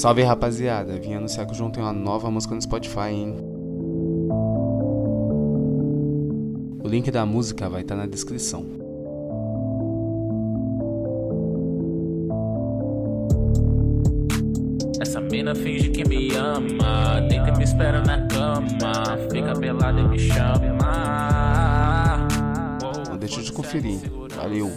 Salve rapaziada, vim anunciar que o João tem uma nova música no Spotify, hein? O link da música vai estar na descrição. Essa mina finge que me ama, deita e me espera na cama, fica pelada e me chama. Não deixa de conferir. Valeu.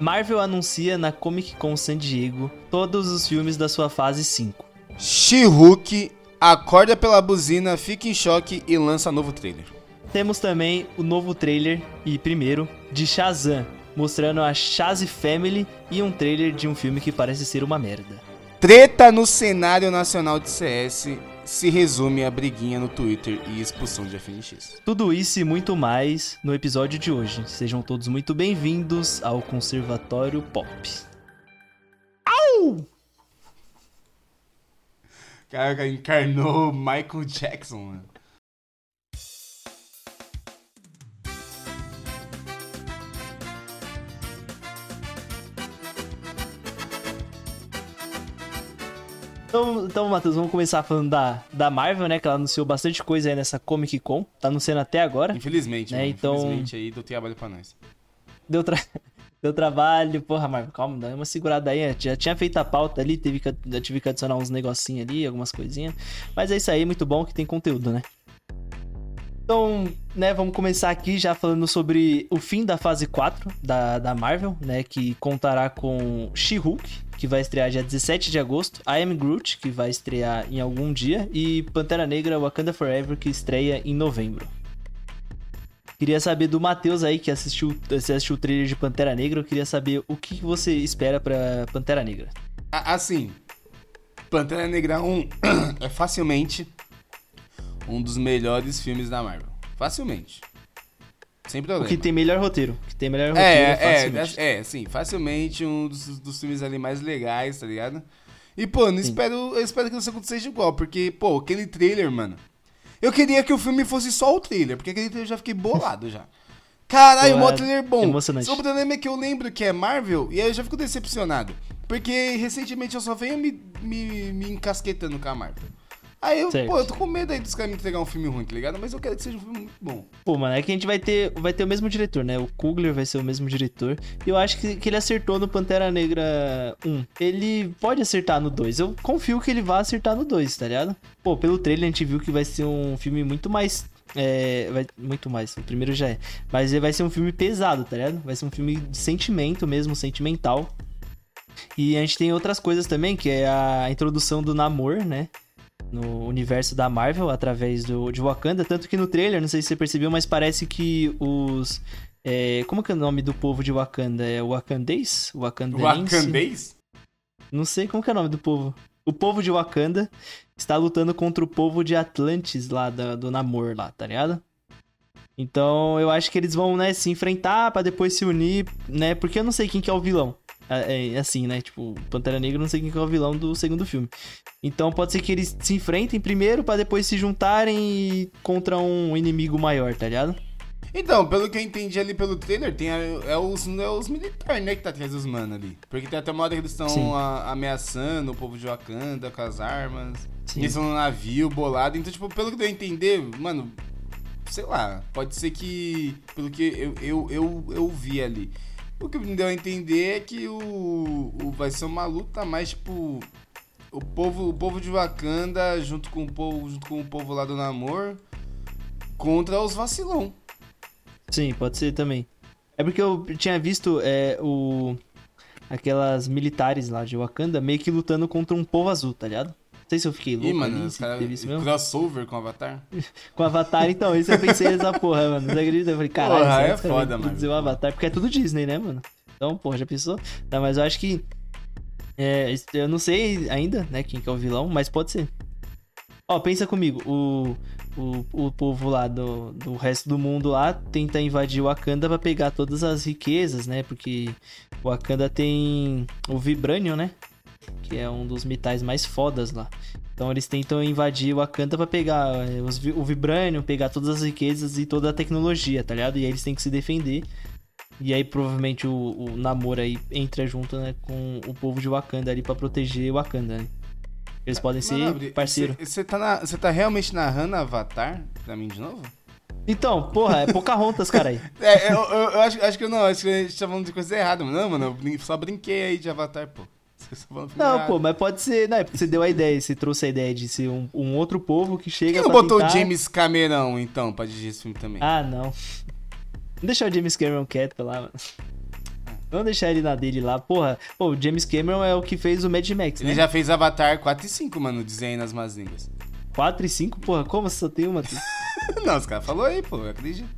Marvel anuncia na Comic Con San Diego todos os filmes da sua fase 5. She-Hulk acorda pela buzina, fica em choque e lança novo trailer. Temos também o novo trailer, e primeiro, de Shazam, mostrando a Shaz Family e um trailer de um filme que parece ser uma merda. Treta no cenário nacional de CS se resume a briguinha no Twitter e expulsão de FNX. Tudo isso e muito mais no episódio de hoje. Sejam todos muito bem-vindos ao Conservatório Pop. Cara, encarnou Michael Jackson, mano. Então, então Matheus, vamos começar falando da, da Marvel, né? Que ela anunciou bastante coisa aí nessa Comic Con. Tá anunciando até agora. Infelizmente, É, mano. então- Infelizmente aí deu trabalho pra nós. Deu, tra... Deu trabalho. Porra, Marvel, calma, dá uma segurada aí. Já tinha feito a pauta ali, teve que, já tive que adicionar uns negocinhos ali, algumas coisinhas. Mas é isso aí, muito bom que tem conteúdo, né? Então, né, vamos começar aqui já falando sobre o fim da fase 4 da, da Marvel, né? Que contará com She-Hulk, que vai estrear dia 17 de agosto, I Am Groot, que vai estrear em algum dia, e Pantera Negra Wakanda Forever, que estreia em novembro. Queria saber do Matheus aí, que assistiu, assistiu o trailer de Pantera Negra, eu queria saber o que você espera pra Pantera Negra. Assim, Pantera Negra 1 é facilmente um dos melhores filmes da Marvel. Facilmente. Sem O problema. que tem melhor roteiro. O que tem melhor roteiro É, facilmente. é, é, sim, facilmente um dos, dos filmes ali mais legais, tá ligado? E, pô, não espero, eu espero que isso aconteça igual, porque, pô, aquele trailer, mano. Eu queria que o filme fosse só o trailer, porque aquele trailer eu já fiquei bolado já. Caralho, é trailer bom. emocionante. Só o problema é que eu lembro que é Marvel e aí eu já fico decepcionado. Porque recentemente eu só venho me, me, me encasquetando com a Marvel. Aí eu, Certo. pô, eu tô com medo aí dos caras me entregar um filme ruim, tá ligado? Mas eu quero que seja um filme muito bom. Pô, mano, é que a gente vai ter, vai ter o mesmo diretor, né? O Kugler vai ser o mesmo diretor. E eu acho que, que ele acertou no Pantera Negra 1. Ele pode acertar no 2. Eu confio que ele vai acertar no 2, tá ligado? Pô, pelo trailer a gente viu que vai ser um filme muito mais. É, vai, muito mais, o primeiro já é. Mas ele vai ser um filme pesado, tá ligado? Vai ser um filme de sentimento mesmo, sentimental. E a gente tem outras coisas também, que é a introdução do Namor, né? No universo da Marvel, através do, de Wakanda. Tanto que no trailer, não sei se você percebeu, mas parece que os. é, como que é o nome do povo de Wakanda? É Wakandês? Wakandense? Wakandês? Não sei como que é o nome do povo. O povo de Wakanda está lutando contra o povo de Atlantis lá, da- do Namor lá, tá ligado? Então eu acho que eles vão, né, se enfrentar pra depois se unir, né? Porque eu não sei quem que é o vilão. É, é assim, né? Tipo, Pantera Negra eu não sei quem que é o vilão do segundo filme. Então pode ser que eles se enfrentem primeiro pra depois se juntarem contra um inimigo maior, tá ligado? Então, pelo que eu entendi ali pelo trailer, tem a- é, os, é os militares, né, que tá atrás dos mano ali. Porque tem até uma hora que eles estão ameaçando o povo de Wakanda com as armas. Sim. Eles estão no navio, bolado. Então, tipo, pelo que deu a entender, mano, sei lá, pode ser que, pelo que eu, eu, eu, eu vi ali. O que me deu a entender é que o, o vai ser uma luta mais, tipo, o povo, o povo de Wakanda junto com o povo, junto com o povo lá do Namor contra os vacilão. Sim, pode ser também. É porque eu tinha visto é, o aquelas militares lá de Wakanda meio que lutando contra um povo azul, tá ligado? Não sei se eu fiquei louco Ih, mano, ali, os caras crossover com o Avatar. Com o Avatar, então, isso eu pensei nessa porra, mano. Você acredita? Eu falei, caralho, Porra, é foda, mano. produzir o Avatar, porque é tudo Disney, né, mano? Então, porra, já pensou? Não, mas eu acho que. é, eu não sei ainda, né, quem que é o vilão, mas pode ser. Ó, pensa comigo, o, o, o povo lá do, do resto do mundo lá tenta invadir o Wakanda pra pegar todas as riquezas, né? Porque o Wakanda tem o Vibranium, né? Que é um dos metais mais fodas lá. Então eles tentam invadir o Wakanda pra pegar é, os o Vibranium, pegar todas as riquezas e toda a tecnologia, tá ligado? E aí eles têm que se defender E aí provavelmente o, o Namor aí entra junto, né, com o povo de Wakanda ali pra proteger Wakanda, né? Eles podem ser Manobre, parceiro. Você tá, na- tá realmente narrando Avatar pra mim de novo? Então, porra, é Pocahontas, cara aí. É, eu, eu- eu acho, acho que eu não, acho que a gente tá falando de coisa errada, mano. Não, mano, eu só brinquei aí de Avatar, pô. Falando Não, pô, mas pode ser. Não, é porque você deu a ideia, você trouxe a ideia de ser um, um outro povo que chega que não botou o tentar- James Cameron, então, pra dirigir esse filme também? Ah, não. Vamos deixar o James Cameron quieto lá, mano. Vamos deixar ele na dele lá. Porra, pô, o James Cameron é o que fez o Mad Max, Ele né? já fez Avatar 4 e 5, mano, dizem aí nas más línguas. 4 e 5, porra, como você só tem uma? Não, os caras falaram aí, pô, eu acredito.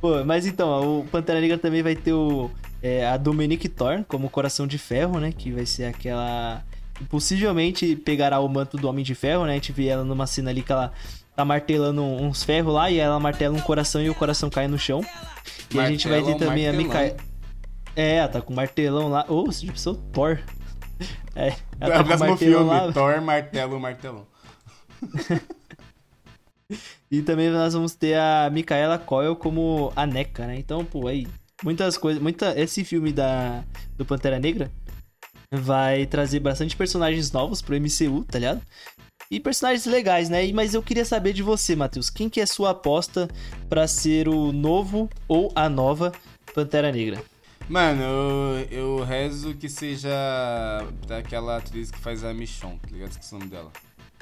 Pô, mas então, o Pantera Negra também vai ter o, é, a Dominique Thorne como Coração de Ferro, né? Que vai ser aquela. que Possivelmente pegará o manto do Homem de Ferro, né? A gente vê ela numa cena ali que ela tá martelando uns ferros lá e ela martela um coração e o coração cai no chão. E a gente vai ter também a martelão. Micaela. É, ela tá com um martelão lá. Ô, você já pensou? Thor. É, É ela tá o com um filme, lá. Thor, Martelo, Martelão. E também nós vamos ter a Micaela Coel como a Neca, né? Então, pô, aí, muitas coisas. Muita, esse filme da, do Pantera Negra vai trazer bastante personagens novos pro MCU, tá ligado? E personagens legais, né? Mas eu queria saber de você, Matheus. Quem que é sua aposta pra ser o novo ou a nova Pantera Negra? Mano, eu, eu rezo que seja daquela atriz que faz a Michonne, tá ligado? Esqueci o nome dela.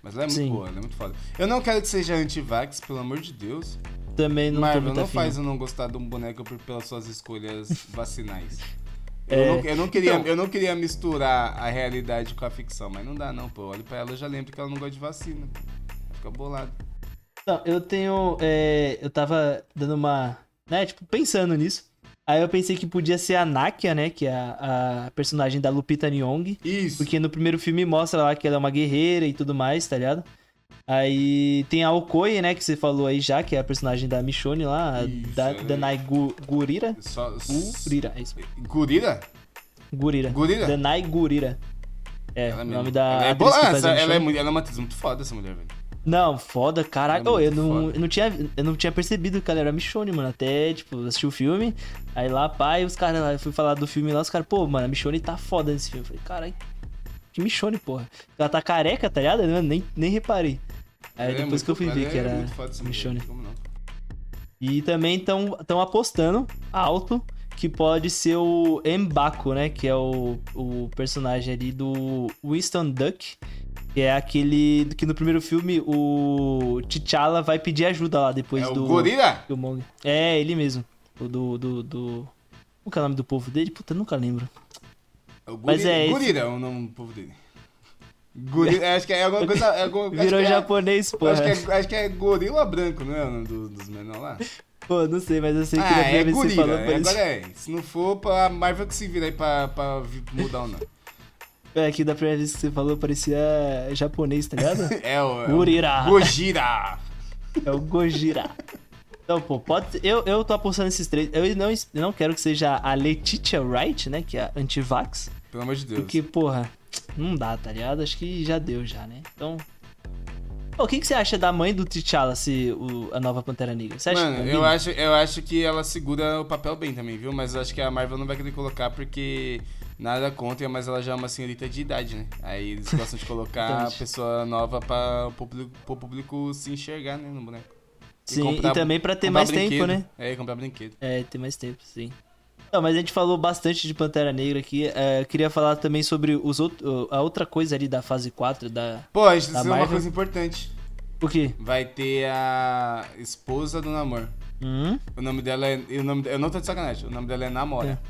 Mas ela é muito Sim. boa, ela é muito foda. Eu não quero que seja anti-vax, pelo amor de Deus. Também não tô Marvel, muito não faz eu não gostar de um boneco por- pelas suas escolhas vacinais. Eu, É, não, eu, não queria, então- eu não queria misturar a realidade com a ficção, mas não dá não, pô. Olho pra ela e já lembro que ela não gosta de vacina. Fica bolado. Não, eu tenho. é, eu tava dando uma. Né, tipo, pensando nisso. Aí eu pensei que podia ser a Nakia, né? Que é a, a personagem da Lupita Nyong. Isso. Porque no primeiro filme mostra lá que ela é uma guerreira e tudo mais, tá ligado? Aí tem a Okoye, né? Que você falou aí já, que é a personagem da Michonne lá, Isso, da, é- Danai Gu, Gurira. Só, Gurira, é isso. Gurira? Gurira. Gurira? Danai Gurira. É, Ela o nome da ela é, boa, faz essa- ela, é, ela é uma atriz muito foda, essa mulher, velho. Não, foda, caralho. É Ô, eu, não, foda. eu, não tinha, eu não tinha percebido que ela era Michonne, mano. Até, tipo, assisti o filme. Aí lá, pai, os caras lá, eu fui falar do filme lá, os caras, pô, mano, a Michonne tá foda nesse filme. Eu falei, caralho, que Michonne, porra. Ela tá careca, tá ligado? Eu nem, nem reparei. Aí é depois muito- que eu fui ver é que era essa mulher, Michonne. E também estão apostando alto que pode ser o Mbaku, né? Que é o, o personagem ali do Winston Duck. Que é aquele que no primeiro filme o T'Challa vai pedir ajuda lá depois É o do. Gorila? do Mong. É, ele mesmo. O do, do, do. Qual que é o nome do povo dele? Puta, eu nunca lembro. É o Mas Gorila. é esse- Gorila é o nome do povo dele. Gorila, é, acho que é alguma coisa. É, alguma, Virou é- japonês, pô. Acho que, é, acho que é gorila branco, não é o nome do- dos menores lá? Pô, não sei, mas eu sei que Ah, é você gorila. falou, é, agora é. Se não for, pra Marvel que se vira aí pra, pra mudar o nome. É que da primeira vez que você falou parecia japonês, tá ligado? É o. É Gurira. Gojira. É o Gojira. Então, pô, pode ser- eu, eu tô apostando nesses três. Eu não, não quero que seja a Letitia Wright, né? Que é a anti-vax. Pelo amor de Deus. Porque, porra, não dá, tá ligado? Acho que já deu, já, né? Então. Pô, o que, que você acha da mãe do T'Challa ser o- a nova Pantera Negra? Você acha que Mano, combina? eu acho, eu acho que ela segura o papel bem também, viu? Mas eu acho que a Marvel não vai querer colocar porque nada contra, mas ela já é uma senhorita de idade, né? Aí eles gostam de colocar a pessoa nova pra o público, pro público se enxergar, né, no boneco. E Sim, comprar- e também pra ter mais tempo, né? É, comprar brinquedo. É, ter mais tempo, sim. Não, mas a gente falou bastante de Pantera Negra aqui. É, eu queria falar também sobre os outro, a outra coisa ali da fase 4 da. Pô, a gente uma coisa importante. O quê? Vai ter a esposa do Namor. Hum? O nome dela é. O nome, eu não tô de sacanagem. O nome dela é Namora.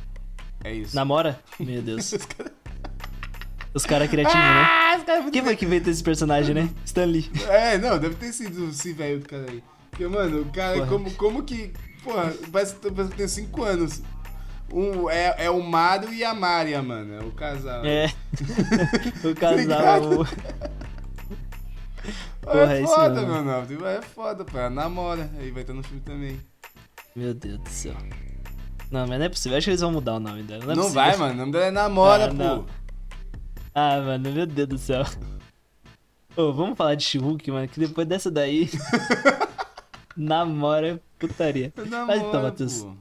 É, isso. Namora? Meu Deus. Os caras criativos, né? Ah, esse cara é Quem foi que inventou esse personagem, né? Stan Lee. É, não, deve ter sido esse velho do cara aí. Porque, mano, o cara, Porra. como, como que. Porra, parece, parece que tem 5 anos. Um, é, é o Mário e a Mária, mano. É o casal. É. o casal. É porra, é isso foda, meu nome. É foda, pô. Ela namora. Aí vai estar no filme também. Meu Deus do céu. Não, mas não é possível. Acho que eles vão mudar o nome dela. Não, é Não, vai, mano. O nome dela é Namora, Ah, pô. não. Ah, mano, meu Deus do céu. Ô, vamos falar de She-Hulk, mano, que depois dessa daí. namora é putaria. Namora, Mas então, Matheus. pô.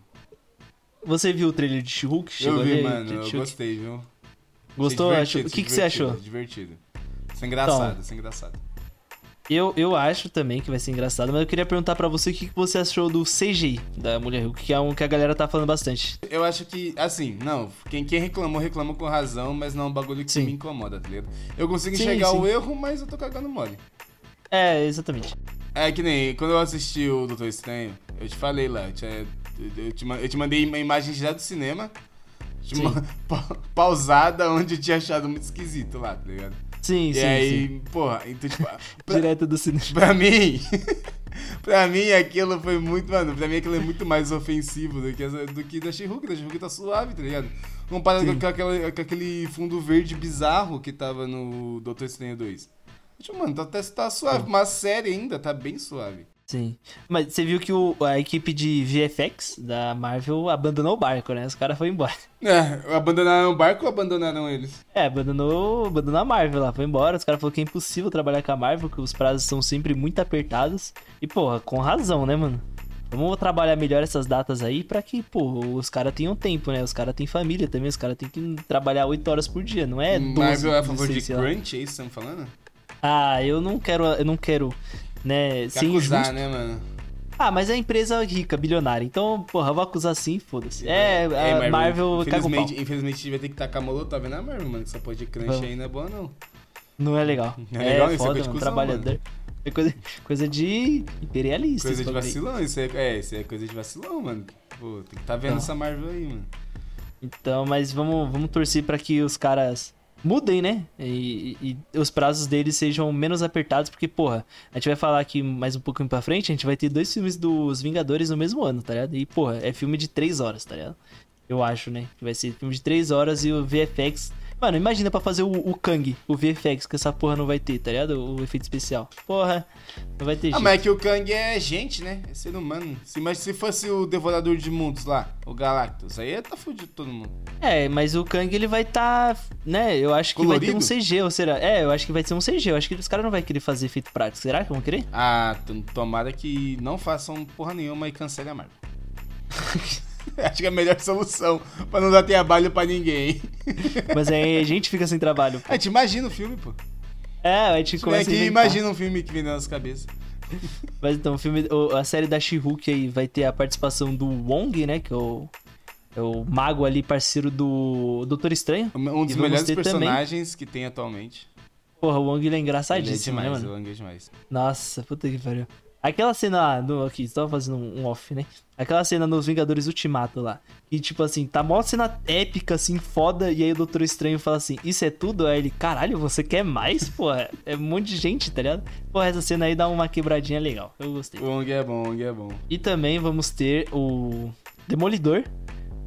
Você viu o trailer de She-Hulk? Eu vi, ali? mano, eu gostei, viu? Gostou? Achou- O que, que você achou? Divertido. Isso é engraçado, isso é engraçado. Eu, eu acho também que vai ser engraçado, mas eu queria perguntar pra você o que, que você achou do CGI da Mulher Hulk, que é um que a galera tá falando bastante. Eu acho que, assim, não, quem, quem reclamou, reclamou com razão, mas não é um bagulho que Sim. me incomoda, tá ligado? Eu consigo Sim, enxergar sim. o erro, mas eu tô cagando mole. É, exatamente. É que nem, quando eu assisti o Doutor Estranho, eu te falei lá, eu te, eu te, eu te mandei uma imagem já do cinema, pa- pausada, onde eu tinha achado muito esquisito lá, tá ligado? Sim, e sim, aí, sim. porra, então, tipo, pra, Direto do cinema. pra mim, pra mim aquilo foi muito, mano, pra mim aquilo é muito mais ofensivo do que, essa- do que da She-Hulk, da She-Hulk tá suave, tá ligado? Comparado com, aquela, com aquele fundo verde bizarro que tava no Doutor Estranho 2. Tipo, mano, tá, tá, tá suave, mas série ainda, tá bem suave. Sim. Mas você viu que o, a equipe de VFX da Marvel abandonou o barco, né? Os caras foram embora. É, abandonaram o barco ou abandonaram eles? É, abandonou, abandonou a Marvel lá, foi embora. Os caras falaram que é impossível trabalhar com a Marvel, que os prazos são sempre muito apertados. E, porra, com razão, né, mano? Vamos trabalhar melhor essas datas aí pra que, pô, os caras tenham tempo, né? Os caras têm família também, os caras têm que trabalhar 8 horas por dia, não é 12. Marvel é a favor de 16, sei lá. crunch, é isso que tá me falando? Ah, eu não quero, eu não quero, né, Quer ser acusar, injusto. né, mano? Ah, mas é empresa rica, bilionária. Então, porra, eu vou acusar sim, foda-se. É, a Marvel, pau. infelizmente, infelizmente a gente vai ter que tacar molotov na Marvel, mano. Que essa porra de crunch Vamos. aí não é boa, não. Não é legal. Não É, é legal? Isso é foda, coisa de cuzão, Trabalhador. É coisa, coisa de imperialista. Coisa de aí. vacilão, isso é, é, isso é coisa de vacilão, mano. Pô, tem que tá vendo Então. essa Marvel aí, mano. Então, mas vamos, vamos torcer pra que os caras mudem, né? E, e- e os prazos deles sejam menos apertados, porque, porra, a gente vai falar aqui mais um pouquinho pra frente, a gente vai ter dois filmes dos Vingadores no mesmo ano, tá ligado? E, porra, é filme de três horas, tá ligado? Eu acho, né? Que vai ser filme de três horas e o VFX. Mano, imagina pra fazer o, o Kang, o VFX, que essa porra não vai ter, tá ligado? O, efeito especial. Porra, não vai ter Ah, jeito. mas é que o Kang é gente, né? É ser humano. Se, mas se fosse o Devorador de Mundos lá, o Galactus, aí ia tá fudido todo mundo. É, mas o Kang ele vai tá, né? Eu acho que vai ter um Colorido? CG, ou será? É, eu acho que vai ser um CG. Eu acho que os caras não vão querer fazer efeito prático. Será que vão querer? Ah, tomara que não façam porra nenhuma e cancele a Marvel. Acho que é a melhor solução, pra não dar trabalho pra ninguém. Mas aí a gente fica sem trabalho. A gente imagina o filme, pô. É, a gente é começa a que imagina um filme que vem na nossa cabeça. Mas então, o filme, o- a série da She-Hulk aí vai ter a participação do Wong, né? Que é o, é o mago ali, parceiro do Doutor Estranho. Um dos melhores ter também- personagens que tem atualmente. Porra, o Wong ele é Ele é engraçadíssimo, demais, né, o mano? Lang é demais. Nossa, puta que pariu. Aquela cena lá, no, aqui, só fazendo um, off, né? Aquela cena nos Vingadores Ultimato lá. E tipo assim, tá mó cena épica, assim, foda. E aí o Doutor Estranho fala assim: Isso é tudo? Aí ele, caralho, você quer mais? Porra, é um monte de gente, tá ligado? Porra, essa cena aí dá uma quebradinha legal. Eu gostei. O Long é bom, o Long é bom. E também vamos ter o Demolidor,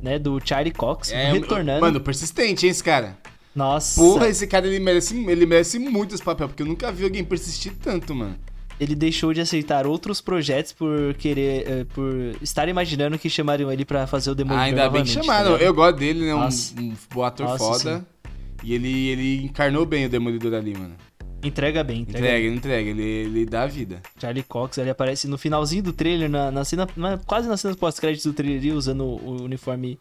né? Do Charlie Cox, É, retornando. Mano, persistente, hein, esse cara? Nossa, Porra, esse cara ele merece, ele merece muito esse papel, porque eu nunca vi alguém persistir tanto, mano. Ele deixou de aceitar outros projetos por querer, eh, por estar imaginando que chamariam ele pra fazer o Demolidor Ah, ainda bem que tá chamaram. ligado? eu gosto dele, ele é um, um ator Nossa, foda. E ele, ele encarnou bem o Demolidor ali, mano. Entrega bem, entrega, Entrega, bem. ele entrega, ele, ele dá a vida. Charlie Cox, ele aparece no finalzinho do trailer, na, na cena, na- quase nas cenas pós-créditos do trailer, usando o uniforme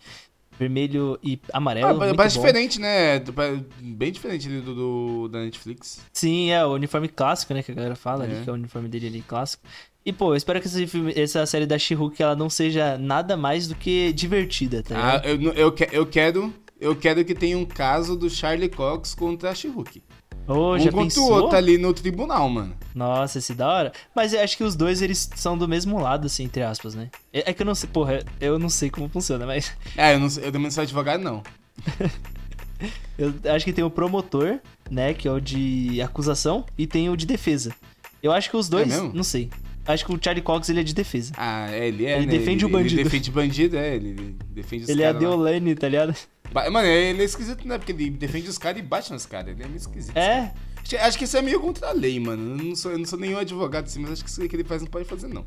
vermelho e amarelo. Ah, bom. diferente, né? Bem diferente ali do, do- da Netflix. Sim, é o uniforme clássico, né, que a galera fala ali, É. que é o uniforme dele ali clássico. E, pô, eu espero que esse filme, essa série da She-Hulk, ela não seja nada mais do que divertida, tá Ah, ligado? eu, não- eu, que- eu quero. Eu quero que tenha um caso do Charlie Cox contra a She-Hulk. Já contra pensou? o outro ali no tribunal, mano. Nossa, esse da hora. Mas eu acho que os dois, eles são do mesmo lado, assim, entre aspas, né? É, é que eu não sei, porra, eu não sei como funciona, mas Ah, eu, não, sei- eu também não sou advogado, não. eu acho que tem o promotor, né, que é o de acusação, e tem o de defesa. Eu acho que os dois, mesmo? não sei. Acho que o Charlie Cox, ele é de defesa. Ah, é, ele é. Ele né? defende o bandido. Ele defende bandido, é. Ele, ele defende os ele é a. Deolane, tá ligado? Mano, ele é esquisito, né? Porque ele defende os caras e bate nos caras. Ele é meio esquisito. É, Acho, acho que isso é meio contra a lei, mano. Eu não sou, eu não sou nenhum advogado assim, mas acho que isso que ele faz não pode fazer, não.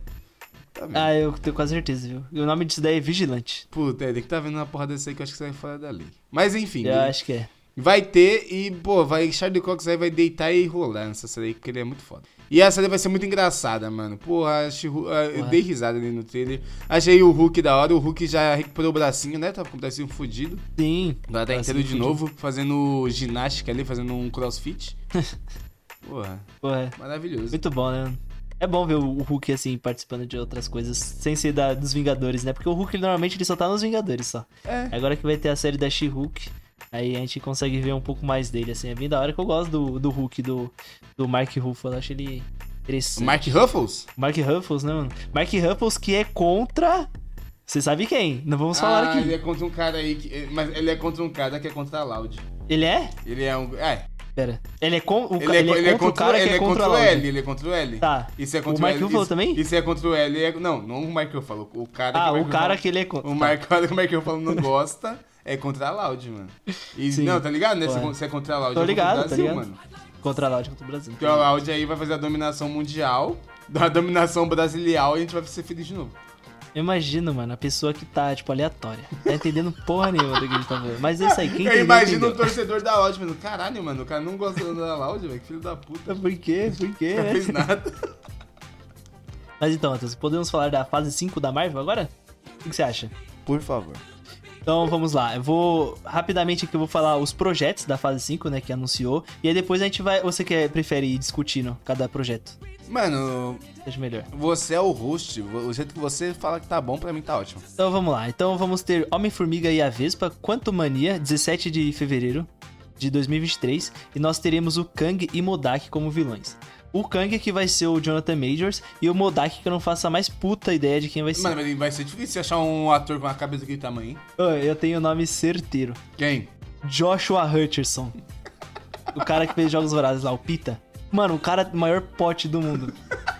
Tá ah, eu tenho quase certeza, viu? E o nome disso daí é Vigilante. Puta, é, tem que tá vendo uma porra dessa aí que eu acho que sai fora da lei. Mas enfim, Eu acho que é. vai ter e, pô, vai, Charlie Cox aí vai deitar e rolar nessa série aí, porque ele é muito foda. E a série vai ser muito engraçada, mano. Porra, achei, eu Porra. dei risada ali no trailer. Achei o Hulk da hora. O Hulk já recuperou o bracinho, né? Tava com o bracinho fudido. Sim. Agora tá inteiro de fudido. novo, fazendo ginástica ali, fazendo um crossfit. Porra, Porra, maravilhoso. muito bom, né? É bom ver o Hulk, assim, participando de outras coisas, sem ser da, dos Vingadores, né? Porque o Hulk, ele, normalmente, ele só tá nos Vingadores, só. É. Agora que vai ter a série da She-Hulk, aí a gente consegue ver um pouco mais dele, assim. É bem da hora que eu gosto do, do Hulk, do, do Mark Ruffalo. Acho ele O interessante. Mark Ruffles? Mark Ruffles, né, mano? Mark Ruffles que é contra... Você sabe quem? Não vamos falar ah, aqui. ele é contra um cara aí, que, mas ele é contra um cara que é contra a Loud. Ele é? Ele é um... É, Pera. Ele é, com, o, ele, é, ele é ele é contra o cara ele que é é contra, contra o. L, ele é contra o L. Tá. Isso é contra O Mark L. Também? Isso é contra o L. é- não, não o Mark Ruffalo. O cara Ah, que o cara que ele é contra. O Mark, o Mark Ruffalo não gosta é contra a Loud, mano. E, Sim. não, tá ligado, né? Você é contra a Loud, Tô é contra ligado, o tá Brasil, ligado. mano. Contra a Loud, contra o Brasil. Porque a Loud aí vai fazer a dominação mundial, da dominação brasileira e a gente vai ser feliz de novo. Eu imagino, mano, a pessoa que tá, tipo, aleatória. Tá entendendo porra nenhuma do que a gente tá falando. Mas é isso aí, quem Eu entendeu, imagino o entendeu. torcedor da Loud, mano. Caralho, mano, o cara não gosta da Loud, velho. Que filho da puta. Por quê? Por quê, Não fez nada. Mas então, Matheus, podemos falar da fase 5 da Marvel agora? O que você acha? Por favor. Então vamos lá, eu vou rapidamente aqui eu vou falar os projetos da fase 5, né, que anunciou, e aí depois a gente vai, você que prefere ir discutindo cada projeto, Mano, seja melhor. você é o host. O jeito que você fala que tá bom, pra mim tá ótimo. Então vamos lá, então vamos ter Homem-Formiga e a Vespa, Quantumania, 17 de fevereiro de 2023, e nós teremos o Kang e Modak como vilões. O Kang que vai ser o Jonathan Majors, e o Modak que eu não faço a mais puta ideia de quem vai ser. Mano, mas vai ser difícil achar um ator com uma cabeça daquele tamanho, hein? Eu tenho o nome certeiro. Quem? Joshua Hutcherson. o cara que fez Jogos Vorazes lá, o Pita. Mano, o cara maior pote do mundo.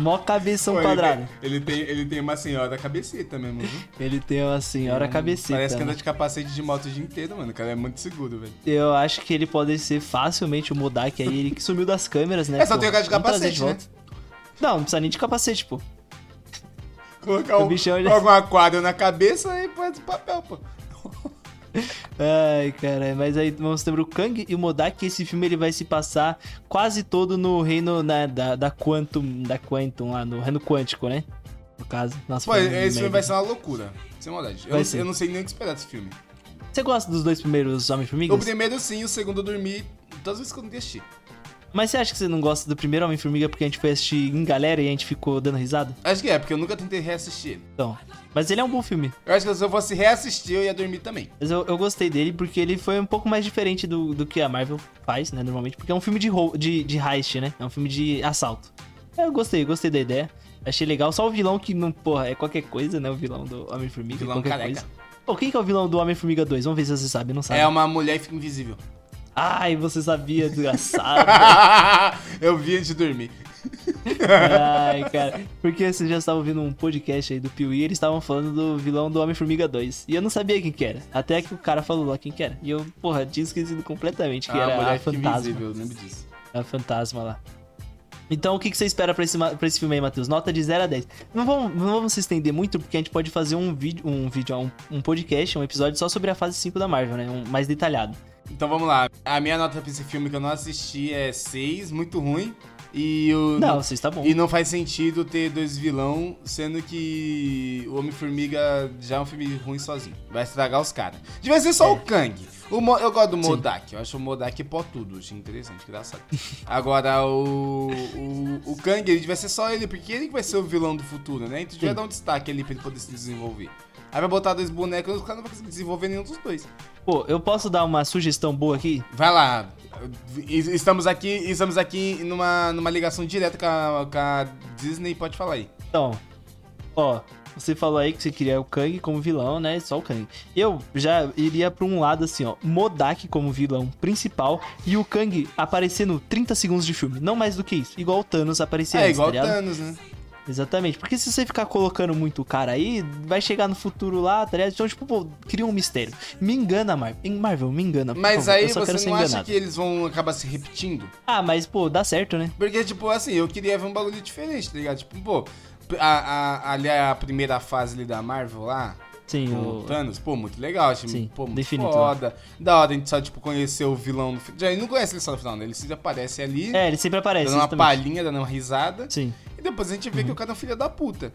Mó cabeção Pô, ele quadrada. tem- Ele tem, ele tem uma senhora cabeceta mesmo, viu? Ele tem uma senhora cabecita. Parece que anda né? de capacete de moto o dia inteiro, mano. O cara é muito seguro, velho. Eu acho que ele pode ser facilmente o Modak aí, ele que sumiu das câmeras, né? É, só pô? tem o cara de capacete, né? volta. Não, não precisa nem de capacete, pô. Colocar O um, bichão, ele- alguma quadra na cabeça e põe esse papel, pô. Ai, cara, mas aí vamos ter o Kang e o Modak, que esse filme ele vai se passar quase todo no reino né, da, da Quantum, da Quantum lá, no reino quântico, né? No caso. Nossa, Pô, esse filme vai ser uma loucura. Sem maldade. Eu eu não sei nem o que esperar desse filme. Você gosta dos dois primeiros O Homem-Formigas? primeiro sim, o segundo eu dormi todas as vezes que eu não deixei. Mas você acha que você não gosta do primeiro Homem-Formiga porque a gente foi assistir em galera e a gente ficou dando risada? Acho que é, porque eu nunca tentei reassistir. Então. Mas ele é um bom filme. Eu acho que se eu fosse reassistir, eu ia dormir também. Mas eu, eu gostei dele porque ele foi um pouco mais diferente do, do que a Marvel faz, né, normalmente. Porque é um filme de, de, de heist, né? É um filme de assalto. Eu gostei, gostei da ideia. Achei legal. Só o vilão que não, porra, é qualquer coisa, né? O vilão do Homem-Formiga. Vilão qualquer careca. coisa. Pô, quem que é o vilão do Homem-Formiga 2? Vamos ver se você sabe, não sabe. É uma mulher e fica invisível. Ai, você sabia, desgraçado. eu vi antes de dormir. Ai, cara. Porque você já estava ouvindo um podcast aí do Piuí e eles estavam falando do vilão do Homem-Formiga 2. E eu não sabia quem que era. Até que o cara falou lá quem que era. E eu, porra, tinha esquecido completamente que Ah, era a fica fantasma. invisível, eu lembro disso. A fantasma lá. Então, o que, que você espera pra esse, pra esse filme aí, Matheus? Nota de 0 a 10. Não vamos, não vamos se estender muito, porque a gente pode fazer um vídeo, um vídeo, um, um podcast, um episódio só sobre a fase 5 da Marvel, né? Um mais detalhado. Então vamos lá. A minha nota pra esse filme que eu não assisti é 6, muito ruim. E o. Não, você está bom. E não faz sentido ter dois vilão, sendo que o Homem-Formiga já é um filme ruim sozinho. Vai estragar os caras. Devia ser só É. o Kang. O Mo- eu gosto do. Modak. Eu acho o Modak pó tudo. Achei interessante, engraçado. Agora, o, o, o Kang, ele devia ser só ele, porque ele que vai ser o vilão do futuro, né? Então devia Sim. dar um destaque ali pra ele poder se desenvolver. Aí vai botar dois bonecos, os caras não vão conseguir desenvolver nenhum dos dois. Pô, eu posso dar uma sugestão boa aqui? Vai lá. E- Estamos aqui, estamos aqui numa, numa ligação direta com a, com a Disney, pode falar aí. Então, ó, você falou aí que você queria o Kang como vilão, né? Só o Kang. Eu já iria pra um lado assim, ó, Modak como vilão principal e o Kang aparecendo 30 segundos de filme, não mais do que isso. Igual o Thanos aparecia É, antes, igual tá o? Thanos, né? Exatamente, porque se você ficar colocando muito o cara aí, vai chegar no futuro lá, tá ligado? Então, tipo, pô, cria um mistério. Me engana, Marvel. Em Marvel, me engana. Mas favor, aí você não acha que eles vão acabar se repetindo? Ah, mas, pô, dá certo, né? Porque, tipo, assim, eu queria ver um bagulho diferente, tá ligado? Tipo, pô, a, a, ali a primeira fase ali da Marvel lá, Sim, o- Thanos. Pô, muito legal, achei Sim, pô, muito infinito, foda. Da hora a gente só, tipo, conhecer o vilão no final. Já não conhece ele só no final, né? Ele sempre aparece ali, É, ele sempre aparece. dando uma exatamente. palhinha, dando uma risada. Sim. E depois a gente vê que o cara é um filho da puta.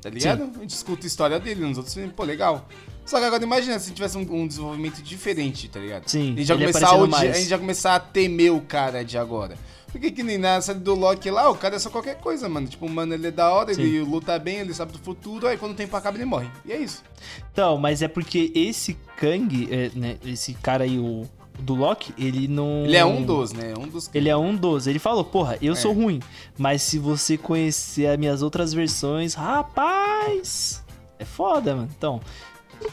Tá ligado? A gente escuta a história dele nos outros filmes, pô, legal. Só que agora imagina se tivesse um, um desenvolvimento diferente, tá ligado? Sim, A gente já começar a mais. a gente já começar a temer o cara de agora. Porque que nem na série do Loki lá, o cara é só qualquer coisa, mano. Tipo, mano, ele é da hora, Sim. ele luta bem, ele sabe do futuro, aí quando o tempo acaba ele morre. E é isso. Então, mas é porque esse Kang, é, né, esse cara aí, o do Loki, ele não. Ele é um dos, né? Um dos. Ele é um dos. Ele falou, porra, eu É. sou ruim. Mas se você conhecer as minhas outras versões, rapaz, é foda, mano. Então,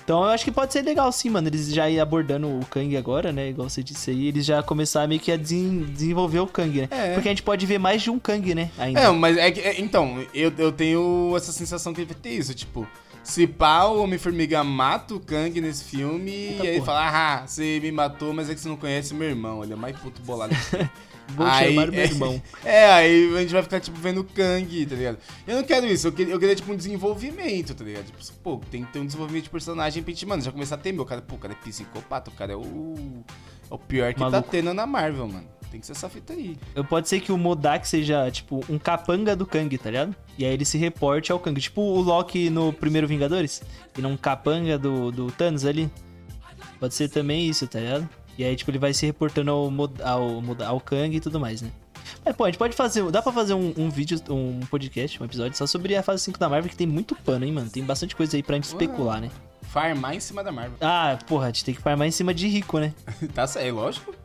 então eu acho que pode ser legal sim, mano. Eles já ir abordando o Kang agora, né? Igual você disse aí, eles já começaram meio que a desen- desenvolver o Kang, né? É. Porque a gente pode ver mais de um Kang, né? Ainda. É, mas é que. é, então, eu, eu tenho essa sensação que ele vai ter isso, tipo. Se pá, o Homem-Formiga mata o Kang nesse filme Eita e aí porra. fala, ah, você me matou, mas é que você não conhece meu irmão. Ele é mais puto bolado. Vou Aí- chamar meu irmão. É, aí a gente vai ficar, tipo, vendo o Kang, tá ligado? Eu não quero isso, eu queria, eu queria tipo, um desenvolvimento, tá ligado? Tipo, pô, tem que ter um desenvolvimento de personagem pra gente, mano, já começar a ter meu cara, pô, o cara é psicopata, o cara é o, é o pior que tá Maluco. tendo na Marvel, mano. Tem que ser essa fita aí. Pode ser que o Modak seja, tipo, um capanga do Kang, tá ligado? E aí ele se reporte ao Kang. Tipo o Loki no primeiro Vingadores. E não um capanga do, do Thanos ali. Pode ser também isso, tá ligado? E aí, tipo, ele vai se reportando ao, ao, ao Kang e tudo mais, né? Mas, pô, a gente pode fazer. Dá pra fazer um, um vídeo, um podcast, um episódio só sobre a fase 5 da Marvel, que tem muito pano, hein, mano? Tem bastante coisa aí pra gente Ué. especular, né? Farmar em cima da Marvel. Ah, porra, a gente tem que farmar em cima de rico, né? tá certo, é lógico.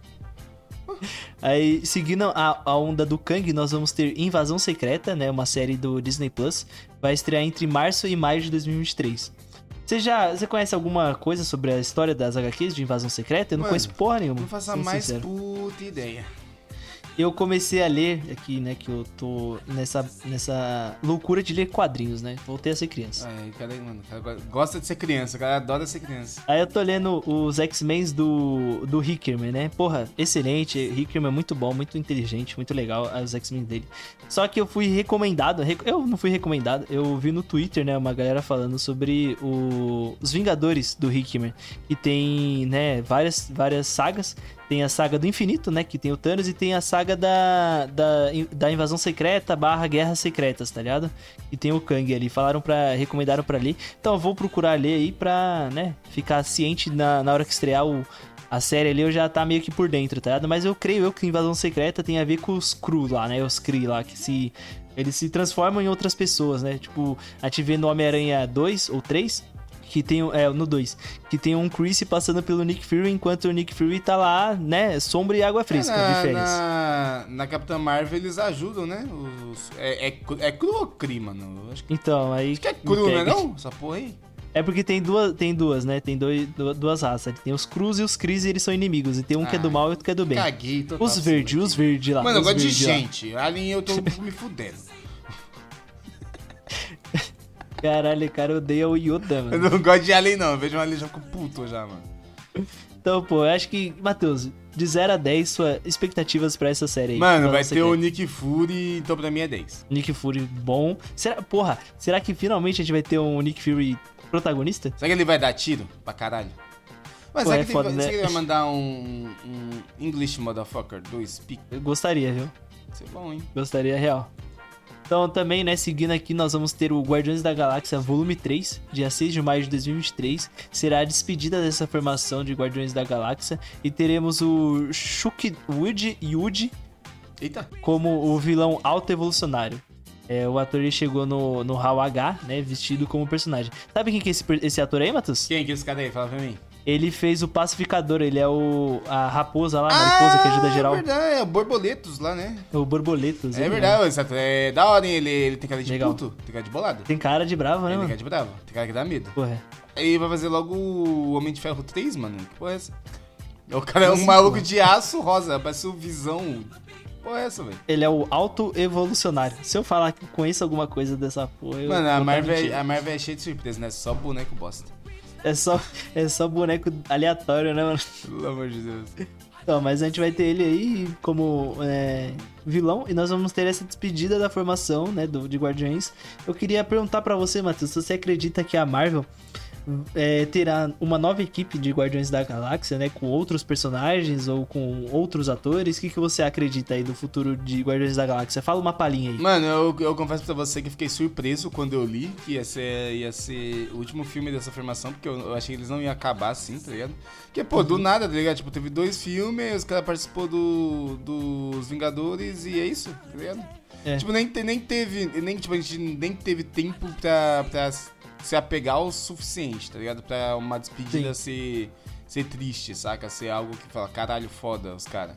Aí, seguindo a, a onda do Kang, nós vamos ter Invasão Secreta, né? Uma série do Disney Plus. Vai estrear entre março e maio de 2023. Você já você conhece alguma coisa sobre a história das HQs de Invasão Secreta? Eu não Mano, conheço porra nenhuma. Não faça sendo mais sincero. puta ideia. Eu comecei a ler aqui, né? Que eu tô nessa, nessa loucura de ler quadrinhos, né? Voltei a ser criança. Ai, cara, mano, cara gosta de ser criança, o cara adora ser criança. Aí eu tô lendo os X-Men do, do Hickman, né? Porra, excelente. Hickman é muito bom, muito inteligente, muito legal os X-Men dele. Só que eu fui recomendado, rec- eu não fui recomendado, eu vi no Twitter, né, uma galera falando sobre o- os Vingadores do Hickman. Que tem, né, várias, várias sagas. Tem a saga do infinito, né, que tem o Thanos, e tem a saga da, da, da invasão secreta barra guerras secretas, tá ligado? E tem o Kang ali. Falaram pra. recomendaram pra ler. Então eu vou procurar ler aí pra, né, ficar ciente na, na hora que estrear o, a série ali, eu já tá meio que por dentro, tá ligado? Mas eu creio eu que Invasão Secreta tem a ver com os Cru lá, né? Os Kree lá, que se. Eles se transformam em outras pessoas, né? Tipo, a gente vê no Homem-Aranha 2 ou 3. Que tem, um- é, no 2, que tem um Chris passando pelo Nick Fury, enquanto o Nick Fury tá lá, né, sombra e água fresca, na, de férias. Na, na Capitã Marvel eles ajudam, né? Os, é, é, cru- é cru ou cri, mano? Acho que, Então, aí... acho que é cru, que- não é? Essa porra aí. É porque tem duas, tem duas, né? Tem dois, du- duas raças. Tem os Cruz e os Cris, e eles são inimigos. E tem um que é do Ah, mal e outro que é do bem. Caguei total. Os verdes, os verdes lá. Mano, eu os gosto de gente. Alien eu tô me fudendo. Caralho, cara, odeia o Yoda, Eu mano. não gosto de Alien, não. Eu vejo um Alien já fico puto já, mano. Então, pô, eu acho que, Matheus, de 0 a 10, suas expectativas pra essa série aí. Mano, vai ter o Secreta. Nick Fury, então pra mim é 10. Nick Fury bom. Será, porra, será que finalmente a gente vai ter um Nick Fury protagonista? Será que ele vai dar tiro pra caralho? Mas Pô, será, é que foda, será né? que ele vai mandar um, um English motherfucker do Speak? Eu gostaria, viu? Vai ser bom, hein? Gostaria real. Então, também, né, seguindo aqui, nós vamos ter o Guardiões da Galáxia Volume 3, dia 6 de maio de 2023. Será a despedida dessa formação de Guardiões da Galáxia. E teremos o Shuk Wood Yuji Eita. como o vilão auto-evolucionário. É, o ator ele chegou no, no Hall H, né, vestido como personagem. Sabe quem que é esse, esse ator aí, Matheus? Quem que é esse cara aí? Fala pra mim. Ele fez o Pacificador, ele é o a raposa lá, a mariposa que ajuda geral. É verdade, é o Borboletos lá, né? O Borboletas. É ele verdade, esse ator é da hora, hein? Ele, ele tem cara de Legal. puto, tem cara de bolado. Tem cara de bravo, né, Ele tem cara de bravo, tem cara que dá medo. Porra. Ele vai fazer logo o Homem de Ferro 3, mano. Que porra é essa? O cara é um maluco porra. de aço rosa, parece o Visão. Porra é essa, velho? Ele é o auto-evolucionário. Se eu falar que conheço alguma coisa dessa porra, eu Mano, a vou Marvel, é, a Marvel é cheia de surpresa, né? Só boneco bosta. É só, é só boneco aleatório, né, mano? Pelo amor de Deus. Então, mas a gente vai ter ele aí como é, vilão e nós vamos ter essa despedida da formação, né, do, de Guardiões. Eu queria perguntar pra você, Matheus, se você acredita que a Marvel é, terá uma nova equipe de Guardiões da Galáxia, né? Com outros personagens ou com outros atores. O que, que você acredita aí do futuro de Guardiões da Galáxia? Fala uma palhinha aí. Mano, eu, eu confesso pra você que fiquei surpreso quando eu li que ia ser, ia ser o último filme dessa formação, porque eu, eu achei que eles não iam acabar assim, tá ligado? Porque, pô, do nada, tá ligado? Tipo, teve dois filmes, os caras participou do, dos Vingadores e é isso, tá ligado? É. Tipo, nem, nem teve. Nem, tipo, a gente nem teve tempo pra, pra se apegar o suficiente, tá ligado? Pra uma despedida ser, ser triste, saca? Ser algo que fala, caralho, foda os caras.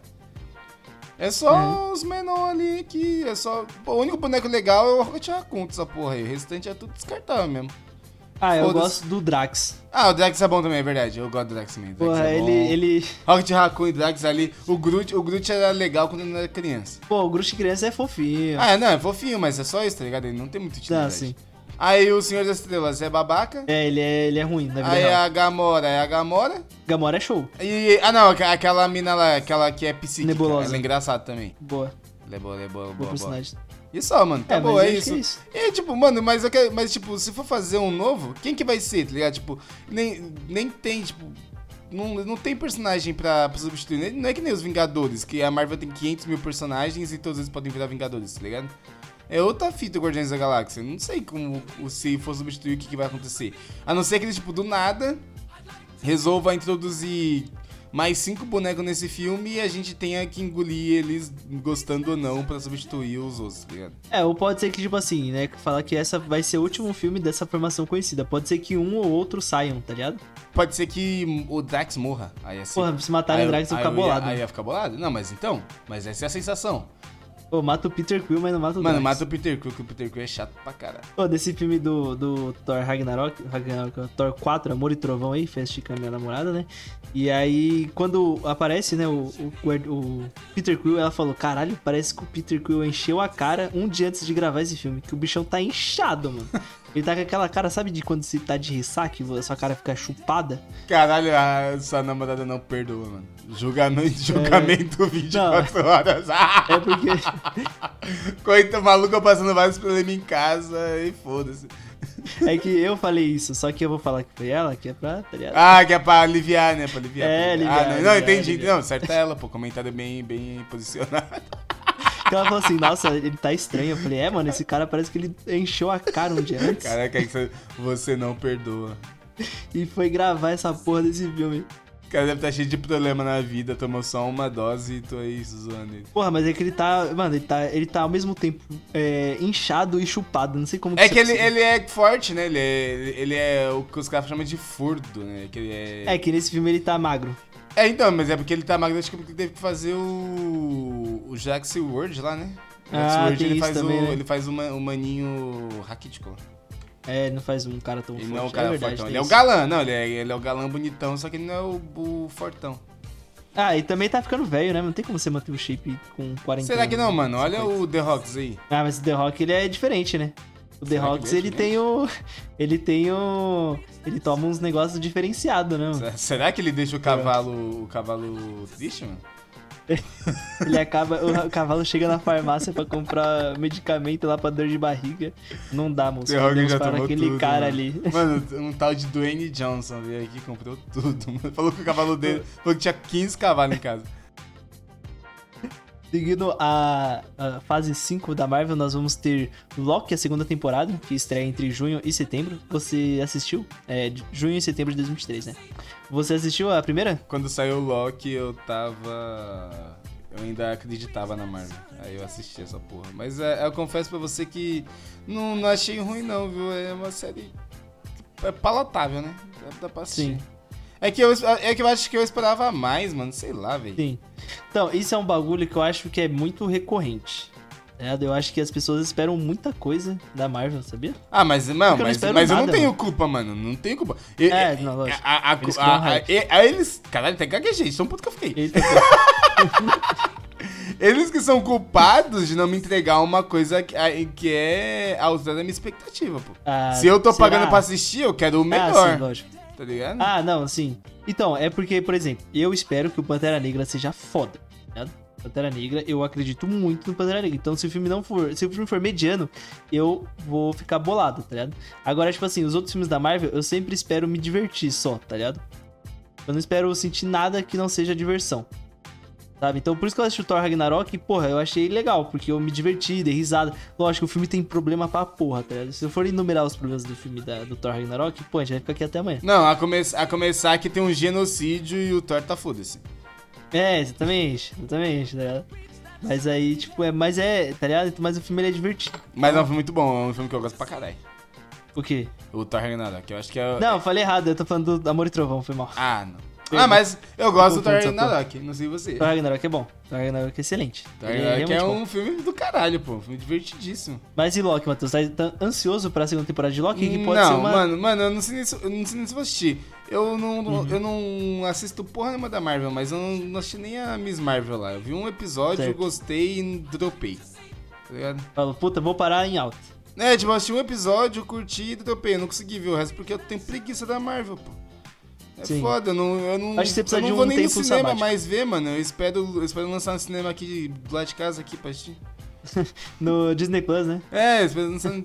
É só os menor ali que é só. O único boneco legal é o Rocket Raccoon dessa porra aí. O restante é tudo descartável mesmo. Ah, eu gosto do Drax. Ah, o Drax é bom também, é verdade. Eu gosto do Drax também. o Drax Porra, é bom. ele, ele. Rocket Raccoon e Drax ali. O Groot, o Groot era legal quando ele era criança. Pô, o Groot criança é fofinho. Ah, não, é fofinho, mas é só isso, tá ligado? Ele não tem muita utilidade. Ah, sim. Aí o Senhor das Estrelas é babaca. É, ele é, ele é ruim, na vida Aí real. a Gamora é a Gamora. Gamora é show. E. Ah, não, aqu- aquela mina lá, aquela que é psíquica. Nebulosa. Ela é engraçada também. Boa, Ela é boa, ela é boa, boa boa, boa. personagem. E só, mano, tá É, bom, é isso. é isso. E tipo, mano, mas, quero, mas tipo, se for fazer um novo, quem que vai ser, tá ligado? Tipo, nem, nem tem, tipo. Não, não tem personagem pra, pra substituir. Não é que nem os Vingadores, que a Marvel tem 500 mil personagens e todos eles podem virar Vingadores, tá ligado? É outra fita Guardiões da Galáxia. Não sei como, o- se for substituir, o que, que vai acontecer. A não ser que eles, tipo, do nada, resolva introduzir mais cinco bonecos nesse filme e a gente tenha que engolir eles, gostando ou não, pra substituir os outros, tá ligado? É, ou pode ser que, tipo assim, né? Falar que essa vai ser o último filme dessa formação conhecida. Pode ser que um ou outro saiam, tá ligado? Pode ser que o Drax morra. Aí assim. Porra, se matarem aí o Drax, eu aí vou ficar ia- bolado. Aí ia ficar bolado? Não, mas então. Mas essa é a sensação. Pô, mata o Peter Quill, mas não mata o Mano, Drax. mata o Peter Quill, que o Peter Quill é chato pra caralho. Pô, desse filme do, do Thor Ragnarok, Ragnarok, Thor 4, Amor e Trovão aí, fez com a minha namorada, né? E aí, quando aparece, né, o, o, o Peter Quill, ela falou, caralho, parece que o Peter Quill encheu a cara um dia antes de gravar esse filme, que o bichão tá inchado, mano. Ele tá com aquela cara, sabe de quando você tá de ressaca e sua cara fica chupada? Caralho, a sua namorada não perdoa, mano. Julgamento, julgamento 24 horas. É porque... Coita maluca passando vários problemas em casa e foda-se. É que eu falei isso, só que eu vou falar que foi ela, que é pra, tá? Ah, que é pra aliviar, né? Pra aliviar. É, pra aliviar, Ah, não, não, aliviar, entendi. aliviar. Não, certo é ela, pô. Comentário bem, bem posicionado. Ela falou assim, nossa, ele tá estranho. Eu falei, é, mano, esse cara parece que ele encheu a cara um dia antes Caraca, é você não perdoa. e foi gravar essa porra desse filme. Cara deve estar cheio de problema na vida, tomou só uma dose e tô aí zoando ele. Porra, mas é que ele tá. Mano, ele tá, ele tá ao mesmo tempo é, inchado e chupado. Não sei como É que ele, ele é forte, né? Ele é, ele é o que os caras chamam de furdo, né? Que ele é... É que nesse filme ele tá magro. É, então, mas é porque ele tá magro, acho que porque ele teve que fazer o. O Jax Word lá, né? O Jax Ah, Word, ele faz também, o. né? Ele faz o, ma- o maninho raquítico. É, ele não faz um cara tão Ele forte. não é o cara é verdade, fortão. Ele é o galã, não, ele é, ele é o galã bonitão, só que ele não é o, o fortão. Ah, e também tá ficando velho, né? Não tem como você manter o shape com 40 Será que não, mano? Olha 50. o The Rocks aí. Ah, mas o The Rock ele é diferente, né? O The Será Rocks ele é ele tem o. Ele tem o. Ele toma uns negócios diferenciados, né? mano? Será- Será que ele deixa o cavalo. o cavalo triste, mano? Ele acaba. O cavalo chega na farmácia pra comprar medicamento lá pra dor de barriga. Não dá, moço. Já para tomou aquele tudo, cara mano. ali. Mano, um tal de Dwayne Johnson veio aqui e comprou tudo. Mano. Falou que o cavalo dele. Falou que tinha 15 cavalos em casa. Seguindo a, a fase 5 da Marvel, nós vamos ter Loki, a segunda temporada, que estreia entre junho e setembro. Você assistiu? É, de junho e setembro de 2023, né? Você assistiu a primeira? Quando saiu o Loki, eu tava. Eu ainda acreditava na Marvel. Aí eu assisti essa porra. Mas é, eu confesso pra você que não, não achei ruim, não, viu? É uma série. É palatável, né? Dá, pra assistir. Sim. É que, eu, é que eu acho que eu esperava mais, mano. Sei lá, velho. Sim. Então, isso é um bagulho que eu acho que é muito recorrente. Eu acho que as pessoas esperam muita coisa da Marvel, sabia? Ah, mas, Porque eu não mas, mas eu não nada, tenho mano. culpa, mano. Não tenho culpa. E- É, não, lógico. A, a, Eles a, a, a eles. Caralho, tem gaguejei. São puto que eu fiquei. Eita, Eles que são culpados de não me entregar uma coisa que, que é a altura da minha expectativa, pô. Ah, Se eu tô será? pagando pra assistir, eu quero o Ah, melhor. sim, lógico. tá ligado? Ah, não, sim. Então, é porque, por exemplo, eu espero que o Pantera Negra seja foda, tá ligado? Pantera Negra, eu acredito muito no Pantera Negra. Então, se o filme não for. Se o filme for mediano, eu vou ficar bolado, tá ligado? Agora, tipo assim, os outros filmes da Marvel, eu sempre espero me divertir só, tá ligado? Eu não espero sentir nada que não seja diversão. Sabe? Então, por isso que eu assisti o Thor Ragnarok, e, porra, eu achei legal, porque eu me diverti, dei risada. Lógico, o filme tem problema pra porra, tá ligado? Se eu for enumerar os problemas do filme da- do Thor Ragnarok, pô, a gente vai ficar aqui até amanhã. Não, a, come a começar que tem um genocídio e o Thor tá foda-se. É, exatamente, exatamente, tá ligado? Mas aí, tipo, é, mas é, tá ligado? Mas o filme ele é divertido. Mas é um filme muito bom, é um filme que eu gosto pra caralho. O quê? O Thor Ragnarok, eu acho que é... Não, eu falei errado, eu tô falando do Amor e Trovão, foi mal. Ah, não. Ah, mas eu gosto do Thor. Ragnarok, não sei você. Thor Ragnarok é bom. Thor Ragnarok é excelente. Thor Ele Ragnarok é bom. um filme do caralho, pô. Um filme divertidíssimo. Mas e Loki, Matheus? Tá tá ansioso pra segunda temporada de Loki? Que pode não, ser uma... mano, mano, eu não sei nem se, eu não sei nem se vou assistir. Eu não, Uhum. eu não assisto porra nenhuma da Marvel, mas eu não, não assisti nem a Miss Marvel lá. Eu vi um episódio, Certo. gostei e dropei. Tá ligado? Falo, puta, vou parar em alta. É, tipo, eu assisti um episódio, curti e dropei. Eu não consegui ver o resto porque eu tenho preguiça da Marvel, pô. É Sim. foda, eu não, eu não, Acho que você precisa eu não de vou um nem no cinema sabático. mais ver, mano. Eu espero, eu espero lançar no cinema aqui do lado de casa aqui pra assistir. No Disney Plus, né? É, eu espero lançar no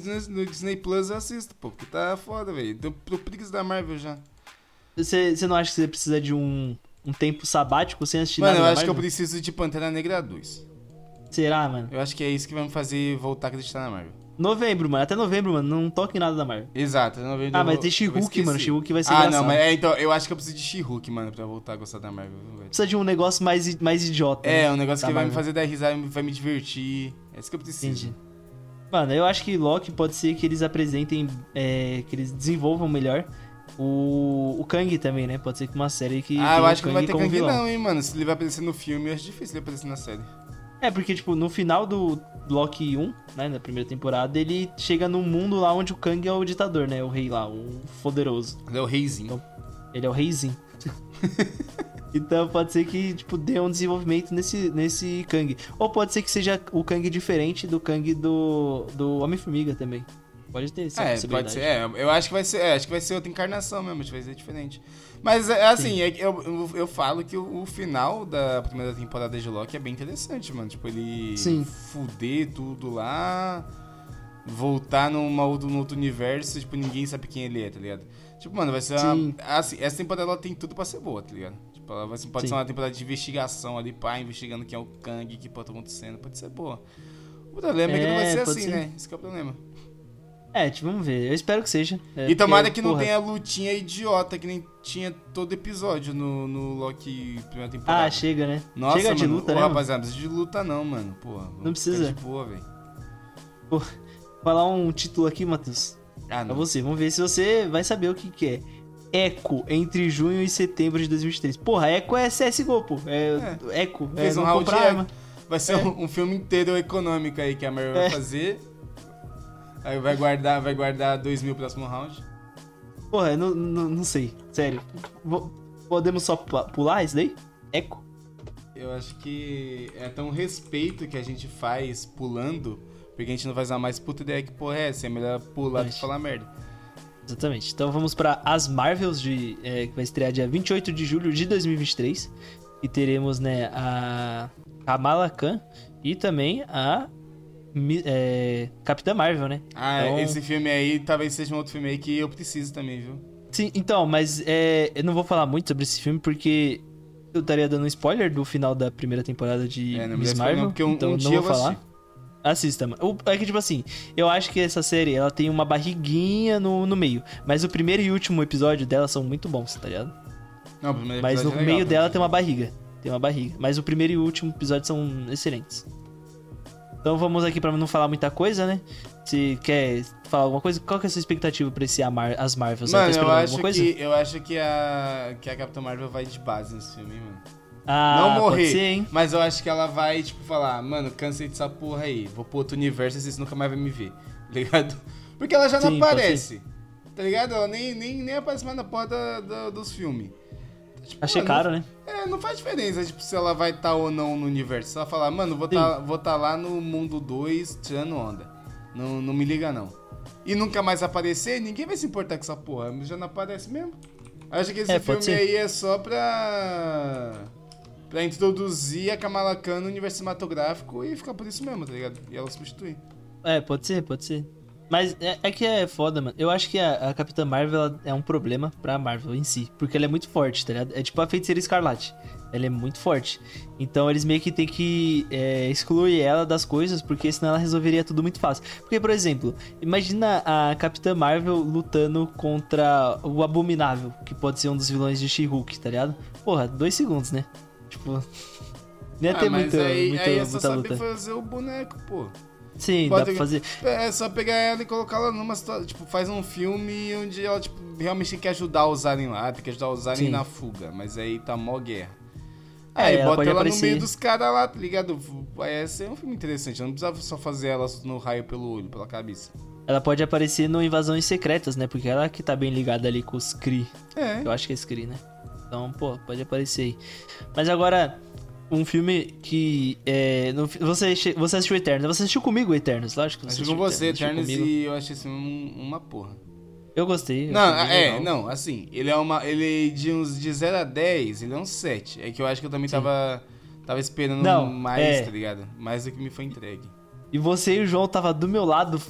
Disney, Plus eu assisto, pô, porque tá foda, velho. Tô preguiça da Marvel já. Você, você não acha que você precisa de um, um tempo sabático sem assistir Mano, nada eu da acho que eu Marvel? preciso de Pantera Negra 2. Será, mano? Eu acho que é isso que vai me fazer voltar a acreditar na Marvel. Novembro, mano. Até novembro, mano. Não toque em nada da Marvel. Exato, eu não vejo. Ah, eu mas tem eu She-Hulk, mano. She-Hulk vai ser Ah, engraçado. não, mas é, então, eu acho que eu preciso de She-Hulk, mano, pra voltar a gostar da Marvel. Precisa de um negócio mais, mais idiota. É, né? um negócio Da que vai me Marvel. fazer dar risada, vai me divertir. É isso que eu preciso. Entendi. Mano, eu acho que Loki pode ser que eles apresentem, é, que eles desenvolvam melhor o, o Kang também, né? Pode ser que uma série que. Ah, eu acho que não vai ter Kang vilão. não, hein, mano. Se ele vai aparecer no filme, eu acho difícil ele aparecer na série. É, porque, tipo, no final do Loki 1, né, na primeira temporada, ele chega num mundo lá onde o Kang é o ditador, né? O rei lá, o poderoso. Ele é o reizinho. Ele é o reizinho. então pode ser que, tipo, dê um desenvolvimento nesse, nesse Kang. Ou pode ser que seja o Kang diferente do Kang do, do Homem-Formiga também. Pode ter essa É, pode ser. É, eu acho que vai ser. é, acho que vai ser outra encarnação mesmo, acho que vai ser diferente. Mas é assim, é eu, eu, eu falo que o, o final da primeira temporada de Loki é bem interessante, mano. Tipo, ele Sim. fuder tudo lá, voltar numa, num outro universo, tipo, ninguém sabe quem ele é, tá ligado? Tipo, mano, vai ser Sim. uma. Assim, essa temporada ela tem tudo pra ser boa, tá ligado? Tipo, ela vai pode Sim. ser uma temporada de investigação ali, pá, investigando quem é o Kang, o que pode estar acontecendo, pode ser boa. O problema é, que não vai É, ser assim, ser. né? Esse que é o problema. É, tipo, vamos ver. Eu espero que seja. É, E tomara que não porra, tenha lutinha idiota que nem tinha todo episódio no, no Loki primeira temporada. Ah, chega, né? Nossa, chega de mano, luta, ô, né? rapaziada, não precisa de luta não, mano. Porra, Não precisa. De boa, velho. Falar um título aqui, Matheus. Ah, Pra não. você. Vamos ver se você vai saber o que, que é. Echo entre junho e setembro de 2023. Porra, Echo é CSGO, pô. É. É, Fez um não round de. Vai ser um, um filme inteiro econômico aí que a Marvel É. vai fazer. Aí vai guardar, vai guardar 2 mil próximo round. Porra, eu não, não, não sei. Sério. Podemos só pu- pular isso daí? Echo? Eu acho que é tão respeito que a gente faz pulando, porque a gente não faz a mais puta ideia que porra é essa. É melhor pular do que falar merda. Exatamente. Então vamos pra As Marvels, de, é, que vai estrear dia 28 de julho de 2023. E teremos, né, a Kamala Khan e também a é, Capitã Marvel, né? Ah, Então- esse filme aí talvez seja um outro filme aí que eu preciso também, viu? Sim, então, mas é, eu não vou falar muito sobre esse filme porque eu estaria dando um spoiler do final da primeira temporada de É, não Miss Marvel, não, porque um- então um não vou falar. Assista, mano. É que, tipo assim, eu acho que essa série, ela tem uma barriguinha no, no meio. Mas o primeiro e último episódio dela são muito bons, tá ligado? Não, Mas no é legal, meio dela tem uma barriga. Tem uma barriga. Mas o primeiro e o último episódio são excelentes. Então vamos aqui pra não falar muita coisa, né? Se quer falar alguma coisa, qual que é a sua expectativa pra esse As Marvels? Você tá Mano, eu acho, alguma coisa? que, eu acho que a, que a Capitã Marvel vai de base nesse filme, hein, mano. Ah, não morrer, ser, mas eu acho que ela vai, tipo, falar, mano, cansei dessa porra aí, vou pro outro universo e vocês nunca mais vão me ver, tá ligado? Porque ela já não Sim, aparece, tá ligado? Ela nem, nem, nem aparece mais na porra da- da- dos filmes. Tipo, Achei mano, caro, né? É, não faz diferença, tipo, se ela vai estar ou não no universo. Se ela falar, mano, vou tá, vou tá lá no mundo 2 tirando onda. Não, não me liga, não. E nunca mais aparecer, ninguém vai se importar com essa porra. Já não aparece mesmo. Acho que esse É, filme aí é só pra. pra introduzir a Kamala Khan no universo cinematográfico e ficar por isso mesmo, tá ligado? E ela substituir. É, pode ser, pode ser. Mas é, é que é foda, mano. Eu acho que a, a Capitã Marvel é um problema pra Marvel em si. Porque ela é muito forte, tá ligado? É tipo a feiticeira escarlate. Ela é muito forte. Então eles meio que tem que é, excluir ela das coisas, porque senão ela resolveria tudo muito fácil. Porque, por exemplo, imagina a Capitã Marvel lutando contra o Abominável, que pode ser um dos vilões de She-Hulk, tá ligado? Porra, dois segundos, né? Tipo. Não ia ter ah, mas muita, aí, muita, aí é só muita saber luta. fazer o boneco, pô. Sim, Pode dá pra fazer. É só pegar ela e colocar ela numa situação. Tipo, faz um filme onde ela, tipo, realmente tem que ajudar os aliens lá, tem que ajudar os aliens na fuga. Mas aí tá mó guerra. É, Aí ela bota ela no aparecer- meio dos caras lá, tá ligado? Vai ser um filme interessante. Não precisava só fazer ela no raio pelo olho, pela cabeça. Ela pode aparecer no Invasões Secretas, né? Porque ela que tá bem ligada ali com os Kree. É. Eu acho que é Kree, né? Então, pô, pode aparecer aí. Mas agora, um filme que. É, no você, você assistiu Eternos. Você assistiu comigo Eternos, lógico Acho com você, Eternos, comigo. e eu achei assim um- uma porra. Eu gostei. eu Não, é, legal. não, assim, ele é uma. Ele de uns de 0 a 10, ele é um 7. É que eu acho que eu também tava. Tava esperando Não, mais, é. tá ligado? Mais do que me foi entregue. E você e o João tava do meu lado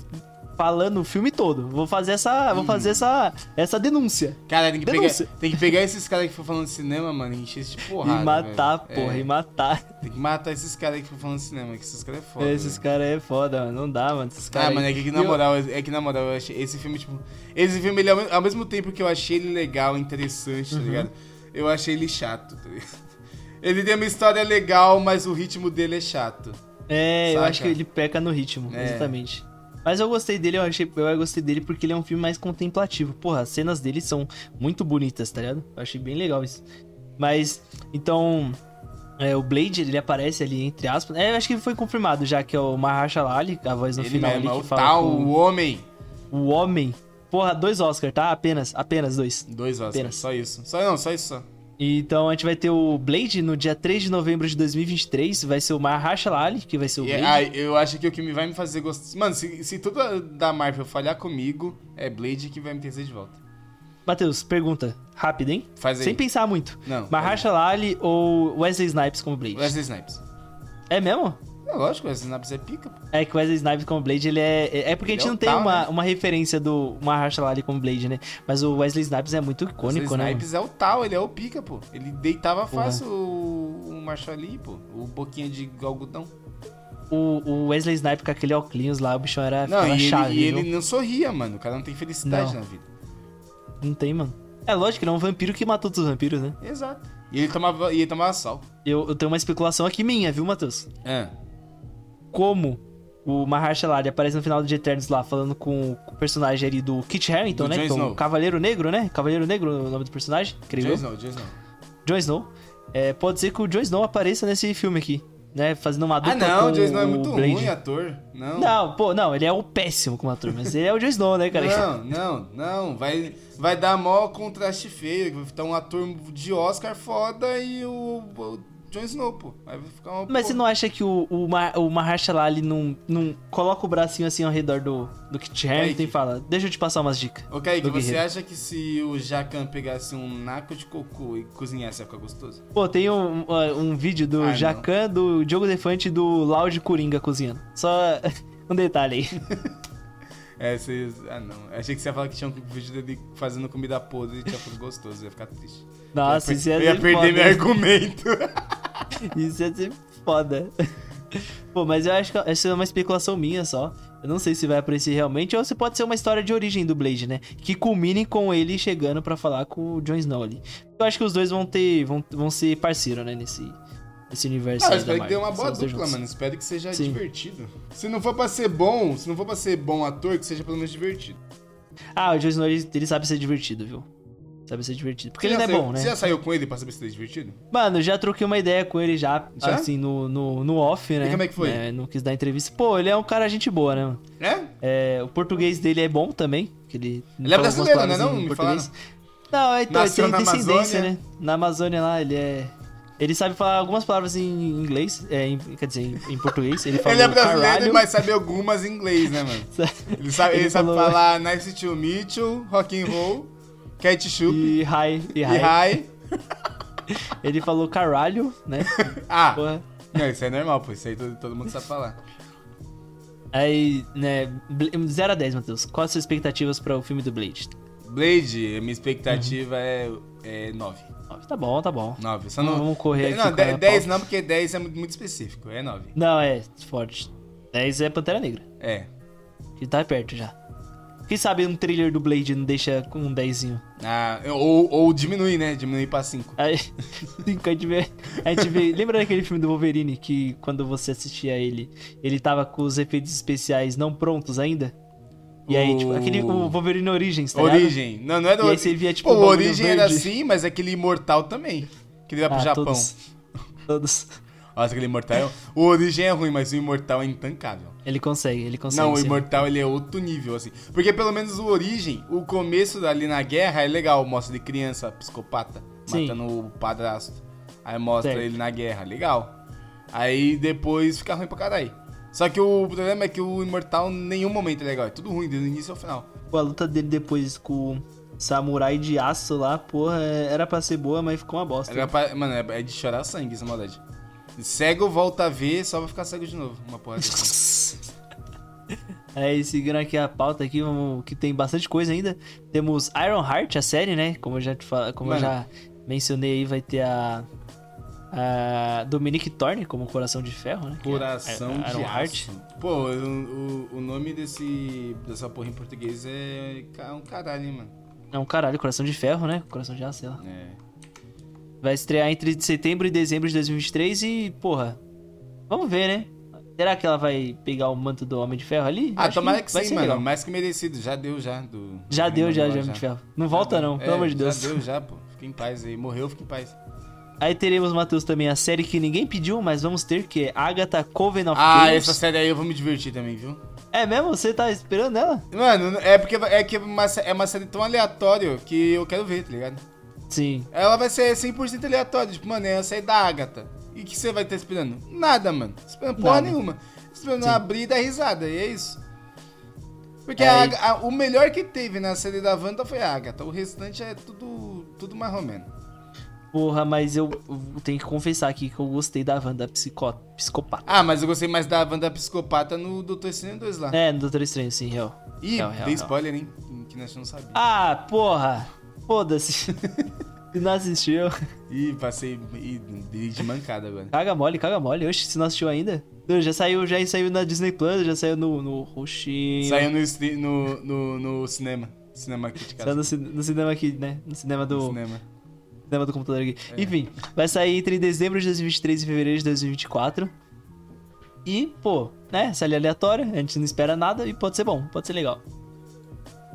falando o filme todo. Vou fazer essa. Vou fazer essa, essa denúncia. Cara, tem que, pegar, Denúncia. tem que pegar esses caras que ficam falando de cinema, mano, e encher esse de porrada. e matar, velho. porra, É, e matar. Tem que matar esses caras que ficam falando de cinema, que esses caras é foda. Esses caras é foda, mano. Não dá, mano. Esses caras Ah, mano, é que, que na eu- moral, é que na moral, eu achei esse filme, tipo. Esse filme, ele, ao, me- ao mesmo tempo que eu achei ele legal, interessante, Uhum. tá ligado? Eu achei ele chato, tá ligado? Ele tem uma história legal, mas o ritmo dele é chato. É, eu Saca? acho que ele peca no ritmo, É. exatamente. Mas eu gostei dele, eu achei, eu gostei dele porque ele é um filme mais contemplativo. Porra, as cenas dele são muito bonitas, tá ligado? Eu achei bem legal isso. Mas, então, é, o Blade, ele aparece ali entre aspas. É, eu acho que foi confirmado já que é o Mahershala Ali, a voz no ele final mesmo, é ali o que fala tal, com o homem. o homem. Porra, dois Oscar, tá? Apenas, apenas dois. Dois Oscars, Apenas. só isso. Só não, só isso só. Então a gente vai ter o Blade no dia 3 de novembro de 2023, vai ser o Mahershala Ali, que vai ser o E, Blade. ah, eu acho que o que me vai me fazer gostar. Mano, se, se tudo da Marvel falhar comigo, é Blade que vai me trazer de volta. Matheus, pergunta rápida, hein? Faz aí. Sem pensar muito. Não. Mahershala Ali ou Wesley Snipes como Blade? Wesley Snipes. É mesmo? É lógico, Wesley Snipes é pica, pô. É que o Wesley Snipes como Blade, ele é... É porque a Ele gente é o não tem tal, uma, né? uma referência do Mahershala Ali como Blade, né? Mas o Wesley Snipes é muito icônico, Wesley né? Snipes é o tal, ele é o pica, pô. Ele deitava Porra. fácil o, o Marshall Ali, pô. O boquinha de algodão. O, o Wesley Snipes com aquele óculos lá, o bichão era Não, e, ele, chave, e ele não sorria, mano. O cara não tem felicidade Não. na vida. Não tem, mano. É lógico, ele é um vampiro que matou todos os vampiros, né? Exato. E ele tomava, e ele tomava sal. Eu, eu tenho uma especulação aqui minha, viu, Matheus? É. como o Mahershala Ali aparece no final de Eternos lá, falando com o personagem ali do Kit Harington, Do né? Jon Que é o Snow. Cavaleiro Negro, né? Cavaleiro Negro é o nome do personagem, creio Jon. Snow, Jon Snow. Jon Snow. É, pode ser que o Jon Snow apareça nesse filme aqui, né? Fazendo uma dupla Ah, não, o Jon Snow é muito Blade. ruim, ator. Não. Não, pô, não, ele é o péssimo como ator, mas ele é o Jon Snow, né, cara? Não, não, não. Vai, vai dar mó contraste feio. Vai ficar um ator de Oscar foda e o, o Jon Snow, pô. Vai ficar uma. Mas pô. você não acha que o, o, o Mahershala Ali não, não coloca o bracinho assim ao redor do, do Kit Harington e fala, deixa eu te passar umas dicas. Do você acha que se o Jacan pegasse um naco de cocô e cozinhasse, ia ficar gostoso? Pô, tem um, um, um vídeo do Ah, não. Jacan, do Diogo Defante e do Loud Coringa cozinhando. Só um detalhe aí. É, vocês. Ah, não. Achei que você ia falar que tinha um vídeo dele fazendo comida podre e tinha ficado gostoso. Ia ficar triste. Nossa, isso ia, eu ia ser perder foda. meu argumento. Isso ia ser foda. Pô, mas eu acho que essa é uma especulação minha só. Eu não sei se vai aparecer realmente ou se pode ser uma história de origem do Blade, né? Que culmine com ele chegando pra falar com o Jon Snow ali. Eu acho que os dois vão ter. vão, vão ser parceiro, né? Nesse, nesse universo. Ah, eu espero que dê uma boa dupla, mano. Espero que seja Sim. divertido. Se não for pra ser bom, se não for pra ser bom ator, que seja pelo menos divertido. Ah, o Jon Snow ele, ele sabe ser divertido, viu? Sabe ser divertido. Porque Você ele não é saiu- bom, né? Você já saiu com ele pra saber se ele é divertido? Mano, já troquei uma ideia com ele já, Já? assim, no, no, no off, né? como é que foi? É, não quis dar entrevista. Pô, ele é um cara gente boa, né? mano? É? É, o português dele é bom também. Que ele Ele é brasileiro, né, não? Me português. Não, é, então, ele tem descendência, Amazônia. né? Na Amazônia lá, ele é... Ele sabe falar algumas palavras em inglês, é, em- quer dizer, em, em português. Ele, Ele é brasileiro, caralho. mas sabe algumas em inglês, né, mano? Ele sabe, ele Ele sabe falou- falar Nice to meet you, Rock and Roll, Ketchup E hi, e hi. Ele falou caralho, né? Ah, Porra. não, isso é normal, pô. Isso aí todo, todo mundo sabe falar. Aí, né, Bl- 0 a 10, Matheus. Quais as suas expectativas para o filme do Blade? Blade, minha expectativa é, é 9. Nove. Tá bom, tá bom. 9. Só Não, não, vamos correr aqui Não, com a 10 pauta. não, porque 10 é muito muito específico. É 9. Não, é forte. 10 é Pantera Negra. É. Que tá perto já. Quem sabe um trailer do Blade não deixa com um 10 Ah, ou, ou diminui, né? Diminui pra 5. Aí, cinco, a gente vê. A gente vê. Lembra daquele filme do Wolverine que quando você assistia ele, ele tava com os efeitos especiais não prontos ainda? E aí, O- tipo, aquele. O Wolverine Origins, tá ligado? Origem. Não, não é do E aí você via, tipo, Pô, o Origem era assim, mas aquele Imortal também. Que ele vai pro Ah, Japão. Todos. todos. Nossa, aquele Imortal. O Origem é ruim, mas o Imortal é intancável. Ele consegue, ele consegue. Não, o Imortal ele é outro nível, assim. Porque pelo menos o Origem, o começo ali na guerra é legal. Mostra ele criança, psicopata, Sim. matando o padrasto. Aí mostra Certo. ele na guerra, legal. Aí depois fica ruim pra caralho. Só que o problema é que o Imortal em nenhum momento é legal. É tudo ruim, do início ao final. Pô, a luta dele depois com o samurai de aço lá, porra, era pra ser boa, mas ficou uma bosta. Pra- mano, é é de chorar sangue essa maldade. Cego volta a ver, só vai ficar cego de novo. Uma porra dessa. É, e seguindo aqui a pauta aqui, vamos- que tem bastante coisa ainda. Temos Iron Heart, a série, né? Como eu já, te fal- como eu já mencionei aí, vai ter a, a Dominique Thorne como Coração de Ferro, né? é Coração I- de Iron Heart. aço. Pô, o, o, nome desse, dessa porra em português é ca- um caralho, hein, mano. É um caralho, Coração de Ferro, né? Coração de Aço, sei lá. É. Vai estrear entre setembro e dezembro de 2023 e, porra, vamos ver, né? Será que ela vai pegar o manto do Homem de Ferro ali? Ah, Acho tomara que, vai sim, mano. legal. Mais que merecido. Já deu, já. Do, Já deu, já, já, Homem de Ferro. Não volta não, pelo É, amor de Deus. Já deu, já, pô. Fica em paz aí. Morreu, fica em paz. Aí teremos, Matheus, também a série que ninguém pediu, mas vamos ter, que é Agatha Coven of Ah, essa série aí eu vou me divertir também, viu? É mesmo? Você tá esperando ela? Mano, é porque é, que é, uma, é uma série tão aleatória que eu quero ver, tá ligado? Sim. Ela vai ser 100% aleatória. Tipo, mano, é a série da Agatha. E o que você vai estar esperando? Nada, mano. Esperando porra Nada. nenhuma. Esperando Sim. abrir e dar risada, e é isso. Porque É, a a- o melhor que teve na série da Wanda foi a Agatha. O restante é tudo, tudo mais ou menos. Porra, mas eu, eu tenho que confessar aqui que eu gostei da Wanda psicó, psicopata. Ah, mas eu gostei mais da Wanda Psicopata no Doutor Estranho 2 lá. É, no Doutor Estranho, sim, real. Ih, real, real, dei real. spoiler, hein? Que nós não sabia. Ah, porra! Foda-se. Se não assistiu, Ih, passei de mancada agora. caga mole, caga mole. Oxe, se não assistiu ainda. Já saiu, já saiu na Disney Plus, já saiu no, no Roxinho. Saiu no, no, no, no cinema. Cinema aqui de Saiu casa. no, ci- no cinema aqui, né? No cinema do, No cinema. cinema do computador aqui. É. Enfim, vai sair entre dezembro de 2023 e fevereiro de 2024. E, pô, né? Série aleatória, a gente não espera nada e pode ser bom, pode ser legal.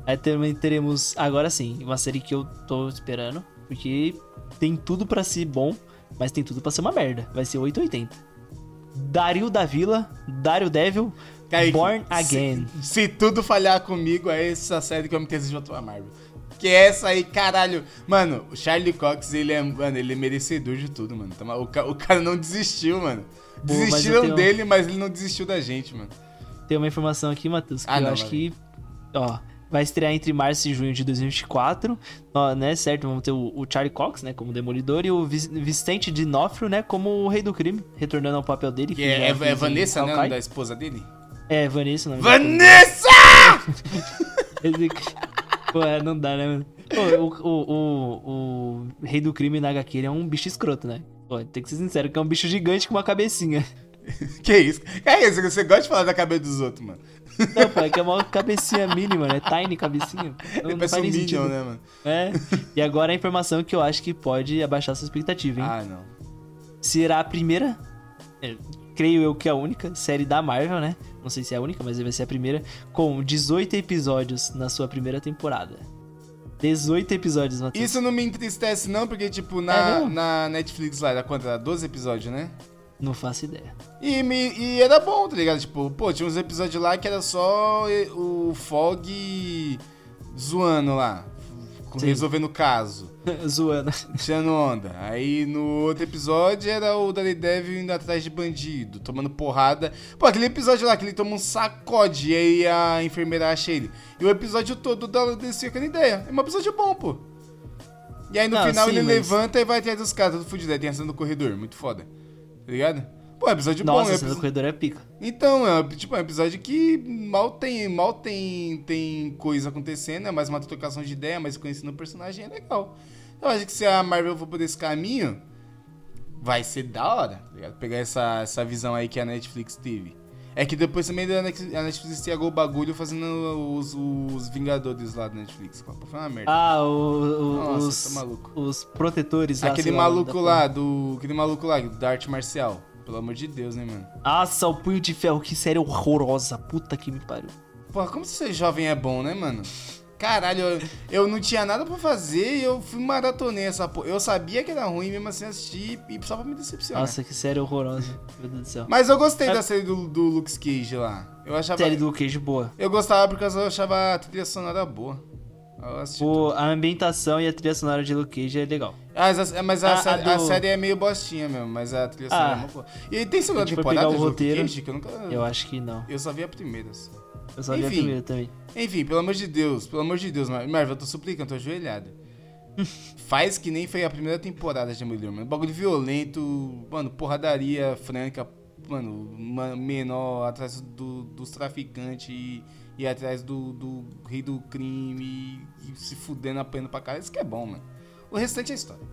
Aí também teremos, agora sim, uma série que eu tô esperando, porque tem tudo pra ser bom, mas tem tudo pra ser uma merda. Vai ser 880. Dario da Vila, Dario Devil, Kaique, Born Again. Se, se tudo falhar comigo, é essa série que eu me tenho de outra Marvel. Que é essa aí, caralho. Mano, o Charlie Cox, ele é, mano, ele é merecedor de tudo, mano. Mal- O, o cara não desistiu, mano. Mas Desistiram tenho- dele, mas ele não desistiu da gente, mano. Tem uma informação aqui, Matheus, que Ah, eu não, acho que. Ó, vai estrear entre março e junho de 2024. Ó, né, certo? Vamos ter o, o Charlie Cox, né, como Demolidor, e o Vicente D'Onofrio, né, como o Rei do Crime, retornando ao papel dele. Que é, é- é em Vanessa, né? da esposa dele? É, Vanessa, o nome dela. Vanessa! Pô, é, não dá, né, mano? Pô, o, o, o, o Rei do Crime na HQ é um bicho escroto, né? Pô, tem que ser sincero, que é um bicho gigante com uma cabecinha. que isso? É isso, você gosta de falar da cabeça dos outros, mano. Não, pô, é que é uma cabecinha mínima, né? Tiny cabecinha. Não, não Parece faz um Minion, sentido. né, mano? É. E agora a informação que eu acho que pode abaixar sua expectativa, hein? Ah, não. Será a primeira, é, creio eu que a única, série da Marvel, né? Não sei se é a única, mas vai ser a primeira, com 18 episódios na sua primeira temporada. 18 episódios, Matheus. Isso não me entristece, não, porque, tipo, É na, mesmo? na Netflix lá, era quanto? Era 12 episódios, né? Não faço ideia. E, me, e era bom, tá ligado? Tipo, pô, tinha uns episódios lá que era só o Fog zoando lá, Sim. resolvendo o caso, Zoando. tirando onda. Aí no outro episódio era o Daredevil indo atrás de bandido, tomando porrada. Pô, aquele episódio lá que ele toma um sacode e aí a enfermeira acha ele. E o episódio todo da descia aquela ideia. É um episódio bom, pô. E aí no Não, final sim, ele mas- levanta e vai atrás dos caras, todo fudido. Aí tem a cena do corredor, muito foda. Tá ligado? Pô, episódio Nossa, bom. é esse do episódio- corredor é pica. Então, é tipo, é um episódio que mal tem, mal tem, tem coisa acontecendo, é mais uma trocação de ideia, mas conhecendo o personagem é legal. Eu acho que se a Marvel for por esse caminho, vai ser da hora, tá ligado? Pegar essa, essa visão aí que a Netflix teve. É que depois também a Netflix estragou o bagulho fazendo os, os Vingadores lá da Netflix. Foi uma merda. Ah, o, o- Nossa, os, tá maluco. os protetores aquele lá, maluco da lá, do. Aquele maluco lá, da arte marcial. Pelo amor de Deus, né, mano? Nossa, o Punho de Ferro, que série horrorosa. Puta que me pariu. Porra, como ser jovem é bom, né, mano? Caralho, eu, eu não tinha nada pra fazer e eu fui maratonei essa porra. Eu sabia que era ruim, mesmo assim assisti e só pra me decepcionar. Nossa, que série horrorosa. Meu Deus do céu. Mas eu gostei É- da série do, do Luke Cage lá. Eu achava. Série do Luke Cage boa. Eu gostava porque eu achava a trilha sonora boa. A ambientação e a trilha sonora de Luke Cage é legal. Ah, mas a, mas a, a- a série, a do- série é meio bostinha mesmo, mas a trilha sonora Ah, é uma boa. E tem segunda a temporada pegar o de Luke roteiro, Cage, que eu nunca. Eu acho que não. Eu só vi a primeira. só. Eu só vi a Enfim. primeira também. Enfim, pelo amor de Deus, pelo amor de Deus, Mar- Marvel, eu tô suplicando, tô ajoelhado. Faz que nem foi a primeira temporada de Mulher, mano. Bagulho violento, mano, porradaria franca, mano, ma- menor atrás do- dos traficantes e, e atrás do, do rei do crime e, se fudendo, apanhando pra cara. Isso que é bom, mano. O restante é história.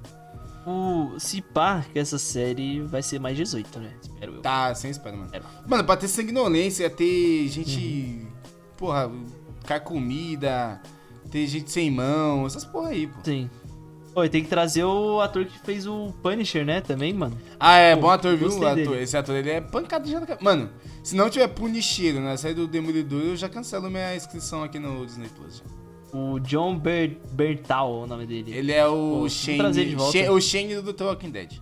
O se pá que essa série vai ser mais 18, né? Espero eu. Tá, sem espera, mano. É. Mano, pra ter sanguinolência, ter gente, porra, carcomida, ter gente sem mão, essas porra aí, pô. Sim. Oi, tem que trazer o ator que fez o Punisher, né? Também, mano. Ah, é, Pô, bom ator, viu? Ator. dele. Esse ator, ele é pancado já na cara. Mano, se não tiver Punisher na série do Demolidor, eu já cancelo minha inscrição aqui no Disney Plus. já. O John Ber Bertal, o nome dele. Ele é Pô, o vamos Shane, trazer de volta. Shane- o Shane do The Walking Dead.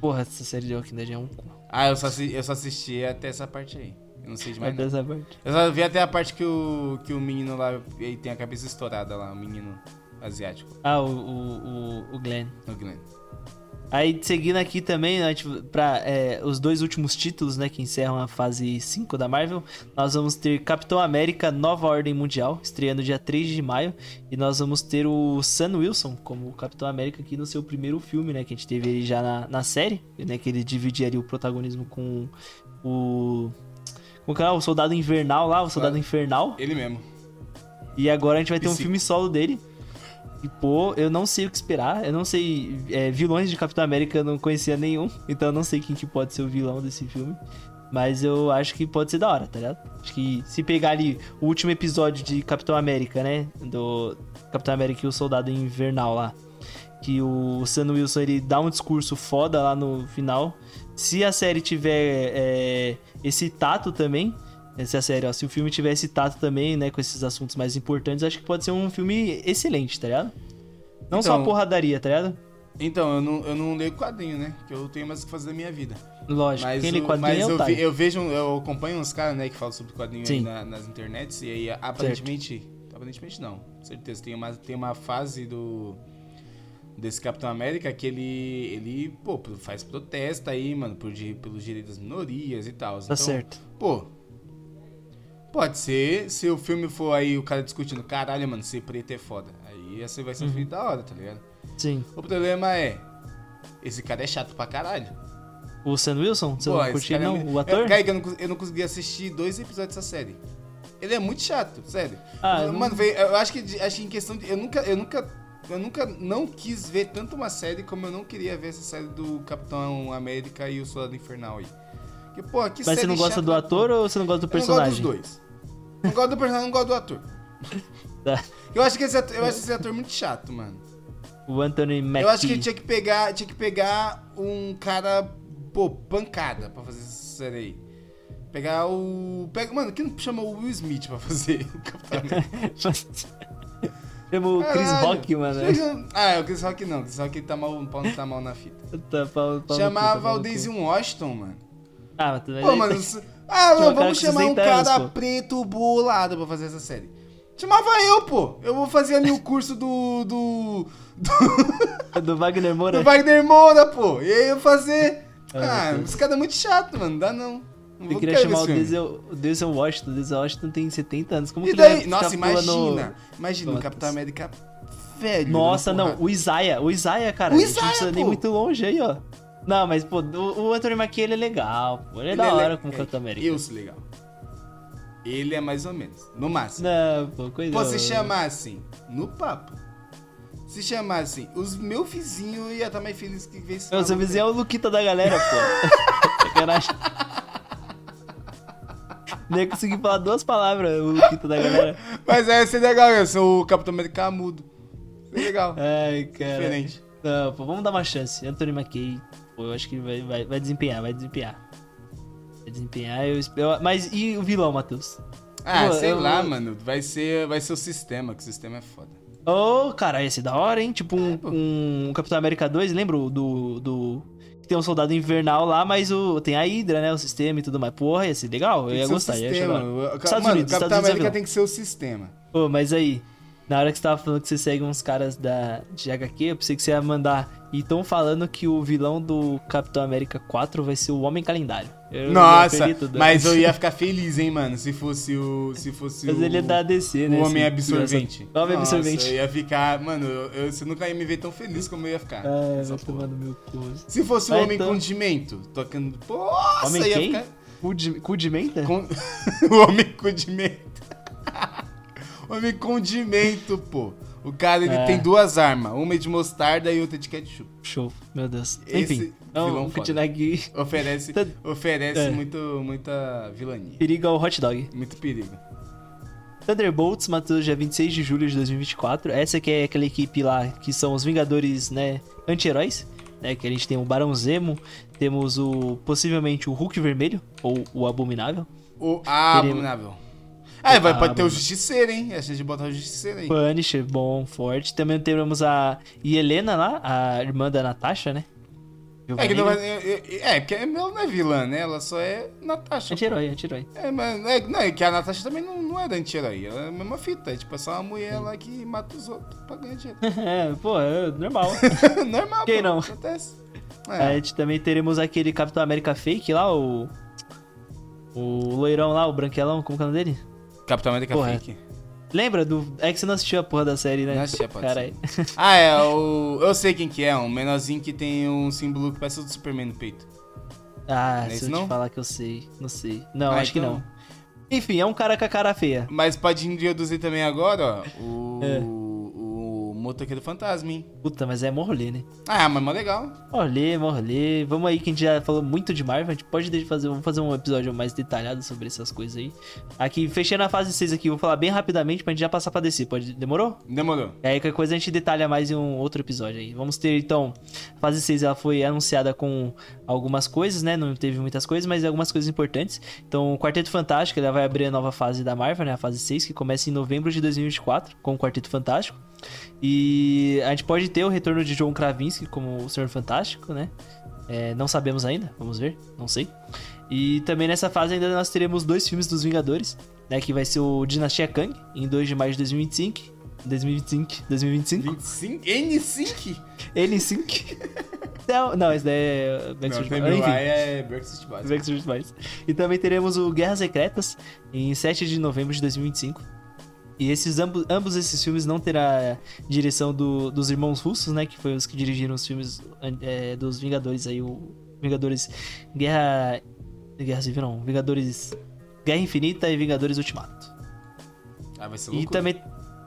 Porra, essa série de Walking Dead é um cu. Ah, eu só, eu só assisti até essa parte aí. Eu não sei de mais nada. parte. Eu só vi até a parte que o, que o menino lá, ele tem a cabeça estourada lá, o menino asiático, Ah, o, o, o, o Glenn. no Glenn. Aí, seguindo aqui também, né, tipo, pra é, os dois últimos títulos, né, que encerram a fase 5 da Marvel, nós vamos ter Capitão América Nova Ordem Mundial, estreando dia 3 de maio, e nós vamos ter o Sam Wilson como o Capitão América aqui no seu primeiro filme, né, que a gente teve ele já na, na série, né, que ele dividiria o protagonismo com o... Como que é? O Soldado Invernal lá, o Soldado Claro. Infernal. Ele mesmo. E agora a gente vai ter um filme solo dele. E, pô, eu não sei o que esperar. Eu não sei. é, vilões de Capitão América eu não conhecia nenhum. Então eu não sei quem que pode ser o vilão desse filme. Mas eu acho que pode ser da hora, tá ligado? Acho que se pegar ali o último episódio de Capitão América, né? Do Capitão América e o Soldado Invernal lá. Que o Sam Wilson ele dá um discurso foda lá no final. Se a série tiver é, esse tato também, essa é a série, ó, se o filme tiver esse tato também, né, com esses assuntos mais importantes, acho que pode ser um filme excelente, tá ligado? Não só Então- a porradaria, tá ligado? Então, eu não, eu não leio quadrinho, né? Que eu tenho mais o que fazer da minha vida. Lógico, Mas, quem lê quadrinho mas é eu, eu vejo, eu acompanho uns caras, né, que falam sobre quadrinho aí na- nas internets, e aí aparentemente, aparentemente não, com certeza, tem uma, tem uma fase do desse Capitão América que ele, ele pô, faz protesto aí, mano, por, pelos direitos das minorias e tal. Tá certo. Pô, pode ser, se o filme for aí o cara discutindo, caralho, mano, ser preto é foda. Aí essa vai ser um Uhum. filme da hora, tá ligado? Sim. O problema é, esse cara é chato pra caralho. O Sam Wilson? Você Pô, não curtiu, é não? mu- O ator? Eu, Kaique, eu, não, eu não consegui assistir dois episódios dessa série. Ele é muito chato, sério. Ah, não- Mano, veio- eu acho que, acho que em questão de. Eu nunca, eu nunca. Eu nunca não quis ver tanto uma série como eu não queria ver essa série do Capitão América e o Soldado Infernal aí. Porque, pô, que Mas você não gosta do ator porra. ou você não gosta do Eu não gosto personagem? dos dois. Não gosto do personagem, não gosto do ator. Tá. Eu acho que esse ator, eu acho esse ator muito chato, mano. O Anthony Mackie. Eu acho que tinha que pegar, tinha que pegar um cara, pô, pancada pra fazer essa série aí. Pegar o. Pega, mano, quem não chamou o Will Smith pra fazer o Capitão América? Chama o Chris. Rock, mano. Chega- Ah, o Chris Rock não. O Chris Rock tá mal, o pau não tá mal na fita. Tá, pau- pau Chamava o. Daisy Washington, mano. Ah, mas também. Pô, Ah, não, vamos chamar um 60 anos, cara pô. preto bolado pra fazer essa série. Chamava eu, pô. Eu vou fazer ali o curso do. do. do, Do Wagner Moura. do Wagner Moura, pô. E aí eu fazer. Ah, Ah, esse cara é muito chato, mano. Dá não. Eu queria querer chamar o esse filme. Denzel, o Denzel Washington. O Denzel Washington tem 70 anos. Como E que ele daí, ficar nossa, imagina. Imagina o. Capitão América velho. Nossa, dando não, porrada. o Isaiah, o Isaiah, cara, O a gente Isaiah, não precisa nem pô. muito longe aí, ó. Não, mas, pô, o, o Anthony Mackie, ele é legal, pô. Ele é Ele da é hora le- como é, Capitão América. Eu sou legal. Ele é mais ou menos. No máximo. Não, pô, coisa... Pô, se chamar assim, no papo. Se chamar assim, os meu vizinho ia estar mais feliz que ver esse Não, seu vizinho é o Luquita da galera, pô. Sacanagem. Nem ia conseguir falar duas palavras, o Luquita da galera. Mas é, ser legal, eu sou o Capitão América mudo. Legal. Ai, cara. Diferente. Não, pô, vamos dar uma chance. Anthony McKay, pô, eu acho que ele vai, vai, vai desempenhar, vai desempenhar. Vai desempenhar, eu espero. Mas e o vilão, Matheus? Ah, Pô, sei eu- lá, mano. Vai ser, vai ser o sistema, que o sistema é foda. Ô, oh, cara, esse é da hora, hein? Tipo um, pô. um Capitão América 2, lembra o do. do... Tem um soldado invernal lá, mas o, tem a Hydra, né? O sistema e tudo mais. Porra, ia ser legal. Eu ia gostar, ia. O- Estados Unidos, Capitão Estados Unidos é América tem que ser o sistema. Pô, mas aí, na hora que você tava falando que você segue uns caras da, de HQ, eu pensei que você ia mandar. E tão falando que o vilão do Capitão América 4 vai ser o Homem Calendário. Eu ia Nossa, tudo. mas eu ia ficar feliz, hein, mano, se fosse o. Se fosse Mas o. ele é da DC, O né? homem esse- absorvente. O homem Nossa, absorvente. Eu ia ficar. Mano, eu, eu- você nunca ia me ver tão feliz como eu ia ficar. Ah, Essa vai no meu cu. Se fosse o Vai, homem então. condimento, tocando. Nossa, Homem ia quem? ficar. Cu de, cu de menta? Con- o homem condimento. homem condimento, pô. O cara ele É. tem duas armas, uma é de mostarda e outra de ketchup. Show, meu Deus. Esse Enfim, vilão vamos foda. continuar aqui. Oferece, Tá- oferece É. muito, muita vilania. Perigo ao hot dog. Muito perigo. Thunderbolts, Matheus, dia 26 de julho de 2024. Essa que é aquela equipe lá que são os Vingadores, né, anti-heróis. Né, que a gente tem o Barão Zemo, temos o possivelmente o Hulk Vermelho, ou o Abominável. O abominável. Ah, vai, Ah, pode ter o. Justiceiro, hein? A gente de botar o Justiceiro aí. Punisher, bom, forte. Também temos a Helena lá, a irmã da Natasha, né? É que não vai. É, é, é, porque ela não é vilã, né? Ela só é Natasha. Anti-herói, anti-herói. É, mas é, não, é que a Natasha também não, não é da anti-herói. Ela é a mesma fita. É tipo, é só uma mulher lá que mata os outros pra ganhar dinheiro. É, pô, é normal. Normal, Quem pô, não? Acontece. A É. gente também teremos aquele Capitão América fake lá, o. O loirão lá, o branquelão, como que é o nome dele? Capitão América Porra, Fake. Lembra do. É que você não assistiu a porra da série, né? Não assisti, pode Caralho. Ah, é, o. Eu sei quem que é, um menorzinho que tem um símbolo que parece o do Superman no peito. Ah, Não é se eu não? te falar que eu sei. Não sei. Não, Ah, acho que então- não. Enfim, é um cara com a cara feia. Mas pode introduzir também agora, ó, o. É. Motoqueiro fantasma, hein? Puta, mas é morrolê, né? Ah, mas mó legal. Morrolê, morrolê. Vamos aí que a gente já falou muito de Marvel. A gente pode de- fazer, vamos fazer um episódio mais detalhado sobre essas coisas aí. Aqui, fechando a fase 6 aqui, vou falar bem rapidamente pra gente já passar pra descer. Pode... Demorou? Demorou. E aí, qualquer coisa a gente detalha mais em um outro episódio aí. Vamos ter, então, a fase 6 ela foi anunciada com algumas coisas, né? Não teve muitas coisas, mas algumas coisas importantes. Então, o Quarteto Fantástico, ela vai abrir a nova fase da Marvel, né? A fase 6, que começa em novembro de 2024, com o Quarteto Fantástico. E a gente pode ter o retorno de John Krasinski como o Senhor Fantástico, né? É, não sabemos ainda, vamos ver, não sei. E também nessa fase ainda nós teremos dois filmes dos Vingadores, né? Que vai ser o Dinastia Kang, em 2 de maio de 2025. 2025, 2025. 25? N5? N5. Não, não, esse daí é Backstreet Boys. Enfim, é Backstreet Boys. Backstreet Boys. E também teremos o Guerras Secretas em 7 de novembro de 2025. E esses ambos, ambos esses filmes não terá direção do- dos irmãos russos, né? Que foi os que dirigiram os filmes é, dos Vingadores aí, o Vingadores Guerra. Guerra Civil não, Vingadores Guerra Infinita e Vingadores Ultimato. Ah, vai ser E também,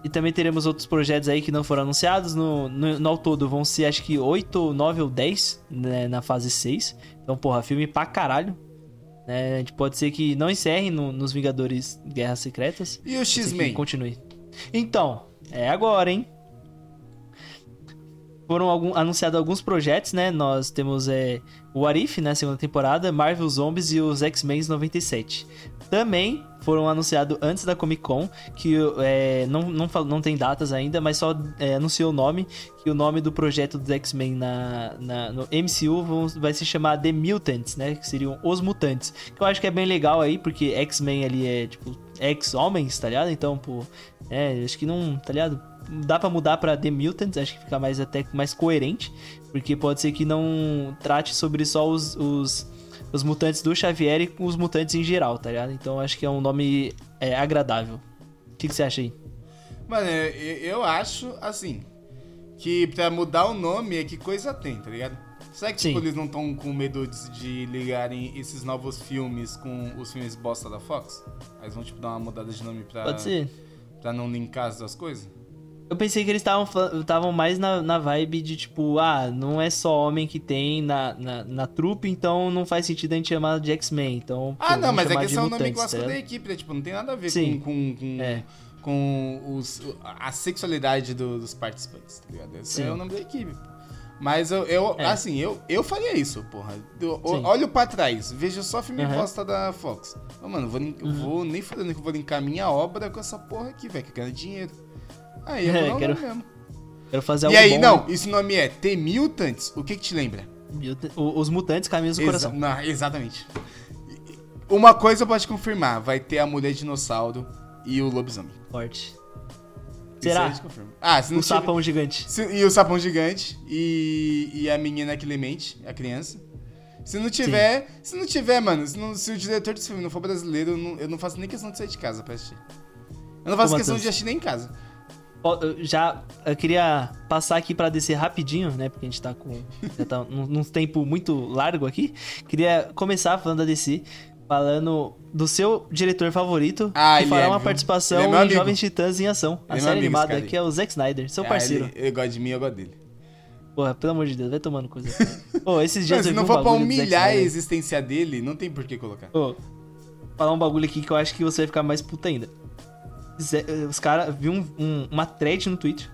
e também teremos outros projetos aí que não foram anunciados. No, no, no ao todo vão ser acho que 8, 9 ou 10 né, na fase 6. Então, porra, filme pra caralho. Né? A gente pode ser que não encerre no- nos Vingadores Guerras Secretas. E o X-Men? Continue. Então, é agora, hein? Foram algum, anunciados alguns projetos, né? Nós temos é, o Arif, né? Segunda temporada, Marvel Zombies e os X-Men 97. Também foram anunciados antes da Comic Con, que é, não, não, não tem datas ainda, mas só é, anunciou o nome, que o nome do projeto dos X-Men na, na- no MCU vão- vai se chamar The Mutants, né? Que seriam os mutantes. Que eu acho que é bem legal aí, porque X-Men ali é, tipo, ex-homens, tá ligado? Então, pô, é, acho que não, tá ligado? Dá pra mudar pra The Mutants, acho que fica mais até mais coerente, porque pode ser que não trate sobre só os, os, os mutantes do Xavier e os mutantes em geral, tá ligado? Então acho que é um nome é, agradável. O que, que você acha aí? Mano, eu, eu acho, assim, que pra mudar o nome é que coisa tem, tá ligado? Será que tipo, eles não estão com medo de, de ligarem esses novos filmes com os filmes bosta da Fox? Aí eles vão tipo dar uma mudada de nome pra, Pode ser. pra não linkar as duas coisas? Eu pensei que eles estavam mais na, na vibe de tipo, ah, não é só homem que tem na, na, na trupe, então não faz sentido a gente chamar de X-Men. Então, Ah, pô, não, mas é que de esse é o nome clássico tá da equipe, né? Tipo, não tem nada a ver Sim. com, com, com, É. com os, a sexualidade do- dos participantes, tá ligado? Esse Sim. é o nome da equipe. Mas eu, eu É. assim, eu, eu faria isso, porra. Eu, olho pra trás, vejo só filme Aham. bosta da Fox. Mano, vou, eu vou nem fodendo que eu vou linkar minha obra com essa porra aqui, velho, que eu quero dinheiro. Aí eu É, o quero- mesmo. Quero fazer E algo aí, bom, não, né? esse nome é The Mutants, o que que te lembra? Os mutantes caminhos do Exa- coração. não, exatamente. Uma coisa eu posso te confirmar, vai ter a mulher dinossauro e o lobisomem. Forte. Será? Ah, se não O tiver- sapão gigante. se- e o sapão gigante e, e a menina Clemente, a criança. Se não tiver, se não tiver, mano, se, não- se o diretor desse filme não for brasileiro, eu não, eu não faço nem questão de sair de casa pra assistir. Eu não faço Ô, questão Matheus. de assistir nem em casa. Eu Já eu queria passar aqui pra descer rapidinho, né? Porque a gente tá com. Já tá num, num tempo muito largo aqui. Queria começar falando da DC, falando do seu diretor favorito, Ah, fará é, uma viu? participação é em amigo. Jovens Titãs em Ação. A Ele é série amigo, animada, que é o Zack Snyder, seu Ah, parceiro. ele, ele gosta de mim, eu gosto dele. Porra, pelo amor de Deus, vai tomando coisa. Pô, esses dias se eu vi não um for pra humilhar a existência dele, não tem por que colocar. Ô, falar um bagulho aqui que eu acho que você vai ficar mais puta ainda. Zé- Os caras viu um- um- uma thread no Twitter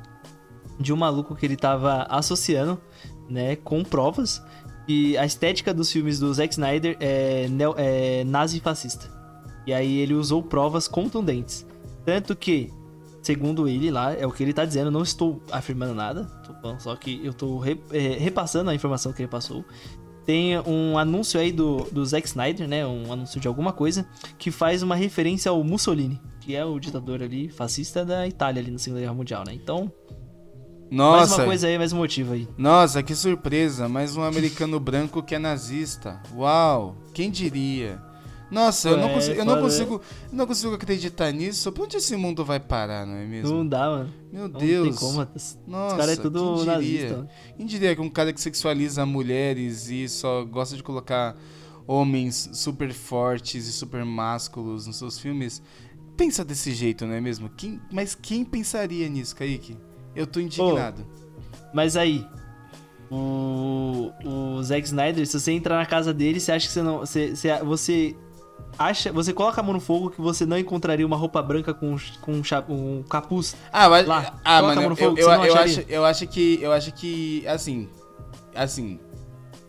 de um maluco que ele tava associando, né, com provas e a estética dos filmes do Zack Snyder é, neo- é nazi-fascista. E aí ele usou provas contundentes. Tanto que, segundo ele lá, é o que ele tá dizendo, não estou afirmando nada, tô falando só que eu tô re- é, repassando a informação que ele passou. Tem um anúncio aí do, do Zack Snyder, né? Um anúncio de alguma coisa, que faz uma referência ao Mussolini, que é o ditador ali, fascista da Itália ali na Segunda Guerra Mundial, né? Então, mais Nossa, uma coisa aí, mais um motivo aí. nossa, que surpresa. Mais um americano branco que é nazista. Uau, quem diria? Nossa, eu não, É, consigo, eu não né? consigo, eu não consigo acreditar nisso. Pra onde esse mundo vai parar, não é mesmo? Não dá, mano. Meu Não Deus. tem como. Os Nossa, caras é tudo quem diria? nazista. Quem diria que um cara que sexualiza mulheres e só gosta de colocar homens super fortes e super másculos nos seus filmes pensa desse jeito, não é mesmo? Quem, mas quem pensaria nisso, Kaique? Eu tô indignado. Mas aí, o, o Zack Snyder, se você entrar na casa dele, você acha que você não. Você, você, você acha. Você coloca a mão no fogo que você não encontraria uma roupa branca com, com um, um capuz. Ah, mas, Lá, ah coloca a mano, mão no eu, fogo eu, não eu acharia. acho, eu acho que, eu acho que, assim, assim,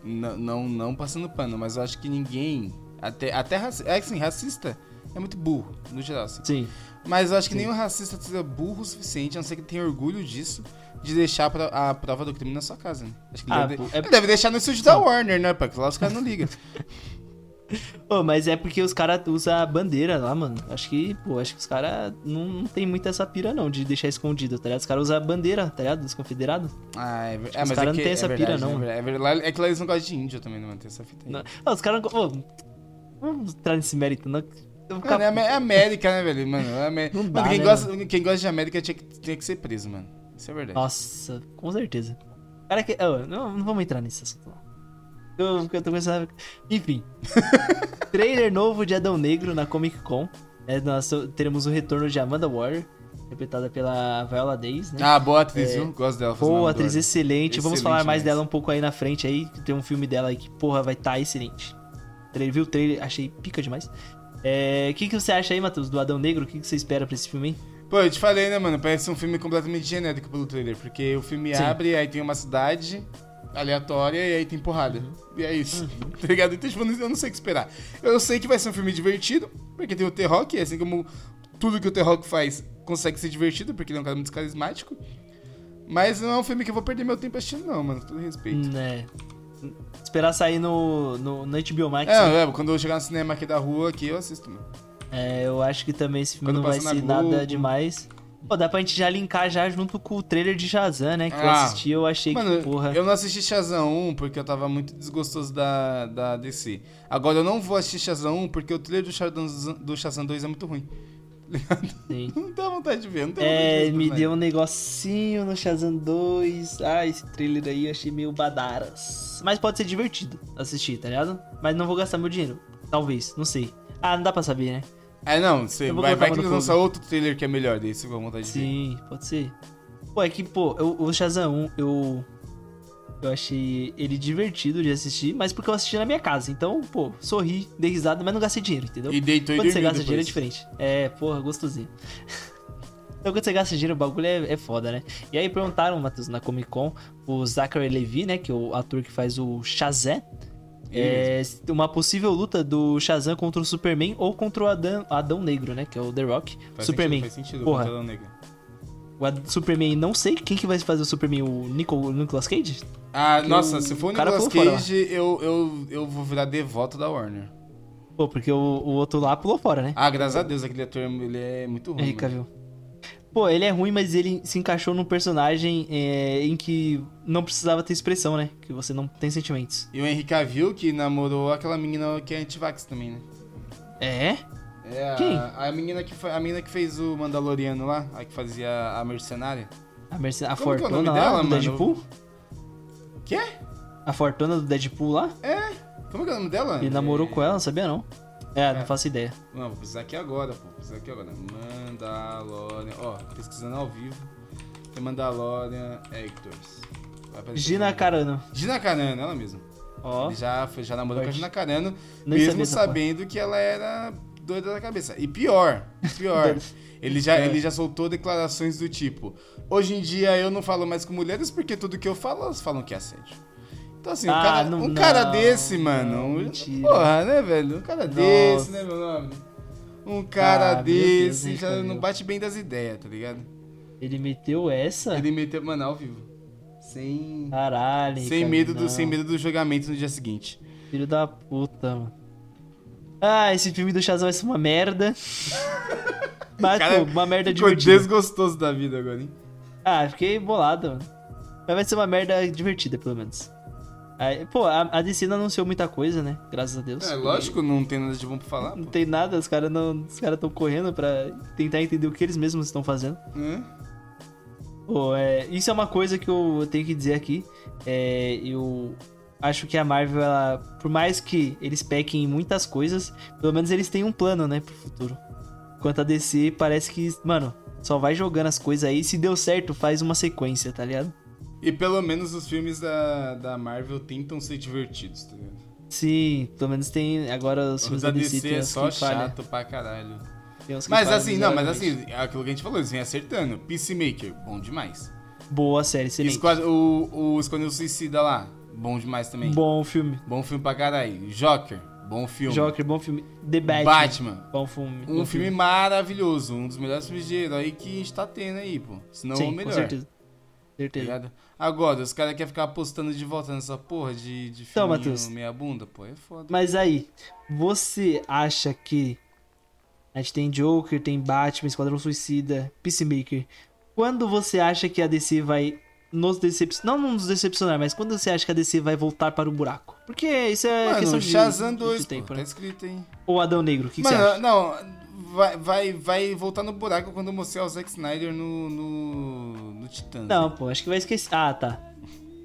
n- não, não passando pano, mas eu acho que ninguém, até, até é assim, racista é muito burro, no geral, assim. Sim. Mas eu acho que Sim. nenhum racista seja burro o suficiente, a não ser que tenha orgulho disso, de deixar a pro- a prova do crime na sua casa, né? Acho que ele, Ah, deve, pô, é- ele deve deixar no estúdio da Warner, né? Porque lá os caras não ligam. Pô, mas é porque os caras usam a bandeira lá, mano. Acho que, pô, acho que os caras não, não tem muito essa pira, não, de deixar escondido, tá ligado? Os caras usam a bandeira, tá ligado? Dos confederados. Ah, é, ver- que é os caras é não tem é essa verdade, pira, não. É verdade, é verdade. É que lá eles não gostam de índio também, não mantém essa fita aí. Não. Ah, os caras. Pô, vamos entrar nesse mérito, não. Mano, é é América, né, velho? Mano, é Amé- Não Mano, dá, quem, né, gosta, quem gosta de América tinha que, tinha que ser preso, mano. Isso é verdade. Nossa, com certeza. Cara, que. ô, não, não vamos entrar nesse assunto, não. Eu, eu tô começando. a- Enfim. Trailer novo de Adão Negro na Comic Con. É, nós teremos o retorno de Amanda Waller, interpretada pela Viola Days, né? Ah, boa atriz, É. viu? Gosto dela. Boa, atriz excelente. Vamos Excelente falar mais dela um pouco aí na frente aí. Tem um filme dela aí que, porra, vai estar tá excelente. Trailer, viu o trailer? Achei pica demais. É, O que, que você acha aí, Matheus, do Adão Negro? O que, que você espera pra esse filme aí? Pô, eu te falei, né, mano? Parece um filme completamente genérico pelo trailer. Porque o filme Sim. abre, aí tem uma cidade aleatória e aí tem porrada. Uhum. E é isso. Tá ligado? Então, tipo, eu não sei o que esperar. Eu sei que vai ser um filme divertido, porque tem o T-Rock, assim como tudo que o T-Rock faz consegue ser divertido, porque ele é um cara muito carismático. Mas não é um filme que eu vou perder meu tempo assistindo, não, mano. Todo respeito. Né. Esperar sair no, no, no HBO Max. né? É, é, quando eu chegar no cinema aqui da rua, aqui, eu assisto, mano. É, eu acho que também esse filme Quando não vai ser Globo. nada demais. Pô, dá pra gente já linkar já junto com o trailer de Shazam, né? Que eu Ah. assisti, eu achei Mano, que, porra. eu não assisti Shazam 1 porque eu tava muito desgostoso da, da DC. Agora eu não vou assistir Shazam 1 porque o trailer do Shazam, do Shazam 2 é muito ruim. Sim. Não dá vontade de ver, não tem vontade de ver É, me deu um negocinho no Shazam 2. Ah, esse trailer aí eu achei meio badaras. Mas pode ser divertido assistir, tá ligado? Mas não vou gastar meu dinheiro. Talvez, não sei. Ah, não dá pra saber, né? É, não, vou vai, vai que eles lançam outro trailer que é melhor, daí você vai vontade de ver. Sim, pode ser. Pô, é que, pô, eu- o Shazam 1, eu. Eu achei ele divertido de assistir, mas porque eu assisti na minha casa. Então, pô, sorri, dei risada, mas não gastei dinheiro, entendeu? E deitou e Quando você dormiu gasta dinheiro é depois. diferente. É, porra, gostosinho. então quando você gasta dinheiro, o bagulho é, é foda, né? E aí perguntaram, Matheus, na Comic Con, o Zachary Levi, né? Que é o ator que faz o Shazam. É uma possível luta do Shazam contra o Superman ou contra o Adão, Adão Negro, né? Que é o The Rock. Faz Superman. Sentido, faz sentido, Porra. contra o Negra. O Superman, não sei quem que vai fazer o Superman, o Nico, o Nicolas Cage? Ah, Que nossa, se for o Nicolas Cage, eu, eu, eu vou virar devoto da Warner. Pô, porque o, o outro lá pulou fora, né? Ah, graças a Deus, aquele ator, ele é muito ruim. Henrique. Cavill. Pô, ele é ruim, mas ele se encaixou num personagem é, em que não precisava ter expressão, né? Que você não tem sentimentos. E o Henrique Cavill, que namorou aquela menina que é antivax também, né? É? É, a, Quem? a menina que foi, a menina que fez o Mandaloriano lá, a que fazia a mercenária. A, Merce... a Como que é o Fortuna nome lá dela, do mano? Deadpool? Quê? A Fortuna do Deadpool lá? Como que é o nome dela? Ele namorou com ela, não sabia não. É, não É. faço ideia. Não, vou precisar aqui agora, pô. Vou precisar aqui agora. Mandalorian. Ó, pesquisando ao vivo. Tem Mandalorian Actors. Gina aqui. Carano. Gina Carano, ela mesma. Ó, já, já namorou com a. Gina Carano, Nem mesmo sabendo que ela era doida da cabeça. E pior, pior, ele, já, É. ele já soltou declarações do tipo: Hoje em dia eu não falo mais com mulheres porque tudo que eu falo, elas falam que é assédio. Então, assim, um Ah, cara, não- um cara não, desse, mano. não, um- porra, né, velho? Um cara desse, Nossa. né, meu nome? Um cara Ah, Deus, desse hein, já Camilo. não bate bem das ideias, tá ligado? ele meteu essa? Ele meteu, mano, ao vivo. Sem. Caralho, Sem Ricardo, medo, do, sem medo do julgamento no dia seguinte. Filho da puta, mano. Ah, esse filme do Shazam vai ser uma merda. Mas, Cara, pô, uma merda Ficou divertida. desgostoso da vida agora, hein? Ah, fiquei bolado, mano. Mas vai ser uma merda divertida, pelo menos. Aí, pô, a, a DC não anunciou muita coisa, né? Graças a Deus. É, lógico, não tem nada de bom pra falar, Não pô. tem nada, os caras não, os caras estão correndo pra tentar entender o que eles mesmos estão fazendo. Hã? Pô, é, isso é uma coisa que eu tenho que dizer aqui. É, eu acho que a Marvel, ela, por mais que eles pequem em muitas coisas, pelo menos eles têm um plano, né, pro futuro. Enquanto a DC parece que, mano, só vai jogando as coisas aí. Se deu certo, faz uma sequência, tá ligado? E pelo menos os filmes da, da Marvel tentam ser divertidos, tá ligado? Sim, pelo menos tem. Agora os filmes da da DC, DC é só chato pra caralho. Mas assim, não, mas assim, é aquilo que a gente falou, eles vêm acertando. Peacemaker, bom demais. Boa série, excelente. Esquad- o, o Esquadrão Suicida lá, bom demais também. Bom filme. Bom filme pra caralho. Joker, bom filme. Joker, bom filme. The Batman. Batman. Bom filme. Um bom filme maravilhoso, um dos melhores filmes de herói que a gente tá tendo aí, pô. Se não Sim, o melhor. com certeza. Certeza. ligado? Agora, os caras querem ficar apostando de volta nessa porra de, de Então, filminho Matheus. meia bunda, pô, é foda. Mas aí, você acha que a gente tem Joker, tem Batman, Esquadrão Suicida, Peacemaker. Quando você acha que a DC vai nos decepcionar, não nos decepcionar, mas quando você acha que a DC vai voltar para o buraco? Porque isso é Mano, questão de, Shazam de 2, tempo, pô, né? tá escrito aí. Ou Adão Negro, o que, que você Mano, acha? não, vai, vai, vai voltar no buraco quando mostrar o Zack Snyder no, no, no. Não, pô, acho que vai esquecer. Ah, tá.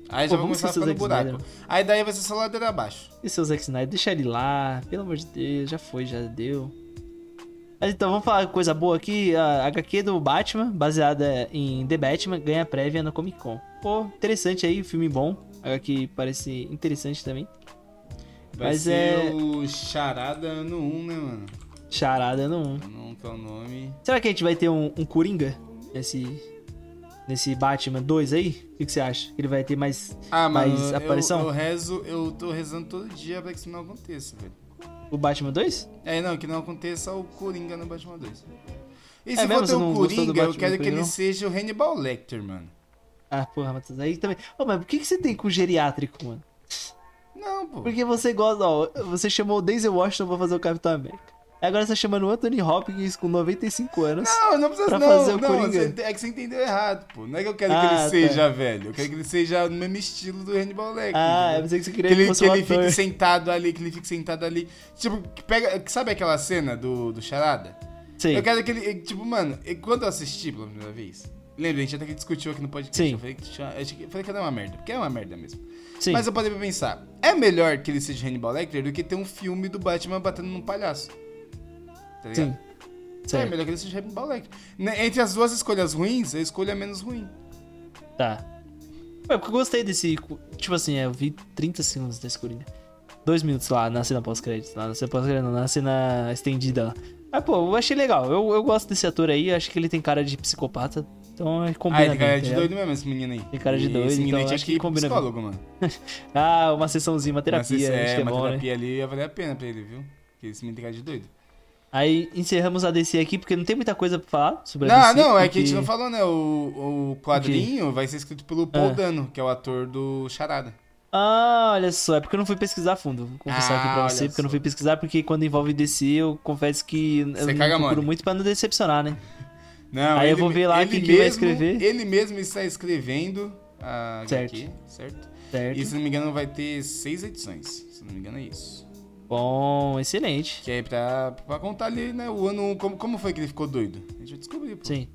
Aí pô, já vamos começar no buraco. Snyder. Aí daí vai ser só ladeira abaixo. E seu Zack Snyder, deixa ele lá, pelo amor de Deus, já foi, já deu. Mas então, vamos falar coisa boa aqui. A HQ do Batman, baseada em The Batman, ganha prévia na Comic Con. Pô, interessante aí, filme bom. HQ parece interessante também. Vai Mas ser é- o Charada ano 1, né, mano? Charada no 1. Não é o nome. Será que a gente vai ter um, um Coringa nesse, nesse Batman 2 aí? O que, você acha? Ele vai ter mais, Ah, mano, mais eu, aparição? eu rezo, eu tô rezando todo dia pra que isso não aconteça, velho. O Batman 2? É, não, que não aconteça o Coringa no Batman 2. E É se mesmo? for ter o Coringa, eu quero que ele não? seja o Hannibal Lecter, mano. Ah, porra, Matheus, aí também. Ô, mas por que, que você tem com geriátrico, mano? Não, pô. Porque você gosta, ó, você chamou o Denzel Washington pra fazer o Capitão América. Agora você tá chamando o Anthony Hopkins com 95 anos. Não, não precisa Pra não. fazer o não, Coringa. é que você entendeu errado, pô. Não é que eu quero Ah, que ele tá. seja velho. Eu quero que ele seja no mesmo estilo do Hannibal Lecter. ah, eu pensei que você que queria que, ele, fosse que um ele ator. fique sentado ali, que ele fique sentado ali. Tipo, que pega. Sabe aquela cena do, do Charada? Sei. Eu quero aquele. Tipo, mano, quando eu assisti pela primeira vez. Lembra, a gente até que discutiu aqui no podcast. Sim. Eu falei que, eu que- falei que era uma merda. Porque é uma merda mesmo. Sim. Mas eu parei pra pensar. É melhor que ele seja Hannibal Lecter do que ter um filme do Batman batendo num palhaço. Tá ligado? Sim. É melhor que ele seja Lecter. Né, Entre as duas escolhas ruins, a escolha menos ruim. Tá. Ué, porque eu gostei desse. Tipo assim, é, eu vi 30 segundos desse Coringa. Dois minutos lá na cena pós-crédito. Lá na cena pós-crédito, não, na cena estendida lá. Mas, pô, eu achei legal. Eu, eu gosto desse ator aí, acho que ele tem cara de psicopata. Então é, combina Ah, ele tem cara tá de doido mesmo, esse menino aí. Tem cara de E doido, Esse menino então acho que que combina psicólogo, mano. Ah, uma sessãozinha, uma terapia, acho que é uma bom, né? terapia ali ia valer a pena pra ele, viu? Porque esse menino tem cara de doido. Aí encerramos a DC aqui, porque não tem muita coisa pra falar sobre a Não, DC. não, é que a gente não falou, né? O, o quadrinho vai ser escrito pelo Paul Ah. Dano, que é o ator do Charada. Ah, olha só, é porque eu não fui pesquisar a fundo. Vou confessar Ah, aqui pra olha você, porque eu não só. fui pesquisar, porque quando envolve DC, eu confesso que eu Você não caga procuro muito pra não decepcionar, né? Não, Aí eu ele- vou ver lá ele quem que vai mesmo- escrever. Ele mesmo está escrevendo a Certo. HQ, certo? Certo. E se não me engano vai ter seis edições, se não me engano é isso. Bom, excelente. Que é pra, pra contar ali, né, o ano, como, como foi que ele ficou doido. A gente vai descobrir, pô. Sim.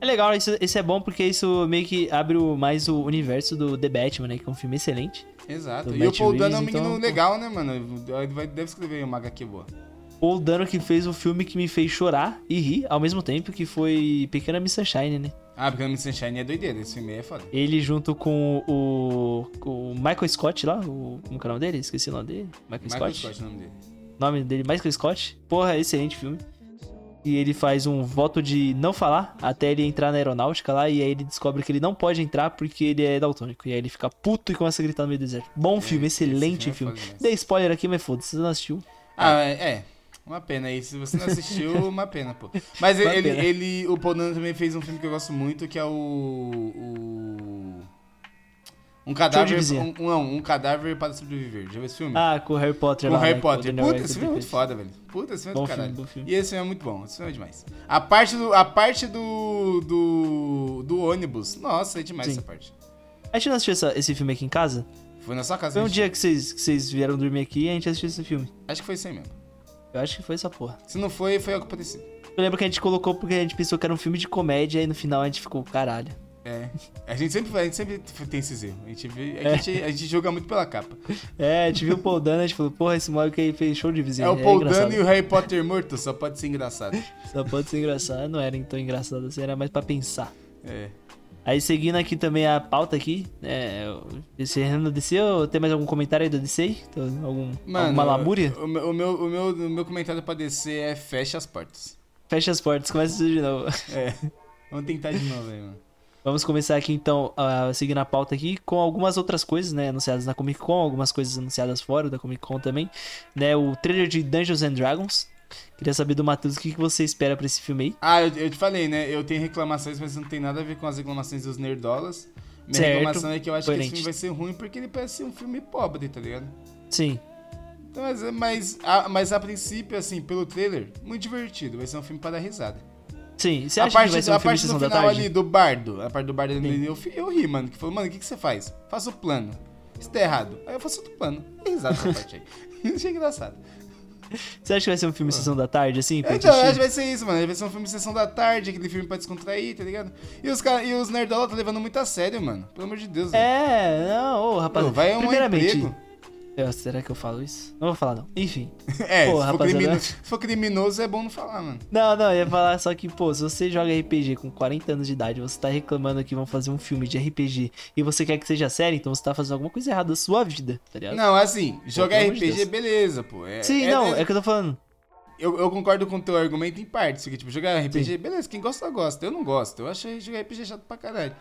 É legal, isso, isso é bom porque isso meio que abre o- mais o universo do The Batman, né? Que é um filme excelente. Exato. E o Paul Dano é um menino então, legal, né, mano? Ele vai, deve escrever uma HQ boa. Paul Dano que fez o filme que me fez chorar e rir ao mesmo tempo, que foi Pequena Miss Sunshine, né? Ah, porque o Miss Sunshine é doideira, esse filme é foda. Ele junto com o, o Michael Scott lá, o, como é o nome dele? Esqueci o nome dele. Michael, Michael Scott. Scott é o nome dele. nome dele, Michael Scott. Porra, excelente filme. E ele faz um voto de não falar até ele entrar na aeronáutica lá. E aí ele descobre que ele não pode entrar porque ele é daltônico. E aí ele fica puto e começa a gritar no meio do deserto. Bom filme, esse excelente filme filme. é. Dei spoiler aqui, mas foda-se, você não assistiu. Ah, é. é. Uma pena aí. Se você não assistiu, uma pena, pô. Mas Uma ele, pena. ele, o Paul Dano também fez um filme que eu gosto muito, que é o. o um cadáver. Um, não, um cadáver para sobreviver. Já viu esse filme? Ah, com o Harry Potter Com lá. Harry né, Potter. Daniel Puta, esse filme é muito foda, velho. Puta, esse filme é do caralho. filme, filme. E esse filme é muito bom. Esse filme é demais. A parte do, a parte do, do, do ônibus. Nossa, é demais Sim. essa parte. A gente não assistiu essa- esse filme aqui em casa? Foi na sua casa. Foi um dia que vocês, que vocês vieram dormir aqui e a gente assistiu esse filme. Acho que foi isso aí mesmo. Eu acho que foi essa porra. Se não foi, foi algo parecido. Eu lembro que a gente colocou porque a gente pensou que era um filme de comédia e no final a gente ficou, caralho. É. A gente sempre, a gente sempre tem esses erros. A gente, vê, É. a, gente, a gente joga muito pela capa. É, a gente viu o Paul Dano e a gente falou, porra, esse moleque aí fez show de vizinho. É o Paul engraçado. Dano e o Harry Potter morto, só pode ser engraçado. Só pode ser engraçado. Não era tão engraçado assim, era mais pra pensar. É. Aí seguindo aqui também a pauta aqui, né? Encerrando a DC, ou tem mais algum comentário aí da DC? Algum, Mano, alguma lamúria? O, meu- o, meu, o, meu, o meu comentário pra descer é fecha as portas. Fecha as portas, começa tudo de novo. É. Vamos tentar de novo aí, mano. Vamos começar aqui então, a seguir na pauta aqui, com algumas outras coisas, né, anunciadas na Comic Con, algumas coisas anunciadas fora da Comic Con também, né, o trailer de Dungeons and Dragons. Queria saber do Matheus o que, que você espera pra esse filme aí. Ah, eu, eu te falei, né? Eu tenho reclamações, mas não tem nada a ver com as reclamações dos nerdolas. Minha Certo, reclamação é que eu acho que coerente. esse filme vai ser ruim porque ele parece ser um filme pobre, tá ligado? Sim, Então, mas, mas, a, mas a princípio, assim, pelo trailer, muito divertido. Vai ser um filme para dar risada. sim. Você a acha parte, que vai ser a um filme parte do final ali, do bardo, a parte do bardo ali, eu, eu ri, mano. Que falou, mano, o que, que você faz? Faça o plano. Isso tá errado. Aí eu faço outro plano. Dei risada essa parte aí. Achei engraçado. Você acha que vai ser um filme de sessão da tarde, assim? pra Então, acho que vai ser isso, mano. Vai ser um filme sessão da tarde, aquele filme pra descontrair, tá ligado? E os, cara, e os nerdola tá levando muito a sério, mano. Pelo amor de Deus, velho. É, não, ô, rapaz. Pô, vai um primeiramente, emprego. Eu- será que eu falo isso? Não vou falar, não. Enfim. É, Pô, se, for criminoso, se for criminoso, é bom não falar, mano. Não, não, eu ia falar só que, pô, se você joga RPG com 40 anos de idade, você tá reclamando que vão fazer um filme de RPG e você quer que seja sério, então você tá fazendo alguma coisa errada da sua vida, tá ligado? Não, assim, jogar amor de RPG, Deus. beleza, pô. É, Sim, é- não, é- é que eu tô falando. Eu, eu concordo com o teu argumento em parte. Que, tipo, jogar RPG, beleza, quem gosta, gosta. Eu não gosto. Eu achei jogar RPG chato pra caralho.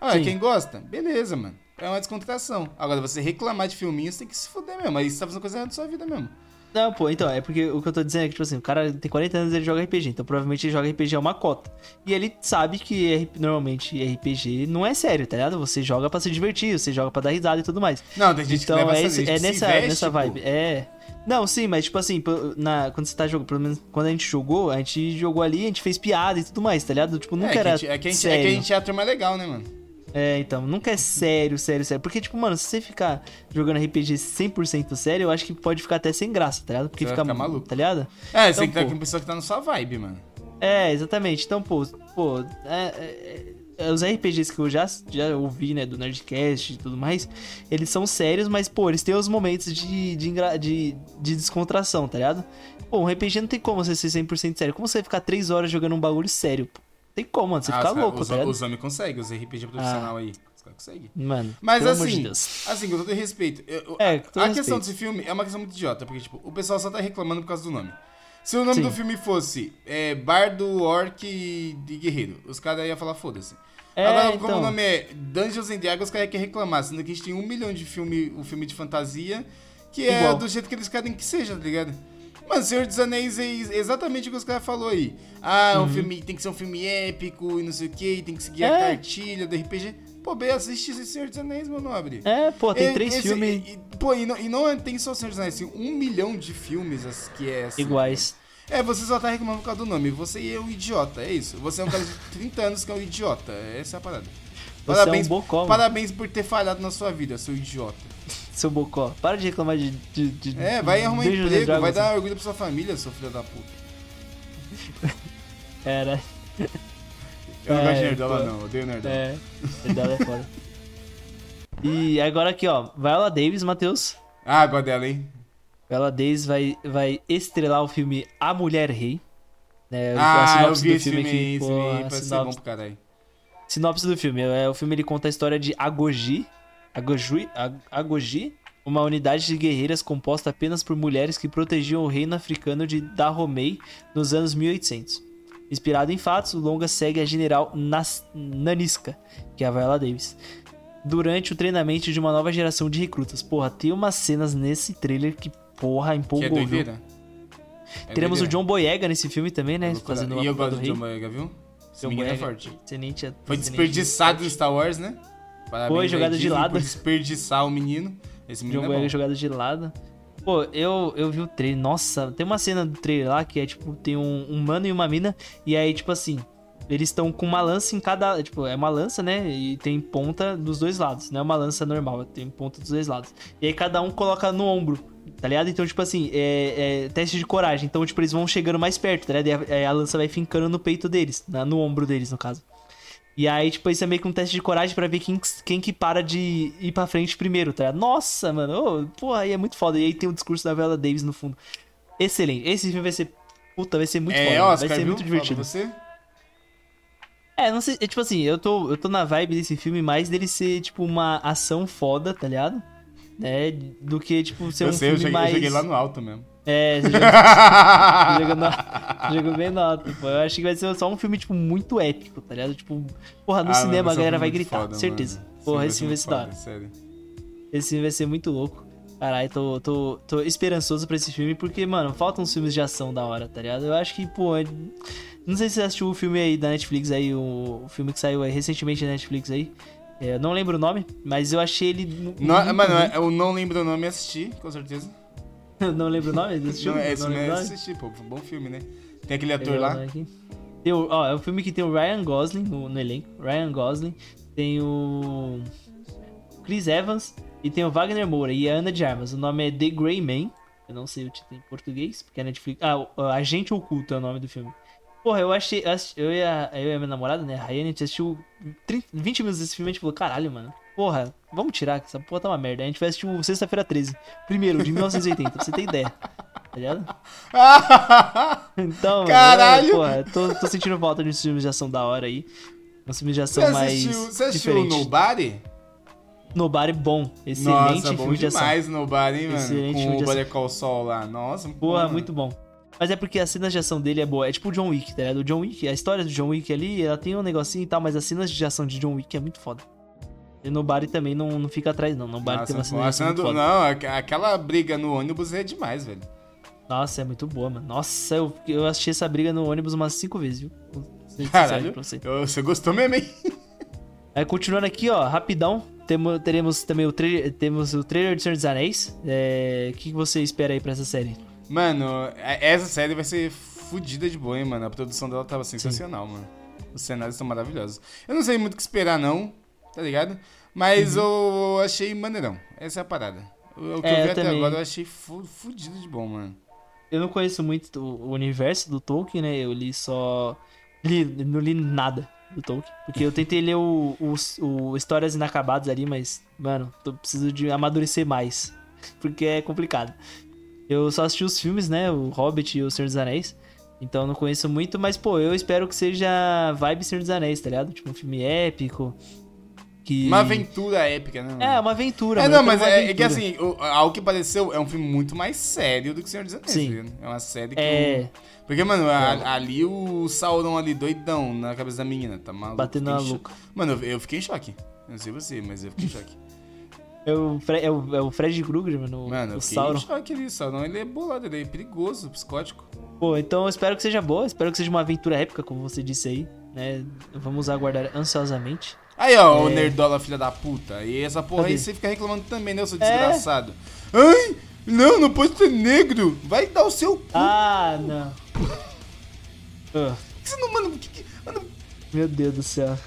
Ah, Sim. quem gosta? Beleza, mano. É uma descontração. Agora, você reclamar de filminho, você tem que se fuder mesmo. Aí você tá fazendo coisa errada na sua vida mesmo. Não, pô, então, é porque o que eu tô dizendo é que, tipo assim, o cara tem 40 anos e ele joga RPG, então provavelmente ele joga RPG a uma cota. E ele sabe que normalmente RPG não é sério, tá ligado? Você joga pra se divertir, você joga pra dar risada e tudo mais. Não, tem gente Então que leva é, essa gente é que nessa, veste, nessa pô. vibe. É. Não, sim, mas tipo assim, pô, na, quando você tá jogando, pelo menos quando a gente jogou, a gente jogou ali, a gente fez piada e tudo mais, tá ligado? Tipo, É, nunca que a era gente- é que a gente, é sério. que a gente é a turma legal, né, mano? É, então, nunca é sério, sério, sério. Porque, tipo, mano, se você ficar jogando RPG 100% sério, eu acho que pode ficar até sem graça, tá ligado? Porque Você fica, maluco. tá ligado? É, você Então, tem que estar com pessoa que tá na sua vibe, mano. É, exatamente. Então, pô, pô, é, é, é, os RPGs que eu já, já ouvi, né, do Nerdcast e tudo mais, eles são sérios, mas, pô, eles têm os momentos de, de, de, de descontração, tá ligado? Pô, um RPG não tem como você ser 100% sério. Como você vai ficar 3 horas jogando um bagulho sério, pô? Tem como, mano. Você Ah, fica os, louco, os, tá os homens conseguem, os RPG profissional aí. Os caras conseguem. Mano, Mas de assim, assim, com todo respeito, eu- É, a, com todo a respeito. questão desse filme é uma questão muito idiota, porque, tipo, o pessoal só tá reclamando por causa do nome. Se o nome Sim. do filme fosse é, Bardo, Orc e Guerreiro, os caras iam falar foda-se. É, Agora, como então. o nome é Dungeons and Dragons, os caras querem reclamar, sendo que a gente tem um milhão de filme, um filme de fantasia, que é Igual. do jeito que eles querem que seja, tá ligado? Mano, Senhor dos Anéis é ex- exatamente o que os caras falaram aí. Ah, um filme tem que ser um filme épico e não sei o que, tem que seguir a Uhum. É. cartilha do RPG. Pô, bem, assiste esse Senhor dos Anéis, meu nobre. É, pô, tem E- três esse- filmes e- pô, e não, e não é- tem só o Senhor dos Anéis, tem um milhão de filmes as- que é assim. iguais. É, você só tá reclamando por causa do nome. Você é um idiota, é isso. Você é um cara de 30 anos que é um idiota. Essa é a parada. Você é um bocó, parabéns por ter falhado na sua vida, seu idiota. Seu bocó. Para de reclamar de. de, de É, vai arrumar emprego, vai dar orgulho pra sua família, seu filho da puta. Era. Eu não É, gosto de nerdola, pô. não. Eu odeio nerdola. É, verdade é foda. E agora aqui, ó. Viola Davis, Matheus. Ah, gosto dela, hein? Viola Davis vai, vai estrelar o filme A Mulher Rei. Né, Ah, eu vi esse filme aí. aqui, Esse pô, filme parece sinopse- bom pro caralho. Sinopse do filme. É, o filme ele conta a história de Agoji. Agoji, Ag- Agoji, uma unidade de guerreiras composta apenas por mulheres que protegiam o reino africano de Dahomey nos anos 1800. Inspirado em fatos, o longa segue a general Nas- Naniska, que é a Viola Davis, durante o treinamento de uma nova geração de recrutas. Porra, tem umas cenas nesse trailer que, porra, Que é empolgou. doideira. É Teremos o doideira. John Boyega nesse filme também, né? Fazendo E eu gosto do do. John Boyega, viu? Esse John menino é forte. Tenente, Foi tenente desperdiçado em Star Wars, né? Parabéns Foi, jogada de lado. Por desperdiçar o menino. Esse menino John é jogado de lado. Pô, eu, eu vi o trailer. Nossa, tem uma cena do trailer lá que é tipo: tem um, um mano e uma mina. E aí, tipo assim, eles estão com uma lança em cada. Tipo, é uma lança, né? E tem ponta dos dois lados. Não é uma lança normal, tem ponta dos dois lados. E aí cada um coloca no ombro. Tá ligado? Então, tipo assim, é, é teste de coragem. Então, tipo, eles vão chegando mais perto, tá ligado? E a, aí a lança vai fincando no peito deles, na- no ombro deles, no caso. E aí, tipo, isso é meio que um teste de coragem pra ver quem, quem que para de ir pra frente primeiro, tá ligado? Nossa, mano, ô, porra, aí é muito foda. E aí tem o discurso da Viola Davis no fundo. Excelente. Esse filme vai ser. Puta, vai ser muito é, foda. Oscar, vai ser viu? muito divertido. Você? É, não sei. É, tipo assim, eu tô, eu tô na vibe desse filme mais dele ser, tipo, uma ação foda, tá ligado? É, do que, tipo, ser eu um sei, eu filme cheguei, mais. eu cheguei lá no alto mesmo. É, jogou, jogou, no- jogou bem no alto, pô. Eu acho que vai ser só um filme, tipo, muito épico, tá ligado? Tipo, porra, no Ah, cinema a um galera vai gritar, foda, certeza. mano. Porra, esse filme vai ser da hora. sério. Esse filme vai ser muito louco. Caralho, tô, tô, tô esperançoso pra esse filme, porque, mano, faltam uns filmes de ação da hora, tá ligado? Eu acho que, pô. é- Não sei se você assistiu o filme aí da Netflix aí, o, o filme que saiu aí recentemente na Netflix aí. É, eu não lembro o nome, mas eu achei ele. Não, muito mano, eu não lembro o nome e assisti, com certeza. não lembro o nome desse filme? Não, esse não não lembro o é assisti, pô. Bom filme, né? Tem aquele ator lá. aqui. Tem o- ó, é um filme que tem o Ryan Gosling no, no elenco. Ryan Gosling. Tem o Chris Evans e tem o Wagner Moura e a Ana de Armas. O nome é The Grey Man. Eu não sei o título em português, porque a Netflix. Ah, Agente Oculto é o nome do filme. Porra, eu achei. eu e a, eu e a minha namorada, né? A Rayane, a gente assistiu 30, 20 minutos desse filme e a gente falou: caralho, mano. Porra, vamos tirar, que essa porra tá uma merda. A gente vai assistir o Sexta-feira 13. Primeiro, de 1980, pra você ter ideia. Tá ligado? Então, Caralho! eu, porra, tô, tô sentindo falta de filmes de ação da hora aí. Uns filmes de Você ação mais assistiu, você assistiu diferentes. Nobody? Nobody bom. Excelente Nossa, bom filme de ação. demais Nobody, hein, mano? Excelente Com o. Better Call Saul lá. Nossa, Porra, mano. muito bom. Mas é porque as cenas de ação dele é boa. É tipo o John Wick, tá ligado? O John Wick, a história do John Wick ali, ela tem um negocinho e tal, mas as cenas de ação de John Wick é muito foda. E Nobody também não, não fica atrás, não. Nobody Nossa, tem uma cena de a ação cena muito do, não, aqu- aquela briga no ônibus é demais, velho. Nossa, é muito boa, mano. Nossa, eu, eu assisti essa briga no ônibus umas cinco vezes, viu? Caralho, você. eu- você gostou mesmo, hein? Aí, continuando aqui, ó, rapidão, temo, teremos também o, tra temos o trailer de Senhor dos Anéis. É, O que, que você espera aí pra essa série? Mano, a- essa série vai ser fodida de boa, hein, mano. A produção dela tava sensacional, mano. Os cenários estão maravilhosos. Eu não sei muito o que esperar, não, tá ligado? Mas eu achei maneirão. Essa é a parada. O, que Uhum. É, eu vi eu até também. agora eu achei fu- fudido de bom, mano. eu não conheço muito o universo do Tolkien, né? Eu li só. Li, não li nada do Tolkien. Porque eu tentei ler o, o, o Histórias Inacabadas ali, mas, mano, eu preciso de amadurecer mais. Porque é complicado. Eu só assisti os filmes, né? O Hobbit e o Senhor dos Anéis. Então eu não conheço muito, mas, pô, eu espero que seja vibe Senhor dos Anéis, tá ligado? Tipo, um filme épico. Que... Uma aventura épica, né? mano? É, uma aventura. É, não, mas é, é que assim, o- ao que pareceu, é um filme muito mais sério do que Senhor dos Anéis. Sim. ligado? É uma série que. É. eu- Porque, mano, a- ali o Sauron ali doidão na cabeça da menina, tá maluco? Batendo na em cho- louca. Mano, eu, eu fiquei em choque. Não sei você, mas eu fiquei em choque. É o, Fre é o, é o Fred Krueger, mano. o- Mano, eu o fiquei Sauron. em choque ali. O Sauron, ele é bolado, ele é perigoso, psicótico. Pô, então eu espero que seja boa, espero que seja uma aventura épica, como você disse aí, né? Vamos aguardar ansiosamente. Aí, ó, o É. nerdola filha da puta. E essa porra aí Cadê? você fica reclamando também, né, seu É. desgraçado? Ai, não, não pode ser negro. Vai dar o seu cu. Ah, não. Que você não, mano, que, que- mano, meu Deus do céu. não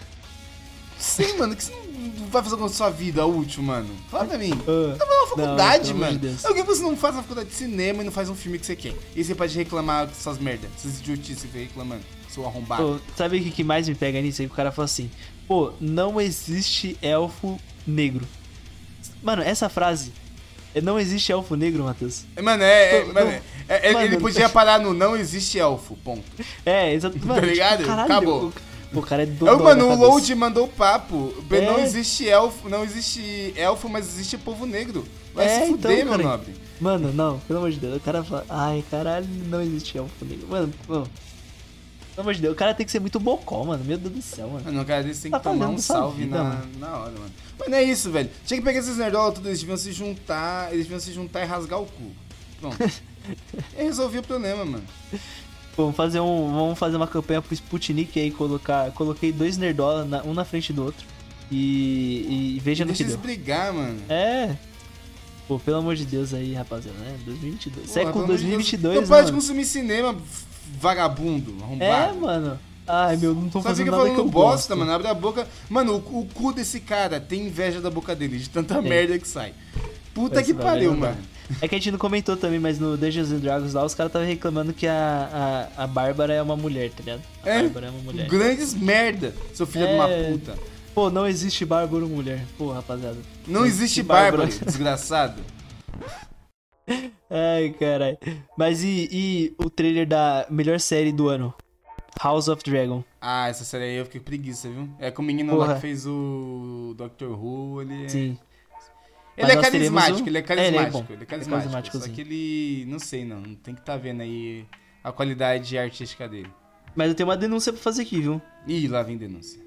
sei, mano, que você não vai fazer com a sua vida útil, mano? Fala pra mim. Ah, Tá fazendo faculdade, amor mano. de que você não faz a faculdade de cinema e não faz um filme que você quer? E você pode reclamar dessas merdas, essas idiotices que você fica reclamando, seu arrombado. Pô, sabe o que, que mais me pega nisso aí? O cara fala assim, pô, não existe elfo negro. Mano, essa frase, é, não existe elfo negro, Matheus. Mano, é, é- Pô, mano, não. é- é- Mano, ele podia parar no não existe elfo, ponto. É, exato. Mano, ligado? caralho, Acabou. O, pô, o cara é É, doido. mano, o Load mandou o papo. Não É. existe elfo, não existe elfo, mas existe povo negro. Vai É, se fuder, então, meu nobre. Mano, não, pelo amor de Deus. O cara fala, ai, caralho, não existe elfo negro. Mano, pô. Pelo amor de Deus, o cara tem que ser muito bocó, mano. Meu Deus do céu, mano. Mano, o cara desse tem Tá que tomar falando um salve vida, na, mano. na hora, mano. Mas não é isso, velho. Tinha que pegar esses nerdola tudo, eles deviam se juntar, eles deviam se juntar e rasgar o cu. Pronto. e resolvi o problema, mano. Pô, Vamos fazer, um, vamos fazer uma campanha pro Sputnik aí, colocar. Coloquei dois nerdola, na- um na frente do outro. E, e veja no Deixa que eles deu. brigar, mano. É. Pô, pelo amor de Deus aí, rapaziada, né? 2022. Porra, Século pelo amor de Deus. 2022, Não né, pode mano? consumir cinema, vagabundo, É, arrombado. mano. Ai, meu, não tô Só fazendo nada que falando eu bosta, gosto. mano. Abre a boca. Mano, o, o cu desse cara tem inveja da boca dele, de tanta Tem. merda que sai. Puta Esse que pariu, não dá. mano. É que a gente não comentou também, mas no Dungeons and Dragons lá, os caras estavam reclamando que a, a, a Bárbara é uma mulher, tá ligado? A É, Bárbara é uma mulher. Grandes merda, seu filho de uma É. puta. Pô, não existe Bárbara mulher. Pô, rapaziada. Não existe Bárbara. Bárbara, desgraçado. Ai, caralho. Mas e, e o trailer da melhor série do ano? House of Dragon. Ah, essa série aí eu fiquei preguiça, viu? É com o menino lá Porra. que fez o Doctor Who, ele é... Sim. Ele é carismático, um- ele é É, ele é carismático, ele é Ele é carismático. só que ele, não sei não, tem que tá vendo aí a qualidade artística dele. Mas eu tenho uma denúncia pra fazer aqui, viu? Ih, lá vem denúncia.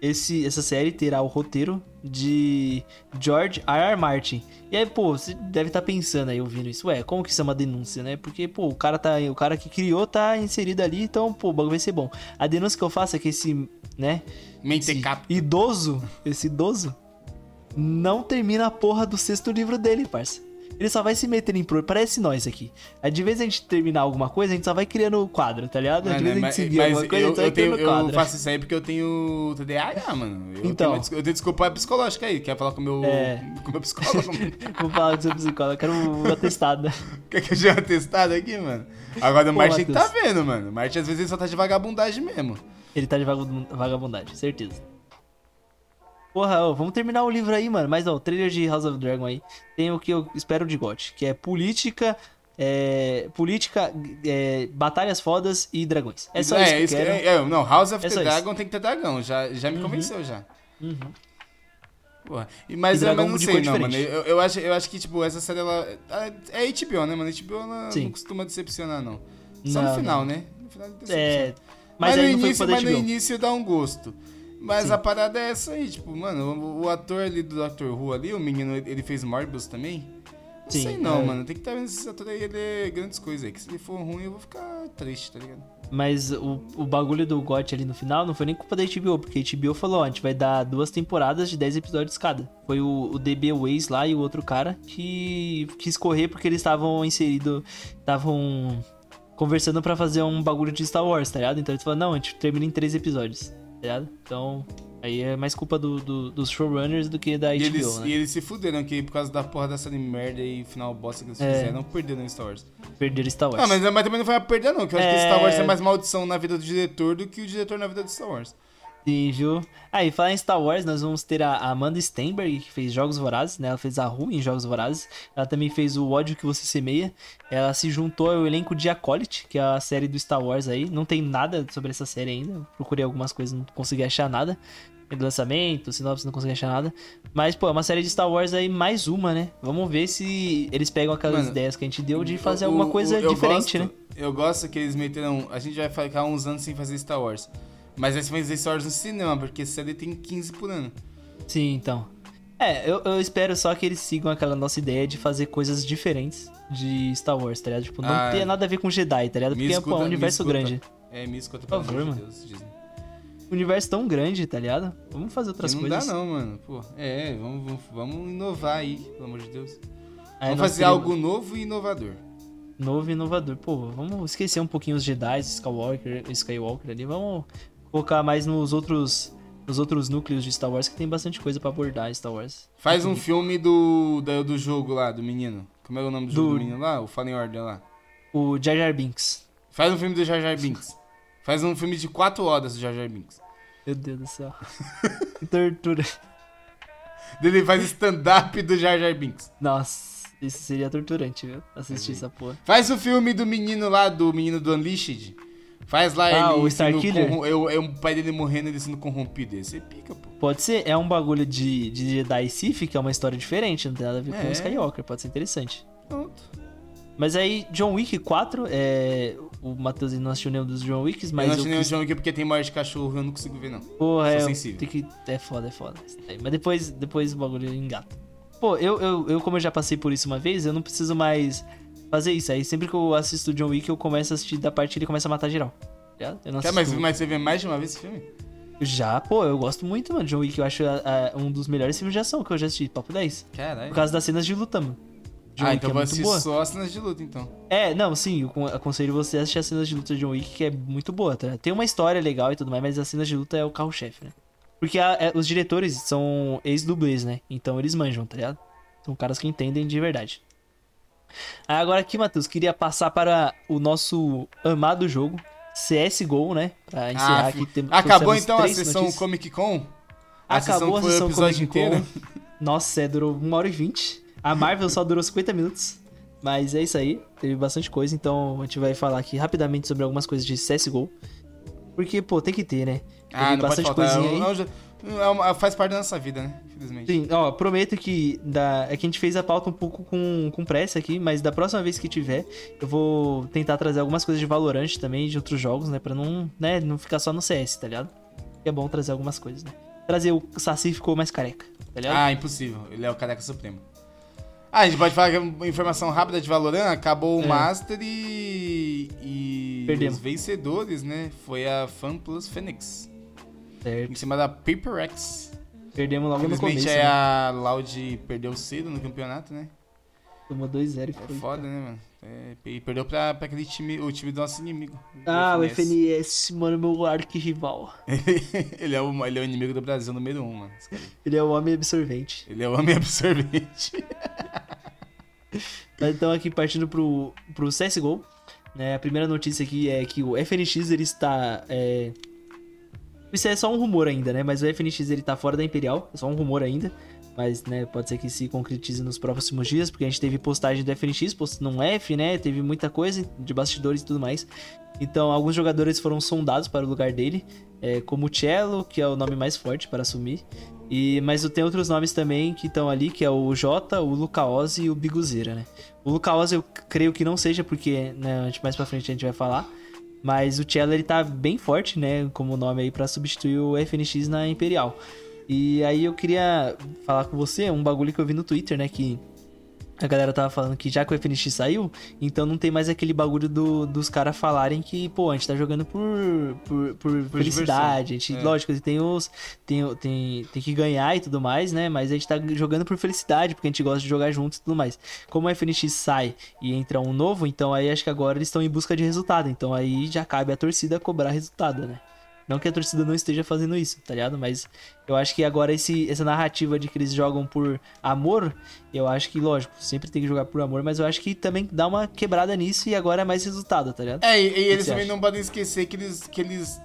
Esse, essa série terá o roteiro de George R. R. Martin. E aí, pô, você deve estar pensando aí ouvindo isso. Ué, como que isso é uma denúncia, né? Porque, pô, o cara, tá, o cara que criou tá inserido ali, então, pô, o bagulho vai ser bom. A denúncia que eu faço é que esse, né? Esse Mentecap. idoso, esse idoso, não termina a porra do sexto livro dele, parça. Ele só vai se meter em pro. Parece nós aqui. Aí, de vez a gente terminar alguma coisa, a gente só vai criando quadro, tá ligado? De vez a gente seguir alguma coisa, a eu, gente só vai eu, criando eu quadro. faço isso aí porque eu tenho TDAH, mano. Eu Então. tenho, uma eu tenho desculpa psicológica aí. Quer falar com o meu, É. com o meu psicólogo? Vou falar com o seu psicólogo, eu quero um atestado. Quer que eu já testado aqui, mano? Agora o Marte tá vendo, mano. O Marte às vezes ele só tá de vagabundagem mesmo. Ele tá de vagabund- vagabundagem, certeza. Porra, ô, vamos terminar o livro aí, mano. Mas ó, o trailer de House of Dragon aí tem o que eu espero de GOT, que é política, é, política, é, batalhas fodas e dragões. É só isso que eu isso quero. é, é, não, House of É the Dragon tem que ter dragão. Já, já me convenceu já. Uhum. Porra. Mas, eu, não sei, não, mano. Eu, eu, acho, eu acho que, tipo, essa série, ela. É HBO, né, mano? HBO ela Sim. não costuma decepcionar, não. Só Não, no final, não. né? No final. É, Mas, mas, no início, mas no início dá um gosto. Mas Sim. a parada é essa aí, tipo, mano, o, ator ali do Doctor Who ali, o menino, ele fez Morbius também? Não Sim, sei não, é. mano. Tem que estar vendo esse ator aí, ele é grandes coisas aí. Que se ele for ruim, eu vou ficar triste, tá ligado? Mas o, o bagulho do GOT ali no final não foi nem culpa da HBO, porque a HBO falou, ó, a gente vai dar duas temporadas de 10 episódios cada. Foi o, o DB Ways lá e o outro cara que quis correr porque eles estavam inseridos, estavam conversando pra fazer um bagulho de Star Wars, tá ligado? Então eles falaram, não, a gente termina em três episódios, tá ligado? Então, Aí é mais culpa do, do- dos showrunners do que da E HBO, eles, né? e eles se fuderam, que por causa da porra dessa merda e final bosta que eles É. fizeram, perderam Star Wars. Perderam Star Wars. Ah, mas, mas também não foi a perder, não. Que eu acho que É. Star Wars é mais maldição na vida do diretor do que o diretor na vida do Star Wars. Sim, viu? Ah, e falar em Star Wars, nós vamos ter a Amanda Stenberg, que fez Jogos Vorazes, né? Ela fez a Ru em Jogos Vorazes. Ela também fez o Ódio Que Você Semeia. Ela se juntou ao elenco de Acolyte, que é a série do Star Wars aí. Não tem nada sobre essa série ainda. Procurei algumas coisas, não consegui achar nada. De lançamento, sinopse, não consegui achar nada. Mas, pô, é uma série de Star Wars aí, mais uma, né? Vamos ver se eles pegam aquelas Mano, ideias que a gente deu de fazer O- alguma o- coisa eu diferente, gosto- né? Eu gosto que eles meteram. A gente vai ficar uns anos sem fazer Star Wars. Mas aí você vai fazer Star Wars no cinema, porque série tem 15 por ano. Sim, então. É, eu, eu espero só que eles sigam aquela nossa ideia de fazer coisas diferentes de Star Wars, tá ligado? Tipo, não Ah, ter nada a ver com Jedi, tá ligado? Porque escuta- é um universo grande. É, me escuta, pelo amor de mano. Deus, Disney. Um universo tão grande, tá ligado? Vamos fazer outras não coisas. dá não, mano. Pô, é, vamos, vamos, vamos inovar aí, pelo amor de Deus. Aí vamos fazer teremos algo novo e inovador. Novo e inovador. Pô, vamos esquecer um pouquinho os Jedi, Skywalker, Skywalker ali. Vamos focar mais nos outros, nos outros núcleos de Star Wars, que tem bastante coisa pra abordar em Star Wars. Faz um filme do, do, do jogo lá, do menino. Como é o nome do, jogo Do- do menino lá? O Fallen Order lá. O Jar Jar Binks. Faz um filme do Jar Jar Binks. Faz um filme de 4 horas do Jar Jar Binks. Meu Deus do céu. que tortura. Ele faz stand-up do Jar Jar Binks. Nossa, isso seria torturante, viu? Assistir Uhum. essa porra. Faz o filme do menino lá, do menino do Unleashed. Faz lá Ah, ele o Starkiller? corrom- eu, eu, o pai dele morrendo e ele sendo corrompido. Esse é pica, pô. Pode ser, é um bagulho de, de Jedi Sith, que é uma história diferente, não tem nada a ver com É. o Skywalker, pode ser interessante. Pronto. Mas aí, John Wick 4, é... o Matheus não assistiu nenhum dos John Wicks, eu mas não eu achei nenhum quis... John Wick porque tem morte de cachorro eu não consigo ver, não. Porra, Sou é, sensível. que... é foda, é foda. Mas depois, depois o bagulho engata. Pô, eu, eu, eu, como eu já passei por isso uma vez, eu não preciso mais fazer isso. Aí sempre que eu assisto John Wick, eu começo a assistir da parte que ele começa a matar geral. Eu não Quer, mas, mas você vê mais de uma vez esse filme? Já, pô, eu gosto muito, mano. John Wick, eu acho a- a- um dos melhores filmes de ação que eu já assisti, papo 10. Caralho. Por causa das cenas de luta, mano. John Ah, Wick então é vou assistir boa. só as cenas de luta, então. É, não, sim, eu con- aconselho você a assistir as cenas de luta de John Wick, que é muito boa, tá? Tem uma história legal e tudo mais, mas as cenas de luta é o carro-chefe, né? Porque a- é, os diretores são ex-dublês, né? Então eles manjam, tá ligado? São caras que entendem de verdade. Agora aqui, Matheus, queria passar para o nosso amado jogo, CSGO, né? Pra encerrar Ah, aqui. Tem, Acabou então a três são notícias. Comic Con? A Acabou sessão a sessão Comic Con. Nossa, é, durou 1 hora e 20. A Marvel só durou 50 minutos. Mas é isso aí, teve bastante coisa, então a gente vai falar aqui rapidamente sobre algumas coisas de CSGO. Porque, pô, tem que ter, né? Ah, não pode bastante faltar. coisinha aí. É jo- é uma- faz parte da nossa vida, né? Infelizmente. Sim, ó, prometo que da, é que a gente fez a pauta um pouco com, com pressa aqui, mas da próxima vez que tiver, eu vou tentar trazer algumas coisas de Valorant também, de outros jogos, né? Pra não, né, não ficar só no CS, tá ligado? É bom trazer algumas coisas, né? Trazer o Saci ficou mais careca, tá ligado? Ah, impossível. Ele é o careca supremo. Ah, a gente pode falar que uma informação rápida de Valorant. Acabou o É. Master e. e Perdemos. os vencedores, né? Foi a Fan Plus Phoenix. Certo. Em cima da PaperX. Perdemos logo no Infelizmente começo. é né? a Loud perdeu cedo no campeonato, né? Tomou 2-0 e É foi. foda, né, mano? É, e perdeu pra, pra aquele time, o time do nosso inimigo. Ah, o FNS. FNS, mano, meu arqui-rival. ele, é o, ele é o inimigo do Brasil número um, mano. cara. Ele é o homem absorvente. Ele é o homem absorvente. Mas Então aqui partindo pro, pro CSGO, né, a primeira notícia aqui é que o FNX ele está... é, Isso é só um rumor ainda, né? Mas o FNX ele tá fora da Imperial, é só um rumor ainda. Mas, né, pode ser que se concretize nos próximos dias, porque a gente teve postagem do FNX, postando um F, né? Teve muita coisa de bastidores e tudo mais. Então, alguns jogadores foram sondados para o lugar dele, é, como o Cello, que é o nome mais forte para assumir. E, mas tem outros nomes também que estão ali, que é o Jota, o Lucaose e o Biguzeira, né? O Lucaose eu creio que não seja, porque né, mais pra frente a gente vai falar. Mas o Cello ele tá bem forte, né? Como nome aí pra substituir o FNX na Imperial. E aí eu queria falar com você um bagulho que eu vi no Twitter, né? Que a galera tava falando que já que o FNX saiu, então não tem mais aquele bagulho do- dos caras falarem que, pô, a gente tá jogando por, por, por felicidade. A gente, É. Lógico, tem os. Tem, tem, tem que ganhar e tudo mais, né? Mas a gente tá jogando por felicidade, porque a gente gosta de jogar juntos e tudo mais. Como o FNX sai e entra um novo, então aí acho que agora eles estão em busca de resultado. Então aí já cabe a torcida cobrar resultado, né? Não que a torcida não esteja fazendo isso, tá ligado? Mas eu acho que agora esse, essa narrativa de que eles jogam por amor, eu acho que, lógico, sempre tem que jogar por amor, mas eu acho que também dá uma quebrada nisso e agora é mais resultado, tá ligado? É, e, e eles também acha? não podem esquecer que eles, que eles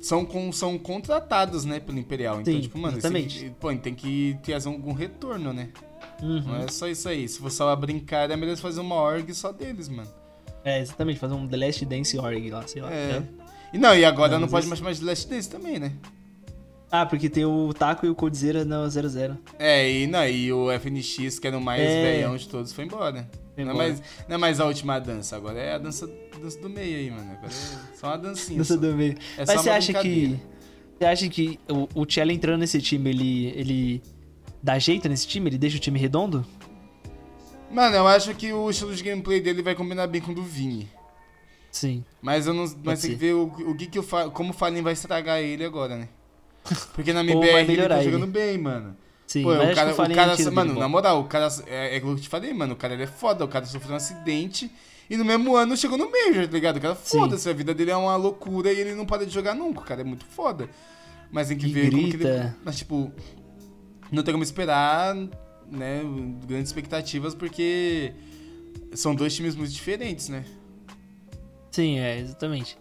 são, com, são contratados, né, pelo Imperial. Então, Sim, tipo, mano, que, pô, tem que ter algum retorno, né? Não Uhum. é só isso aí. Se for só brincar, é melhor fazer uma org só deles, mano. É, exatamente, fazer um The Last Dance Org lá, sei lá. É. né? E não, e agora Não, não, pode mais chamar de Last Days também, né? Ah, porque tem o Taco e o Coldzera no 00. É, e, não, e o FNX, que era o mais É. velhão de todos, foi embora. Foi não, é mais, não é mais a última dança, agora é a dança, dança do meio aí, mano. Agora é só uma dancinha. Dança só. do meio. É Mas você acha que. Você acha que o, o Tchela entrando nesse time, ele. ele dá jeito nesse time? Ele deixa o time redondo? Mano, eu acho que o estilo de gameplay dele vai combinar bem com o do Vini. Sim. Mas eu não. Mas tem que ver o, o que que o como o Fallen vai estragar ele agora, né? Porque na MBR ele tá ele. jogando bem, mano. Sim, Pô, o cara, o o cara tira dele mano, bom. na moral, o cara é, é aquilo que eu te falei, mano, o cara ele é foda, o cara sofreu um acidente e no mesmo ano chegou no Major, tá ligado? O cara Sim. foda-se, a vida dele é uma loucura e ele não para de jogar nunca, o cara é muito foda. Mas tem que E ver como que ele, grita. mas tipo, não tem como esperar, né, grandes expectativas porque são dois times muito diferentes, né? Sim, é, exatamente.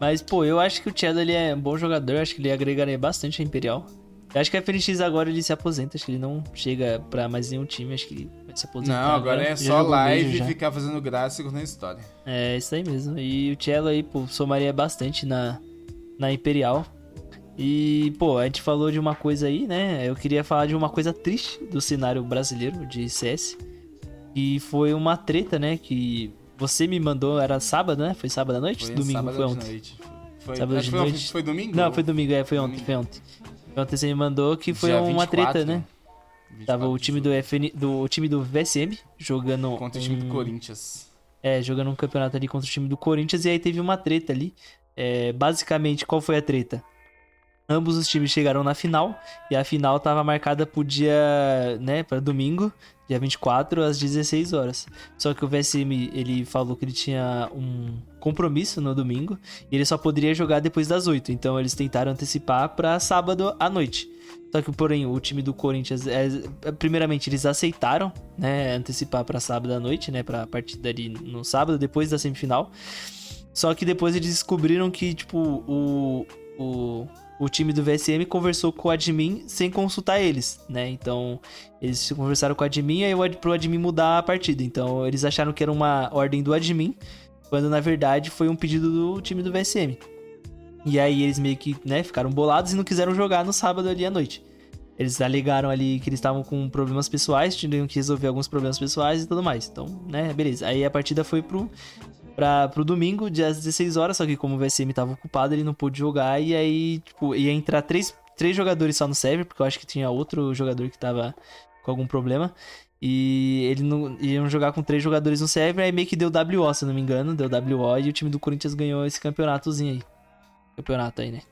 Mas, pô, eu acho que o Tchela ele é um bom jogador, acho que ele agregaria bastante a Imperial. Eu acho que a FNX agora ele se aposenta, acho que ele não chega pra mais nenhum time, acho que ele vai se aposentar. Não, agora é Já só live e ficar fazendo graça e contando história. É, isso aí mesmo. E o Cello aí, pô, somaria bastante na, na Imperial. E, pô, a gente falou de uma coisa aí, né? Eu queria falar de uma coisa triste do cenário brasileiro de CS. E foi uma treta, né? Que você me mandou, era sábado, né? Foi sábado à noite? Foi domingo, sábado foi ontem. noite. Foi, Sábado de foi, noite. foi domingo? Não, foi domingo, é, foi ontem, Domingo. foi ontem. Ontem você me mandou que foi Dia uma 24, treta, né? 24 Tava o time do, FN, do o time do VSM jogando Contra o time do Corinthians. É, jogando um campeonato ali contra o time do Corinthians e aí teve uma treta ali. É, basicamente, qual foi a treta? Ambos os times chegaram na final e a final tava marcada pro dia, né, para domingo, dia 24 às 16 horas. Só que o VSM, ele falou que ele tinha um compromisso no domingo e ele só poderia jogar depois das 8. Então eles tentaram antecipar pra sábado à noite. Só que, porém, o time do Corinthians, é, é, primeiramente, eles aceitaram, né, antecipar pra sábado à noite, né, pra partida ali no sábado, depois da semifinal. Só que depois eles descobriram que, tipo, o, o, o time do VSM conversou com o admin sem consultar eles, né? Então, eles conversaram com o admin e aí pro admin mudar a partida. Então, eles acharam que era uma ordem do admin, quando na verdade foi um pedido do time do VSM. E aí eles meio que, né, ficaram bolados e não quiseram jogar no sábado ali à noite. Eles alegaram ali que eles estavam com problemas pessoais, tinham que resolver alguns problemas pessoais e tudo mais. Então, né, beleza. Aí a partida foi pro, pra, pro domingo, dia às 16 horas, só que como o VSM tava ocupado, ele não pôde jogar. E aí, tipo, ia entrar três, três jogadores só no server, porque eu acho que tinha outro jogador que tava com algum problema. E ele não iam jogar com três jogadores no server, aí meio que deu WO, se eu não me engano, deu WO e o time do Corinthians ganhou esse campeonatozinho aí. Campeonato aí, né?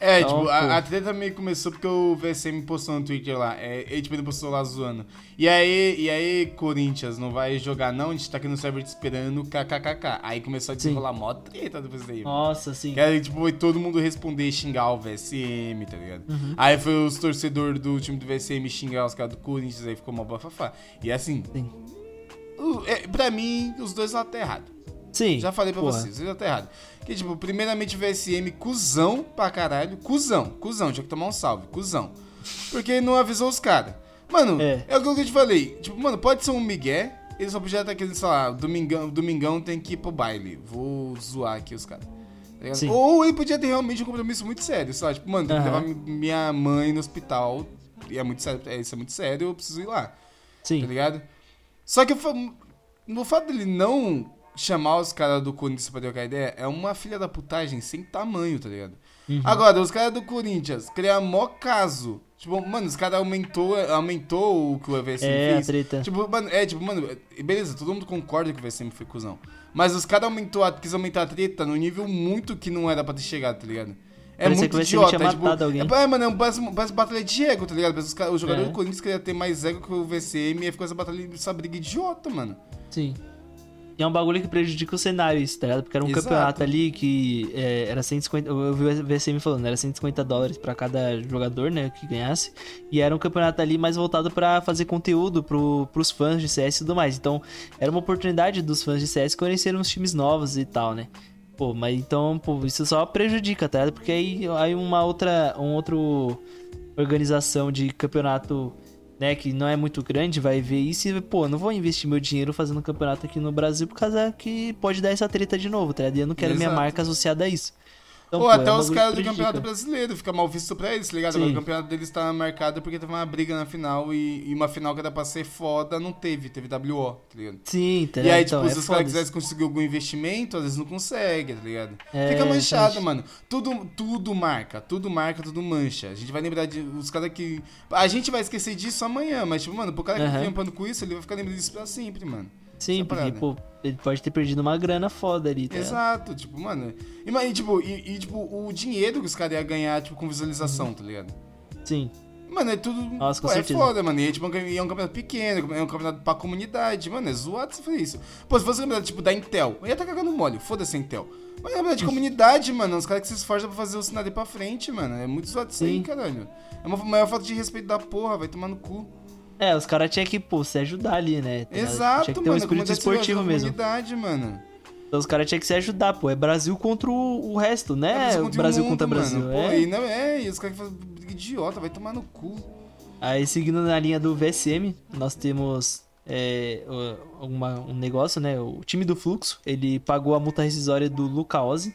É, Então, tipo, a, a treta meio começou porque o VSM postou no Twitter lá. É, ele, tipo, ele postou lá zoando. E aí, e aí, Corinthians, não vai jogar não? A gente tá aqui no server te esperando, kkkk. Aí começou a desenrolar mó treta depois daí. Nossa, sim. Que aí, tipo, foi todo mundo responder e xingar o VSM, tá ligado? Uhum. Aí foi os torcedores do time do VSM xingar os caras do Corinthians, aí ficou mó bafafá. E assim, Sim. o, é, pra mim, os dois lá tá errado. Sim. Já falei pra porra. vocês, ele tá errado. Que, tipo, primeiramente o VSM, cuzão pra caralho. Cuzão, cuzão, tinha que tomar um salve, cuzão. Porque ele não avisou os caras. Mano, É. é. aquilo que eu te falei. Tipo, mano, pode ser um migué. Ele só podia estar aquele, sei lá, domingão, domingão tem que ir pro baile. Vou zoar aqui os caras. Tá. Ou ele podia ter realmente um compromisso muito sério. Lá, tipo, mano, tem que Aham. levar minha mãe no hospital. E é muito sério, é, isso é muito sério, eu preciso ir lá Sim. tá ligado? Só que no fato dele não chamar os caras do Corinthians pra trocar ideia, é uma filha da putagem sem tamanho, tá ligado? Uhum. Agora, os caras do Corinthians criam mó caso. Tipo, mano, os caras aumentou, aumentou o que o VSM É, a fez. treta. Tipo, mano, é, tipo, mano, beleza, todo mundo concorda que o VSM foi cuzão. Mas os caras aumentou, a- quis aumentar a treta no nível muito que não era pra ter chegado, tá ligado? É Parecia muito o idiota, é, tipo, alguém. É, mano, é um, parece, parece batalha de ego, tá ligado? Parece os, os jogadores É. do Corinthians queriam ter mais ego que o VSM e ficou essa batalha, essa briga idiota, mano. Sim. E é um bagulho que prejudica o cenário, isso, tá ligado? Porque era um Exato. campeonato ali que é, era 150. Eu vi o VCM falando, era 150 dólares pra cada jogador, né? Que ganhasse. E era um campeonato ali mais voltado pra fazer conteúdo pro, pros fãs de CS e tudo mais. Então, era uma oportunidade dos fãs de CS conhecerem uns times novos e tal, né? Pô, mas então, pô, isso só prejudica, tá ligado? Porque aí, aí uma outra. Um outro organização de campeonato né, que não é muito grande, vai ver isso e, pô, não vou investir meu dinheiro fazendo campeonato aqui no Brasil por causa que pode dar essa treta de novo, tá ligado? E eu não quero minha Exato. marca associada a isso. Então, Ou pô, é até um os caras que do campeonato brasileiro, fica mal visto pra eles, tá ligado? Sim. Agora o campeonato deles tá marcado porque teve uma briga na final e, e uma final que era pra ser foda, não teve, teve WO, tá ligado? Sim, tá E ligado? aí, então, tipo, é se os foda caras quisessem conseguir algum investimento, às vezes não consegue, tá ligado? É, Fica manchado, exatamente. mano. Tudo, tudo marca, tudo marca, tudo mancha. A gente vai lembrar de os caras que. A gente vai esquecer disso amanhã, mas, tipo, mano, pro cara que Aham. fica trampando com isso, ele vai ficar lembrando disso pra sempre, mano. Sim, porque, pô, ele pode ter perdido uma grana foda ali, tá ligado? Exato, tipo, mano. E, mas, tipo, e, e, tipo, o dinheiro que os caras iam ganhar, tipo, com visualização, tá ligado? Sim. Mano, é tudo. Nossa, pô, é foda, mano. E é, tipo, é um campeonato pequeno, é um campeonato pra comunidade. Mano, é zoado você fazer isso. Pô, se fosse um campeonato, tipo, da Intel, eu ia estar cagando mole. Foda-se a Intel. Mas é um campeonato de comunidade, mano. Os caras que se esforçam pra fazer o cenário pra frente, mano. É muito zoado isso aí, caralho. É uma maior falta de respeito da porra, vai tomar no cu. É, os caras tinham que, pô, se ajudar ali, né? Exato, Tinha que ter mano. um espírito esportivo mesmo. mano. Então os caras tinham que se ajudar, pô. É Brasil contra o, o resto, né? É o Brasil mundo, contra Brasil. mano. é. Pô, e não é, e os caras briga idiota, vai tomar no cu. Aí, seguindo na linha do VSM, nós temos é, uma- um negócio, né? O time do Fluxo, ele pagou a multa rescisória do Luca Ozzy.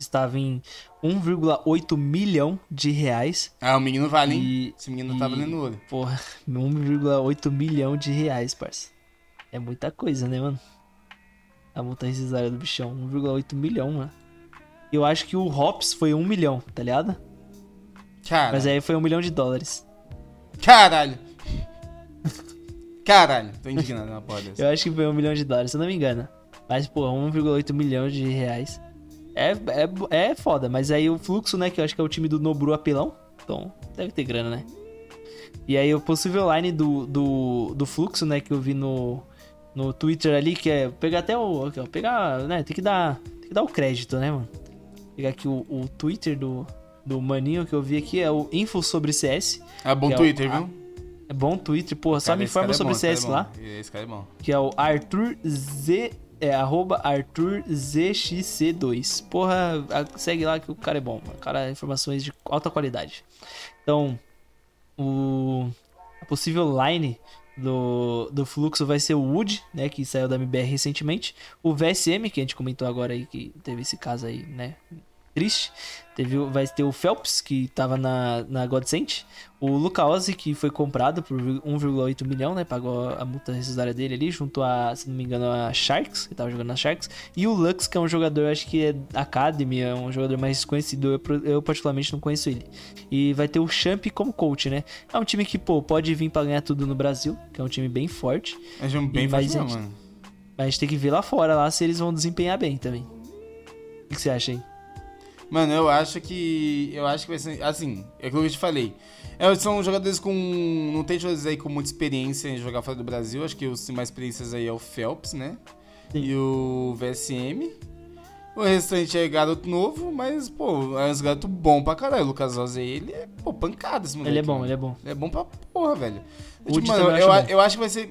Estava em 1,8 milhão de reais. Ah, o menino vale, hein? E, Esse menino tá e- valendo ouro. porra, 1,8 milhão de reais, parça. É muita coisa, né, mano? A multa rescisória do bichão, 1,8 milhão, mano. Eu acho que o Hops foi 1 milhão, tá ligado? Cara, Mas aí foi 1 milhão de dólares. caralho. Caralho, tô indignado na porra dessa. Eu acho que foi um milhão de dólares, se eu não me engano. Mas, pô, 1,8 milhão de reais. É, é, é foda, mas aí o fluxo, né? Que eu acho que é o time do Nobru Apelão. Então, deve ter grana, né? E aí o possível line do, do, do fluxo, né? Que eu vi no, no Twitter ali, que é pegar até o. Pegar, né? Tem que dar. Tem que dar o crédito, né, mano? Pegar aqui o, o Twitter do, do maninho que eu vi aqui, é o Info sobre CS. É bom que é o- Twitter, viu? É bom Twitter, porra, só Cara, me esse cara informa é sobre bom, cara CS é lá. Esse cara é bom. que é o Arthur Z. É, arroba Arthur ZXC2. Porra, segue lá que o cara é bom. O cara é informações de alta qualidade. Então, o a possível line do, do fluxo vai ser o Wood, né? Que saiu da MBR recentemente. O VSM, que a gente comentou agora aí, que teve esse caso aí, né? Triste. Teve, vai ter o Phelps, que tava na, na Godsent. O Luca Ozzy, que foi comprado por 1,8 milhão, né? Pagou a multa rescisória dele ali, junto a, se não me engano, a Sharks, que tava jogando na Sharks. E o Lux, que é um jogador, acho que é Academy, é um jogador mais conhecido. Eu, eu particularmente não conheço ele. E vai ter o Champ como coach, né? É um time que, pô, pode vir pra ganhar tudo no Brasil, que é um time bem forte. É um bem E gente. mano. Mas a gente tem que ver lá fora, lá, se eles vão desempenhar bem também. O que você acha aí? Mano, eu acho que. Eu acho que vai ser. Assim, é aquilo que eu te falei. É, são jogadores com. Não tem jogadores aí com muita experiência em jogar fora do Brasil. Acho que os mais experiências aí é o Phelps, né? Sim. E o VSM. O restante é garoto novo, mas, pô, é um garoto bom pra caralho. O Lucas Ozzy, ele é, pô, pancada esse moleque. Ele é bom, mano. ele é bom. Ele é bom pra porra, velho. Tipo, mano, eu, eu acho que vai ser.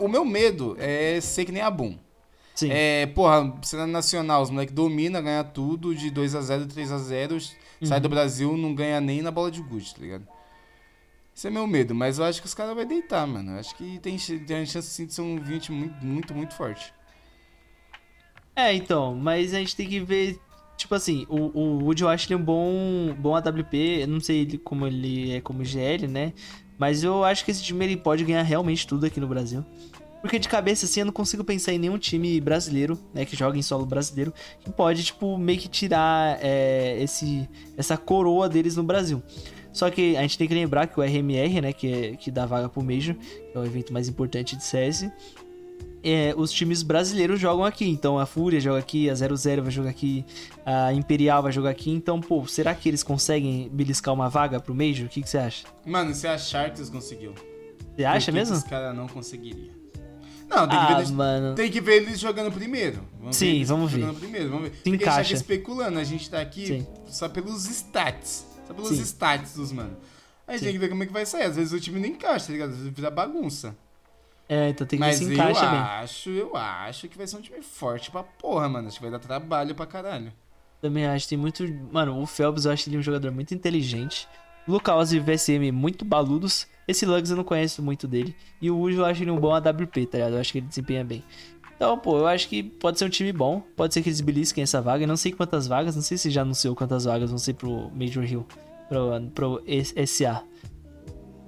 O meu medo é ser que nem a Boom. Sim. É, porra, cena nacional, os moleques dominam, ganha tudo de 2x0, 3x0, sai Uhum. do Brasil, não ganha nem na bola de gude, tá ligado? Esse é meu medo, mas eu acho que os caras vão deitar, mano. Eu acho que tem, tem a chance sim, de ser um 20 muito, muito, muito forte. É, então, mas a gente tem que ver. Tipo assim, o, o Woody eu acho ele um bom, bom AWP. Eu não sei ele como ele é como GL, né? Mas eu acho que esse time ele pode ganhar realmente tudo aqui no Brasil. Porque de cabeça, assim, eu não consigo pensar em nenhum time brasileiro, né, que joga em solo brasileiro, que pode, tipo, meio que tirar é, esse, essa coroa deles no Brasil. Só que a gente tem que lembrar que o RMR, né, que, é, que dá vaga pro Major, que é o evento mais importante de CS, é, os times brasileiros jogam aqui. Então a Fúria joga aqui, a 00 vai jogar aqui, a Imperial vai jogar aqui. Então, pô, será que eles conseguem beliscar uma vaga pro Major? O que, que você acha? Mano, se a Sharks conseguiu. Você acha mesmo? Os caras não conseguiriam. Não, tem que, Ah, ver, eles- mano. tem que ver eles jogando primeiro. Vamos Sim, ver vamos ver. primeiro. Vamos ver. Se Porque a gente tá encaixa. especulando, a gente tá aqui Sim. só pelos stats. Só pelos Sim. stats dos mano. A gente tem que ver como é que vai sair. Às vezes o time não encaixa, tá ligado? Às vezes vira bagunça. É, então tem que Mas ver se eu encaixa bem. acho, eu acho que vai ser um time forte pra porra, mano. Acho que vai dar trabalho pra caralho. Também acho, tem muito. Mano, o Phelps eu acho ele um jogador muito inteligente. Lucas e VSM muito baludos. Esse Lugs eu não conheço muito dele. E o Ujo eu acho ele um bom AWP, tá ligado? Eu acho que ele desempenha bem. Então, pô, eu acho que pode ser um time bom. Pode ser que eles belisquem essa vaga. Eu não sei quantas vagas, não sei se já anunciou quantas vagas vão ser pro Major Hill, pro, pro SA.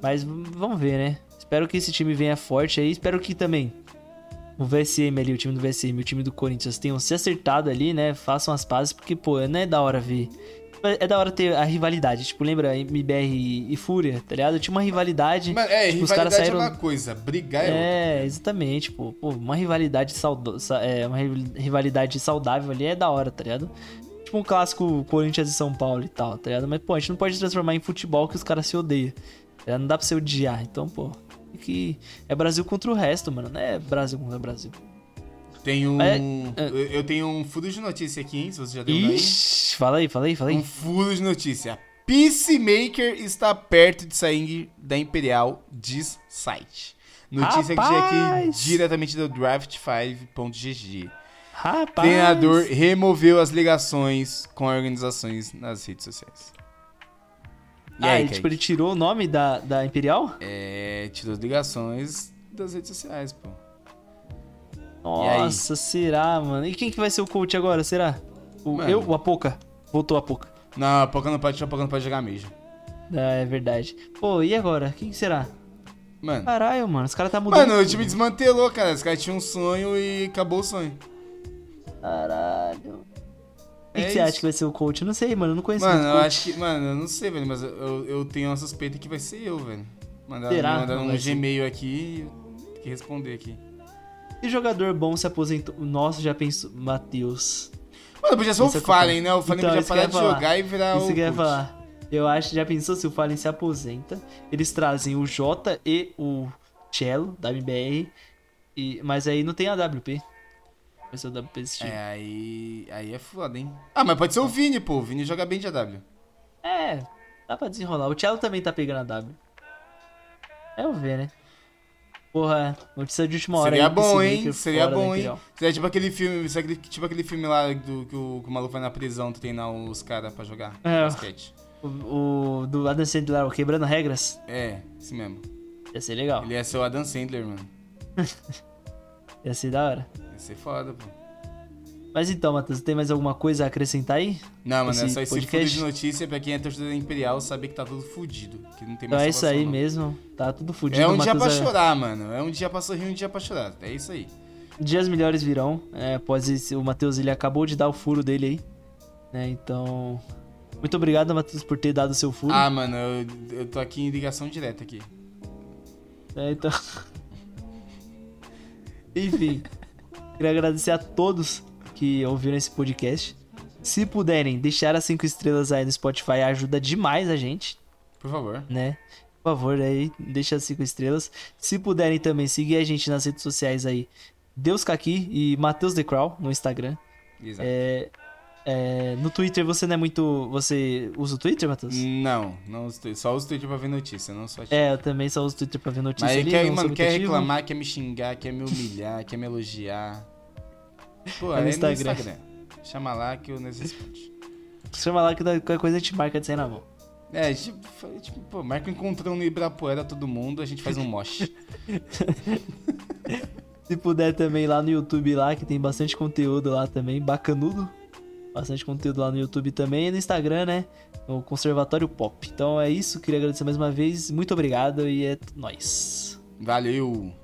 Mas vamos ver, né? Espero que esse time venha forte aí. Espero que também o VSM ali, o time do VSM o time do Corinthians tenham se acertado ali, né? Façam as pazes, porque, pô, não é da hora ver. É da hora ter a rivalidade. Tipo, lembra MBR e Fúria, tá ligado? Tinha uma rivalidade. Mas, é, tipo, os rivalidade caras saíram. é uma coisa, brigar é, outra. É, exatamente, pô. Pô, uma rivalidade saudo... sa- é, uma ri- rivalidade saudável ali é da hora, tá ligado? Tipo um clássico Corinthians e São Paulo e tal, tá ligado? Mas, pô, a gente não pode transformar em futebol que os caras se odeiam. tá? Não dá pra se odiar. Então, pô, que... é Brasil contra o resto, mano. Não é Brasil contra Brasil. Tem um. É, eu- Eu tenho um furo de notícia aqui, hein? Se você já deu daí. Ixi, fala aí, fala aí, fala aí. Um furo de notícia. Peacemaker está perto de sair da Imperial, diz site. Notícia que chega aqui Rapaz! diretamente do draft5.gg. Rapaz! Treinador removeu as ligações com organizações nas redes sociais. E ah, aí, ele, tipo, ele tirou o nome da, da Imperial? É, tirou as ligações das redes sociais, pô. Nossa, será, mano? E quem que vai ser o coach agora, será? O, Mano. eu, o Apoca? Voltou a Apoca. Não, a Poca não pode, a Poca não pode jogar mesmo. Ah, é verdade. Pô, e agora? Quem que será? Mano. Caralho, mano, os caras tá mudando. Mano, o time desmantelou, cara. Os caras tinham um sonho e acabou o sonho. Caralho. Quem É que você isso. acha que vai ser o coach? Eu não sei, mano, eu não conheço Mano, eu coach. acho que. Mano, eu não sei, velho, mas eu- eu, tenho uma suspeita que vai ser eu, velho. Mandaram, Será? mandaram um. Gmail aqui tem que responder aqui. Que jogador bom se aposentou? Nossa, já pensou. Matheus. Mano, podia ser o Isso é Fallen, né? O Fallen Então, podia isso parar de falar. jogar e virar Isso o. que eu ia falar. Eu acho, já pensou se o Fallen se aposenta? Eles trazem o J e o Cello da MBR. E, mas aí não tem a WP. Vai ser o WP desse time. É, aí. Aí é foda, hein? Ah, mas pode ser o Vini, pô. O Vini joga bem de AW. É, dá pra desenrolar. O Cello também tá pegando a W. É, eu ver, né? Porra, notícia de última hora. Seria aí, bom, Peacemaker hein? Seria bom, hein? Seria tipo aquele filme. Seria tipo aquele filme lá do, que, o, que o maluco vai na prisão treinar os caras pra jogar É. basquete. O, o do Adam Sandler, o Quebrando Regras, É, esse mesmo. ia ser legal. Ele ia ser o Adam Sandler, mano. Ia ser da hora. Ia ser foda, pô. Mas então, Matheus, tem mais alguma coisa a acrescentar aí? Não, mano, é só esse podcast? de notícia pra quem é torcedor da Imperial saber que tá tudo fudido. Que não tem Então mais é isso aí não. mesmo. Tá tudo fudido. É um dia pra Matheus, é- chorar, mano. É um dia pra sorrir, um dia pra chorar. É isso aí. Dias melhores virão. É, após esse, o Matheus, ele acabou de dar o furo dele aí. Né, então... Muito obrigado, Matheus, por ter dado o seu furo. Ah, mano, eu, eu tô aqui em ligação direta aqui. É, então... Enfim, queria agradecer a todos que ouviram esse podcast. Se puderem, deixar as 5 estrelas aí no Spotify ajuda demais a gente, Por favor. né? Por favor, aí, deixa as 5 estrelas. Se puderem também, seguir a gente nas redes sociais aí, Deus Kaki e Matheus The Crow no Instagram. Exato. É, é, no Twitter você não é muito. Você usa o Twitter, Matheus? Não, não uso Twitter. Só uso Twitter pra ver notícia, não só. É, eu também só uso o Twitter pra ver notícia Mas ali. quer, mano, quer reclamar, quer me xingar, quer me humilhar, quer me elogiar. Pô, É no no Instagram. Instagram. Chama lá que eu necessito. Chama lá que qualquer coisa a gente marca de sair na mão. É, tipo, tipo, pô, marca um encontrão no Ibirapuera todo mundo, a gente faz um mosh. Se puder também lá no YouTube lá, que tem bastante conteúdo lá também, bacanudo. Bastante conteúdo lá no YouTube também e no Instagram, né? O Conservatório Pop. Então é isso, queria agradecer mais uma vez. Muito obrigado e é nóis. Valeu!